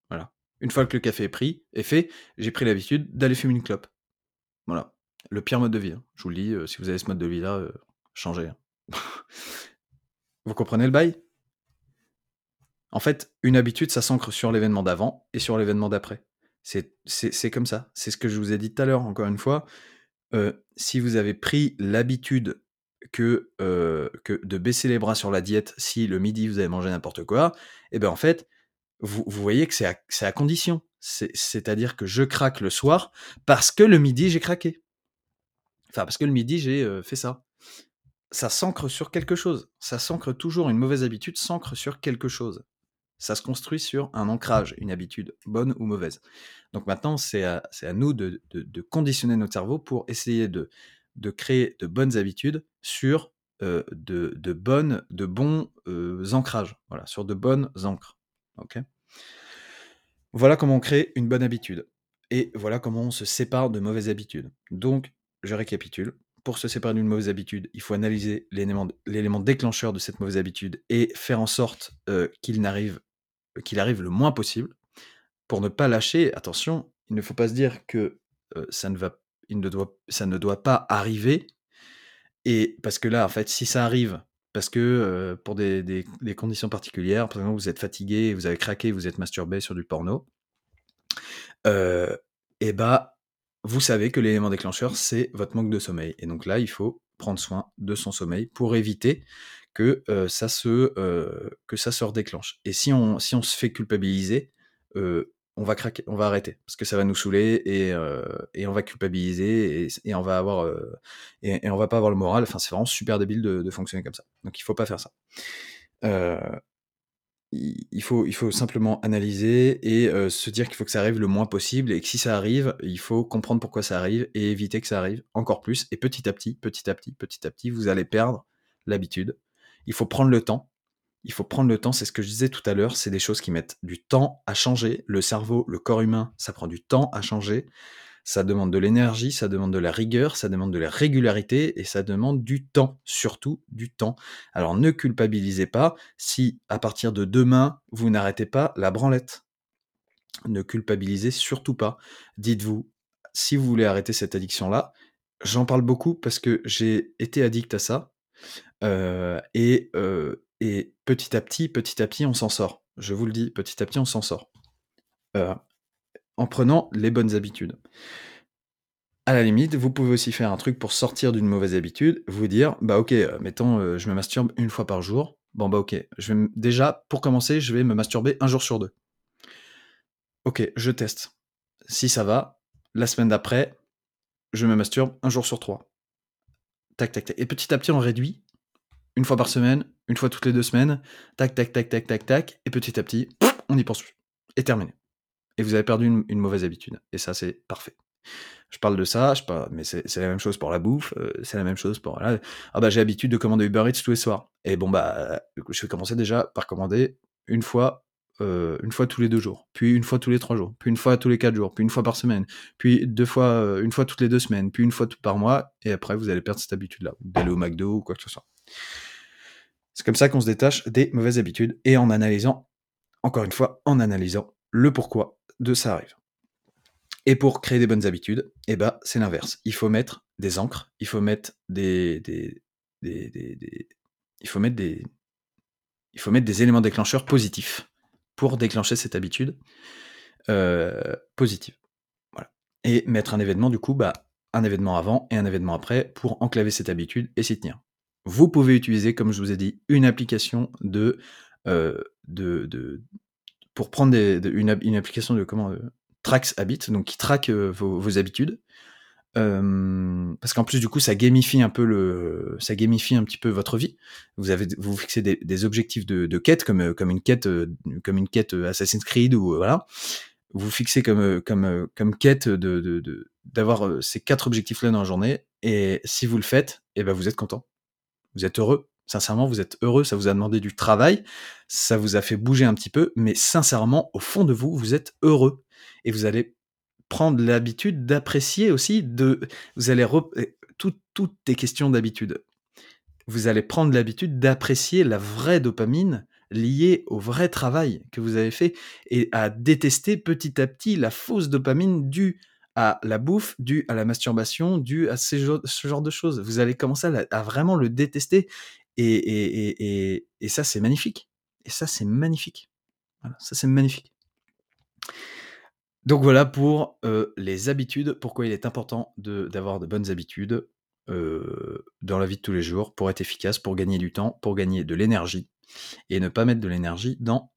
Voilà. Une fois que le café est pris et fait, j'ai pris l'habitude d'aller fumer une clope. Voilà. Le pire mode de vie. hein. Je vous le dis, euh, si vous avez ce mode de vie-là, euh, changez. hein. vous comprenez le bail? En fait, une habitude, ça s'ancre sur l'événement d'avant et sur l'événement d'après. C'est comme ça. C'est ce que je vous ai dit tout à l'heure, encore une fois. Euh, si vous avez pris l'habitude que, que de baisser les bras sur la diète si le midi vous avez mangé n'importe quoi, et ben en fait, vous, vous voyez que c'est à, à condition. C'est- C'est-à-dire que je craque le soir parce que le midi j'ai craqué. Parce que le midi j'ai fait ça. Ça s'ancre sur quelque chose. Ça s'ancre toujours, une mauvaise habitude s'ancre sur quelque chose. Ça se construit sur un ancrage, une habitude, bonne ou mauvaise. Donc maintenant, c'est à, nous de, conditionner notre cerveau pour essayer de, créer de bonnes habitudes sur de, bonnes, de bons ancrages, voilà, sur de bonnes encres. ok? Voilà comment on crée une bonne habitude. Et voilà comment on se sépare de mauvaises habitudes. Donc, je récapitule. Pour se séparer d'une mauvaise habitude, il faut analyser l'élément déclencheur de cette mauvaise habitude et faire en sorte euh, qu'il n'arrive qu'il arrive le moins possible. Pour ne pas lâcher, attention, il ne faut pas se dire que euh, ça, ne va, il ne doit, ça ne doit pas arriver. Et parce que là, en fait, si ça arrive, parce que euh, pour des, conditions particulières, par exemple, vous êtes fatigué, vous avez craqué, vous êtes masturbé sur du porno, euh, et bah, vous savez que l'élément déclencheur, c'est votre manque de sommeil. Et donc là, il faut prendre soin de son sommeil pour éviter que, euh, ça, se, euh, que ça se redéclenche. Et si on, si on se fait culpabiliser, euh, on va craquer, on va arrêter parce que ça va nous saouler et, et on va culpabiliser et, on va avoir et, on va pas avoir le moral. Enfin, c'est vraiment super débile de, de, fonctionner comme ça. Donc, il faut pas faire ça. Il faut, il faut simplement analyser et euh, se dire qu'il faut que ça arrive le moins possible et que si ça arrive, il faut comprendre pourquoi ça arrive et éviter que ça arrive encore plus. Et petit à petit, petit à petit, petit à petit, vous allez perdre l'habitude. Il faut prendre le temps. Il faut prendre le temps, c'est ce que je disais tout à l'heure, c'est des choses qui mettent du temps à changer. Le cerveau, le corps humain, ça prend du temps à changer ça demande de l'énergie, ça demande de la rigueur, ça demande de la régularité et ça demande du temps, surtout du temps. Alors ne culpabilisez pas si à partir de demain, vous n'arrêtez pas la branlette. Ne culpabilisez surtout pas. Dites-vous, si vous voulez arrêter cette addiction-là, j'en parle beaucoup parce que j'ai été addict à ça. Euh, et, euh, et petit à petit, petit à petit, on s'en sort. Je vous le dis, petit à petit, on s'en sort. Euh, en prenant les bonnes habitudes. À la limite, vous pouvez aussi faire un truc pour sortir d'une mauvaise habitude, vous dire, bah ok, euh, mettons, euh, je me masturbe une fois par jour. Bon bah ok, je vais déjà, pour commencer, je vais me masturber un jour sur deux. Ok, je teste. Si ça va, la semaine d'après, je me masturbe un jour sur trois. Tac, tac, tac. Et petit à petit, on réduit. Une fois par semaine, une fois toutes les deux semaines. Tac, tac, tac, tac, tac, tac. Et petit à petit, on n'y pense plus. Et terminé et vous avez perdu une, mauvaise habitude. Et ça, c'est parfait. Je parle de ça, mais c'est la même chose pour la bouffe, euh, c'est la même chose pour. Là, ah bah j'ai l'habitude de commander Uber Eats tous les soirs. Et bon bah, je vais commencer déjà par commander une fois, euh, une fois tous les deux jours, puis une fois tous les trois jours, puis une fois tous les quatre jours, puis une fois par semaine, puis deux fois, euh, une fois toutes les deux semaines, puis une fois par mois, et après vous allez perdre cette habitude-là, d'aller au McDo ou quoi que ce soit. C'est comme ça qu'on se détache des mauvaises habitudes et en analysant, encore une fois, en analysant le pourquoi de ça arrive. Et pour créer des bonnes habitudes, eh ben, c'est l'inverse. Il faut mettre des encres, il faut mettre des, il faut mettre des, il faut mettre des éléments déclencheurs positifs pour déclencher cette habitude euh, positive. Voilà. Et mettre un événement, du coup, bah, un événement avant et un événement après pour enclaver cette habitude et s'y tenir. Vous pouvez utiliser, comme je vous ai dit, une application de, euh, de, de, pour prendre une, application de comment euh, Tracks Habit, donc qui traque euh, vos, habitudes. Euh, parce qu'en plus du coup ça gamifie un peu le ça gamifie un petit peu votre vie. Vous avez vous, fixez des, objectifs de, de quête comme comme une quête comme une quête Assassin's Creed ou voilà. Vous fixez comme comme comme quête de d'avoir ces quatre objectifs là dans la journée et si vous le faites et eh ben vous êtes content. Vous êtes heureux Sincèrement, vous êtes heureux, ça vous a demandé du travail, ça vous a fait bouger un petit peu, mais sincèrement, au fond de vous, vous êtes heureux. Et vous allez prendre l'habitude d'apprécier aussi, de, vous allez, tout, toutes tes questions d'habitude. Vous allez prendre l'habitude d'apprécier la vraie dopamine liée au vrai travail que vous avez fait et à détester petit à petit la fausse dopamine due à la bouffe, due à la masturbation, due à ce genre de choses. Vous allez commencer à vraiment le détester et, ça, c'est magnifique. Et ça, c'est magnifique. Voilà, ça, c'est magnifique. Donc voilà pour euh, les habitudes, pourquoi il est important d'avoir de, bonnes habitudes euh, dans la vie de tous les jours pour être efficace, pour gagner du temps, pour gagner de l'énergie et ne pas mettre de l'énergie dans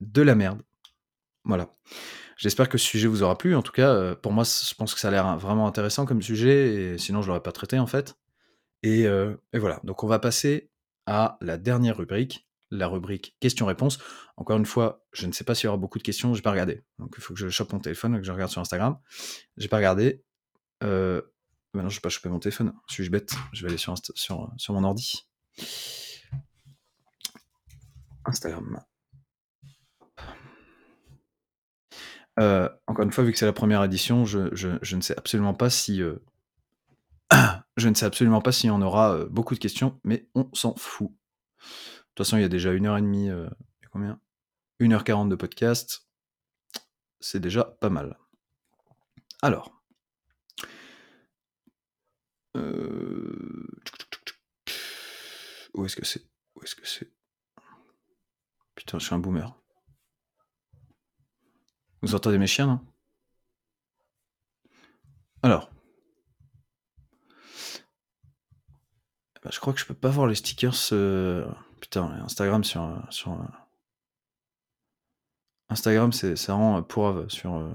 de la merde. Voilà. J'espère que ce sujet vous aura plu. En tout cas, euh, pour moi, je pense que ça a l'air vraiment intéressant comme sujet, et sinon je l'aurais pas traité en fait. Et, euh, et, voilà, donc on va passer à la dernière rubrique, la rubrique questions-réponses. Encore une fois, je ne sais pas s'il y aura beaucoup de questions, j'ai pas regardé. Donc il faut que je chope mon téléphone et que je regarde sur Instagram. J'ai pas regardé. Euh, maintenant, je vais pas choper mon téléphone. Suis-je bête Je vais aller sur, mon ordi. Instagram. Euh, encore une fois, vu que c'est la première édition, je, je, je, ne sais absolument pas si je ne sais absolument pas s'il y en aura euh, beaucoup de questions, mais on s'en fout. De toute façon, il y a déjà une heure et demie, euh, combien? 1h40 de podcast. C'est déjà pas mal. Alors. Euh... Où est-ce que c'est? Où est-ce que c'est? Putain, je suis un boomer. Vous entendez mes chiens, non? Alors. Je crois que je peux pas voir les stickers. Euh, putain, Instagram sur. Euh. Euh, Instagram, c'est ça rend pourrave sur,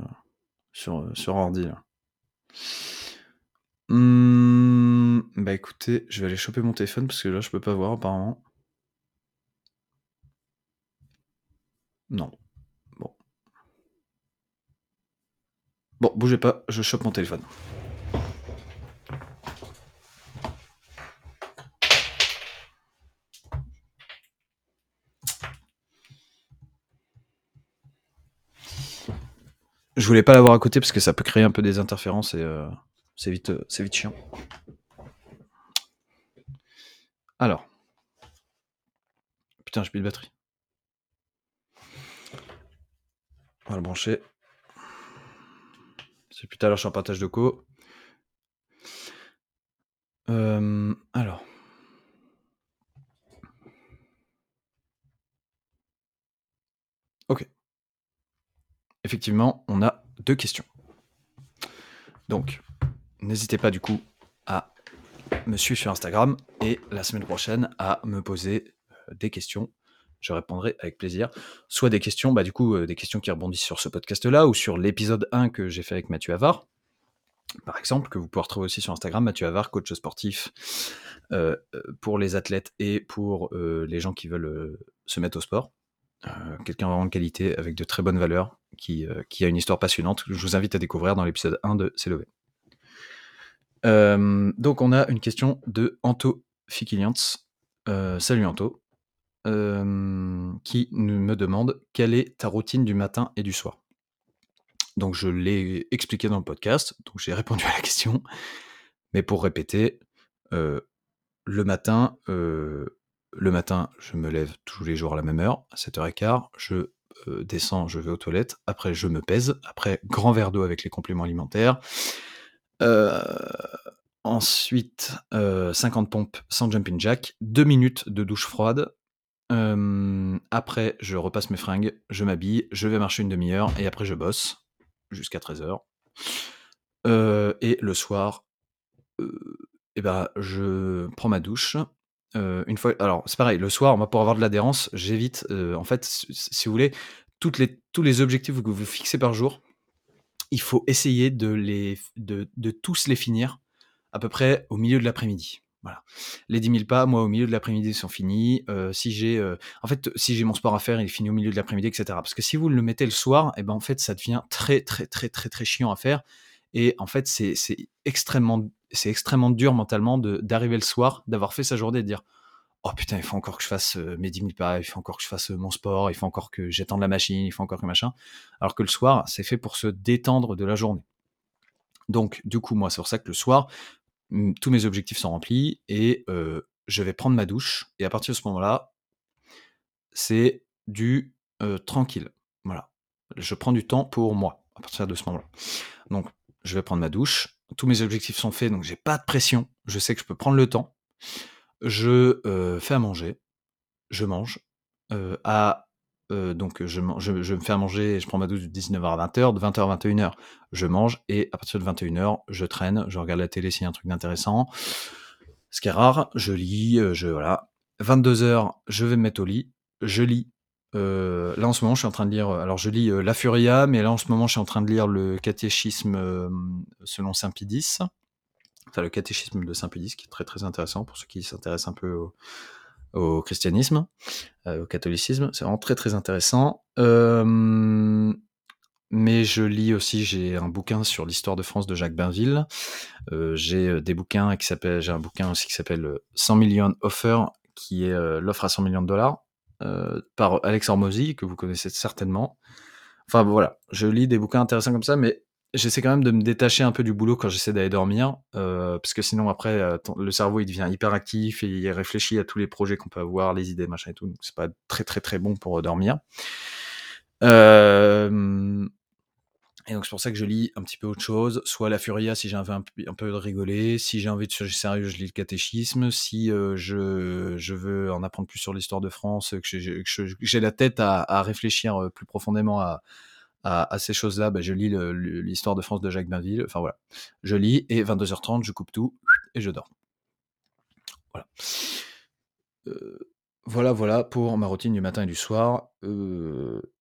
sur, sur ordi. Là. Mmh, bah écoutez, je vais aller choper mon téléphone parce que là je peux pas voir apparemment. Non. Bon. Bon, bougez pas, je chope mon téléphone. Je voulais pas l'avoir à côté parce que ça peut créer un peu des interférences et euh, c'est vite, euh, vite chiant. Alors. Putain, j'ai plus de batterie. On va le brancher. C'est plus tard, je suis en partage de co. Euh, alors. Ok effectivement, on a deux questions. Donc, n'hésitez pas du coup à me suivre sur Instagram et la semaine prochaine à me poser euh, des questions. Je répondrai avec plaisir. Soit des questions, bah du coup, euh, des questions qui rebondissent sur ce podcast-là ou sur l'épisode 1 que j'ai fait avec Mathieu Avar, par exemple, que vous pouvez retrouver aussi sur Instagram, Mathieu Avar, coach sportif euh, pour les athlètes et pour les gens qui veulent se mettre au sport. Quelqu'un vraiment de qualité avec de très bonnes valeurs euh, qui, a une histoire passionnante que je vous invite à découvrir dans l'épisode 1 de C'est levé. Euh, donc on a une question de Anto Fikilians. Euh, salut Anto. qui me demande quelle est ta routine du matin et du soir? Donc je l'ai expliqué dans le podcast, donc j'ai répondu à la question. Mais pour répéter, le matin, le matin, je me lève tous les jours à la même heure, à 7h15. Je euh, descends, je vais aux toilettes. Après, je me pèse. Après, grand verre d'eau avec les compléments alimentaires. Euh, ensuite, 50 euh, pompes sans jumping jack. 2 minutes de douche froide. après, je repasse mes fringues, je m'habille, je vais marcher une demi-heure et après, je bosse jusqu'à 13h. et le soir, eh ben, je prends ma douche, euh, une fois, alors c'est pareil, le soir, moi pour avoir de l'adhérence, j'évite, euh, en fait, si vous voulez, tous les objectifs que vous fixez par jour, il faut essayer de, tous les finir à peu près au milieu de l'après-midi. Voilà. Les 10 000 pas, moi, au milieu de l'après-midi, sont finis. Euh, si j'ai, en fait, si j'ai mon sport à faire, il est au milieu de l'après-midi, etc. Parce que si vous le mettez le soir, eh ben, en fait, ça devient très, très, très, très, très chiant à faire. Et en fait, c'est extrêmement c'est extrêmement dur mentalement d'arriver le soir, d'avoir fait sa journée et de dire Oh putain, il faut encore que je fasse euh, mes 10 000 pas, il faut encore que je fasse euh, mon sport, il faut encore que j'étende la machine, il faut encore que machin. Alors que le soir, c'est fait pour se détendre de la journée. Donc, du coup, moi, c'est pour ça que le soir, tous mes objectifs sont remplis et euh, je vais prendre ma douche. Et à partir de ce moment-là, c'est du tranquille. Voilà. Je prends du temps pour moi à partir de ce moment-là. Donc, je vais prendre ma douche, tous mes objectifs sont faits, donc j'ai pas de pression. Je sais que je peux prendre le temps. Je euh, fais à manger, je mange. Euh, à, euh, donc je, me fais à manger, je prends ma douche de 19h à 20h, de 20h à 21h, je mange, et à partir de 21h, je traîne, je regarde la télé s'il y a un truc d'intéressant. Ce qui est rare, je lis, je voilà. 22h, je vais me mettre au lit, je lis euh, là en ce moment, je suis en train de lire. Alors, je lis euh, La Furia, mais là en ce moment, je suis en train de lire le catéchisme euh, selon Saint Pidis. Enfin, le catéchisme de Saint Pidis, qui est très très intéressant pour ceux qui s'intéressent un peu au christianisme, au catholicisme. C'est vraiment très, très intéressant. Mais je lis aussi j'ai un bouquin sur l'histoire de France de Jacques Bainville. j'ai, des bouquins qui s'appellent j'ai un bouquin aussi qui s'appelle, 100 millions offer, qui est, l'offre à 100 millions de dollars, par Alex Hormozy, que vous connaissez certainement. Enfin voilà, je lis des bouquins intéressants comme ça, mais j'essaie quand même de me détacher un peu du boulot quand j'essaie d'aller dormir, parce que sinon après, le cerveau il devient hyper actif et il réfléchit à tous les projets qu'on peut avoir, les idées, machin et tout, donc c'est pas très, très, très bon pour, dormir. Hem et donc c'est pour ça que je lis un petit peu autre chose, soit la Furia si j'ai envie un, peu de rigoler, si j'ai envie de sujet sérieux, je lis le catéchisme, si euh, je, je, veux en apprendre plus sur l'histoire de France, que j'ai la tête à, à, réfléchir euh, plus profondément à, à, à ces choses-là, bah, je lis l'histoire de France de Jacques Bainville, enfin voilà, je lis et 22h30, je coupe tout et je dors. Voilà. Euh, voilà, voilà pour ma routine du matin et du soir.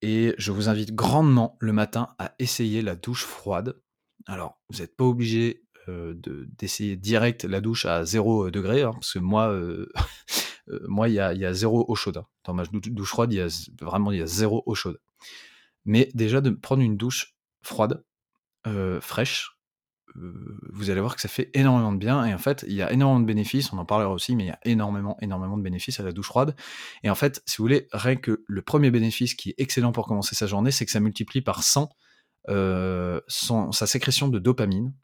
et je vous invite grandement le matin à essayer la douche froide. Alors, vous n'êtes pas obligé d'essayer direct la douche à 0 degré, hein, parce que moi, il y a, y zéro eau chaude. Hein. Dans ma douche froide, il y a vraiment il y a zéro eau chaude. Mais déjà de prendre une douche froide, fraîche, vous allez voir que ça fait énormément de bien. Et en fait, il y a énormément de bénéfices. On en parlera aussi, mais il y a énormément, énormément de bénéfices à la douche froide. Et en fait, si vous voulez, rien que le premier bénéfice qui est excellent pour commencer sa journée, c'est que ça multiplie par 100 sa sécrétion de dopamine.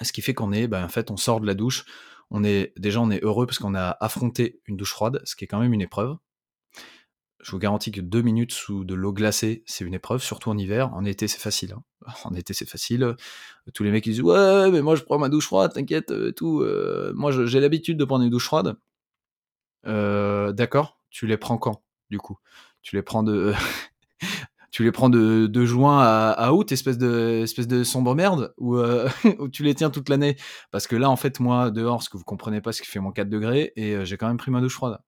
Ce qui fait qu'on est, ben, en fait, on sort de la douche. On est déjà, on est heureux parce qu'on a affronté une douche froide, ce qui est quand même une épreuve je vous garantis que deux minutes sous de l'eau glacée, c'est une épreuve, surtout en hiver. En été, c'est facile. Hein. En été, c'est facile. Tous les mecs, ils disent Ouais, mais moi, je prends ma douche froide, t'inquiète, euh, tout. Euh, moi, j'ai l'habitude de prendre une douche froide. Euh, d'accord. Tu les prends quand, du coup? Tu les prends de. tu les prends de, juin à, août, espèce de, espèce de sombre merde, ou, tu les tiens toute l'année? Parce que là, en fait, moi, dehors, ce que vous comprenez pas, c'est qu'il fait moins 4 degrés, et j'ai quand même pris ma douche froide.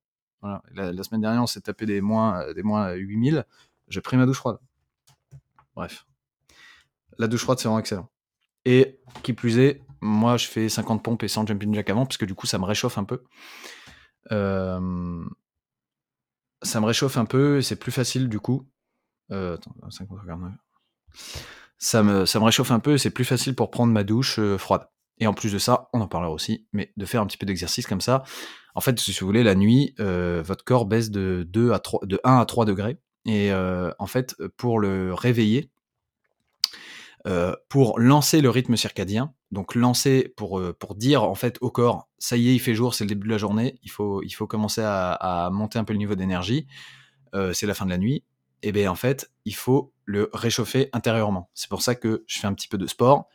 La, semaine dernière, on s'est tapé des moins, euh, des moins 8000. J'ai pris ma douche froide. Bref. La douche froide, c'est vraiment excellent. Et qui plus est, moi, je fais 50 pompes et 100 jumping jack avant, parce que du coup, ça me réchauffe un peu. Euh, ça me réchauffe un peu et c'est plus facile du coup. Euh, attends, 50, ça me, ça me réchauffe un peu et c'est plus facile pour prendre ma douche froide. Et en plus de ça, on en parlera aussi, mais de faire un petit peu d'exercice comme ça. En fait, si vous voulez, la nuit, euh, votre corps baisse de, 2 à 3, de 1 à 3 degrés. Et euh, en fait, pour le réveiller, euh, pour lancer le rythme circadien, donc lancer pour, dire en fait au corps, ça y est, il fait jour, c'est le début de la journée, il faut, il commencer à, monter un peu le niveau d'énergie, c'est la fin de la nuit, et bien en fait, il faut le réchauffer intérieurement. C'est pour ça que je fais un petit peu de sport,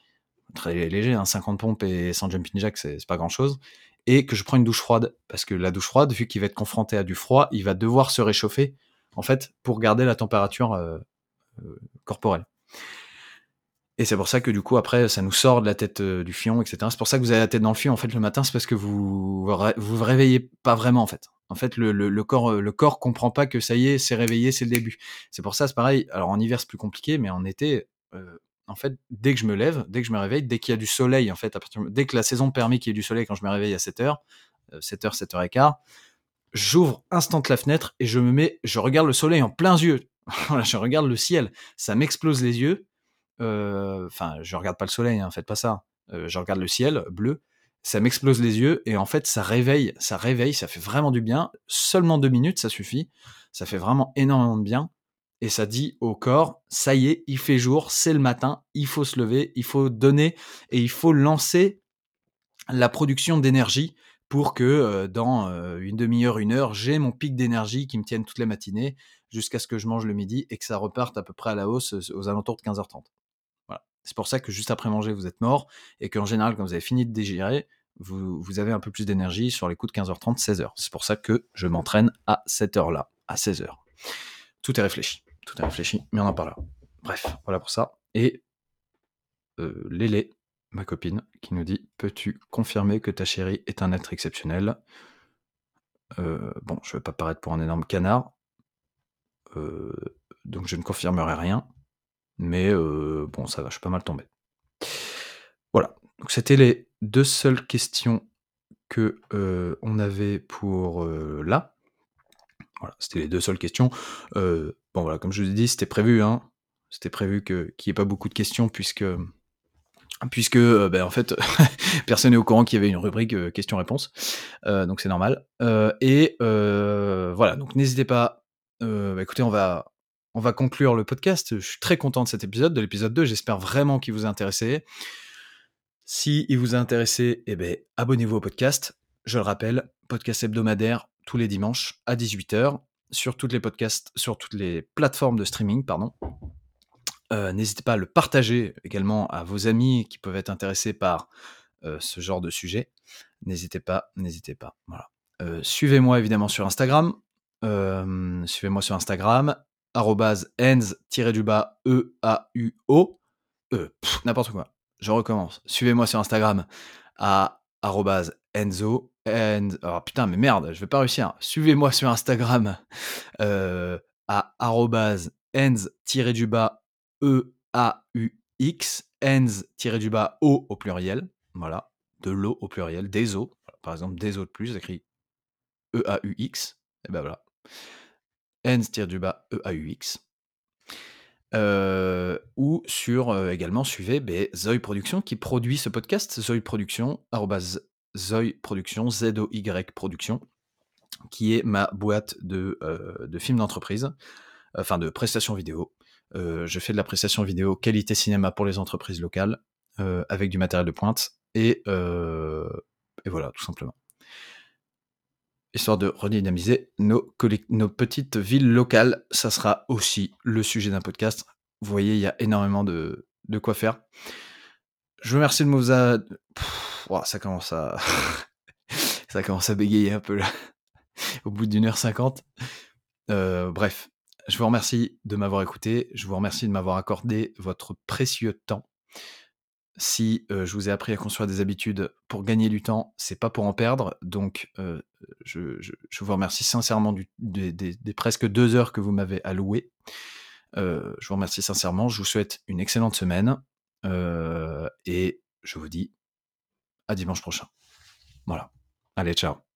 très léger, hein, 50 pompes et 100 jumping jack, c'est pas grand chose, et que je prends une douche froide, parce que la douche froide, vu qu'il va être confronté à du froid, il va devoir se réchauffer, en fait, pour garder la température euh, euh, corporelle. Et c'est pour ça que du coup, après, ça nous sort de la tête euh, du fion, etc. C'est pour ça que vous avez la tête dans le fion, en fait, le matin, c'est parce que vous vous, vous réveillez pas vraiment, en fait. En fait, le, corps le corps comprend pas que ça y est, c'est réveillé, c'est le début. C'est pour ça, c'est pareil. Alors en hiver, c'est plus compliqué, mais en été, en fait, dès que je me lève, dès que je me réveille, dès qu'il y a du soleil, en fait, dès que la saison permet qu'il y ait du soleil quand je me réveille à 7h, 7h, 7h15, j'ouvre instant la fenêtre et je me mets, je regarde le soleil en plein yeux. je regarde le ciel, ça m'explose les yeux. Euh, enfin, je regarde pas le soleil, hein, faites pas ça. Euh, je regarde le ciel bleu, ça m'explose les yeux et en fait, ça réveille, ça réveille, ça fait vraiment du bien. Seulement deux minutes, ça suffit. Ça fait vraiment énormément de bien et ça dit au corps, ça y est, il fait jour, c'est le matin, il faut se lever, il faut donner et il faut lancer la production d'énergie pour que euh, dans euh, une demi-heure, une heure, j'ai mon pic d'énergie qui me tienne toute la matinée jusqu'à ce que je mange le midi et que ça reparte à peu près à la hausse euh, aux alentours de 15h30. Voilà. C'est pour ça que juste après manger, vous êtes mort et qu'en général, quand vous avez fini de digérer, vous, vous avez un peu plus d'énergie sur les coups de 15h30, 16h. C'est pour ça que je m'entraîne à cette heure-là, à 16h. Tout est réfléchi tout est réfléchi, mais on en parlera. Bref, voilà pour ça. Et euh, Lélé, ma copine, qui nous dit Peux-tu confirmer que ta chérie est un être exceptionnel? Euh, Bon, je ne vais pas paraître pour un énorme canard, euh, donc je ne confirmerai rien, mais bon, ça va, je suis pas mal tombé. Voilà, donc c'était les deux seules questions que on avait pour là. Voilà, c'était les deux seules questions. Euh, bon voilà, comme je vous ai dit, c'était prévu, hein. C'était prévu qu'il n'y ait pas beaucoup de questions puisque puisque ben, en fait personne n'est au courant qu'il y avait une rubrique questions-réponses, donc c'est normal. et voilà, donc n'hésitez pas. Bah, écoutez, on va on va conclure le podcast. Je suis très content de cet épisode, de l'épisode 2. J'espère vraiment qu'il vous a intéressé. Si il vous a intéressé, eh ben, abonnez-vous au podcast. Je le rappelle, podcast hebdomadaire tous les dimanches à 18h sur toutes les podcasts, sur toutes les plateformes de streaming, pardon. Euh, n'hésitez pas à le partager également à vos amis qui peuvent être intéressés par euh, ce genre de sujet. N'hésitez pas, n'hésitez pas. Euh, suivez-moi évidemment sur Instagram. suivez-moi sur Instagram, ens-du-bas E-A-U-O. N'importe quoi je recommence. Suivez-moi sur Instagram à enzo. And, oh putain, mais merde, je vais pas réussir. Suivez-moi sur Instagram euh, à ens-du-bas E-A-U-X, ens-du-bas O au pluriel. Voilà, de l'eau au pluriel, des eaux. Par exemple, des eaux de plus, écrit E-A-U-X. Et ben voilà. ens-du-bas E-A-U-X. Euh, ou sur euh, également suivez ben, Zoe Production qui produit ce podcast, Zoe Production, Zoe Production, Z-O-Y Production, qui est ma boîte de, euh, de films d'entreprise, enfin de prestations vidéo. je fais de la prestation vidéo qualité cinéma pour les entreprises locales, avec du matériel de pointe, et, et voilà, tout simplement histoire de redynamiser nos, nos petites villes locales. Ça sera aussi le sujet d'un podcast. Vous voyez, il y a énormément de, de quoi faire. Je vous remercie de ça commence à... bégayer un peu. Au bout d'une heure cinquante. Euh, bref, je vous remercie de m'avoir écouté. Je vous remercie de m'avoir accordé votre précieux temps si je vous ai appris à construire des habitudes pour gagner du temps, c'est pas pour en perdre. Donc, je, vous remercie sincèrement des, presque deux heures que vous m'avez allouées. je vous remercie sincèrement. Je vous souhaite une excellente semaine. Et je vous dis à dimanche prochain. Voilà. Allez, ciao.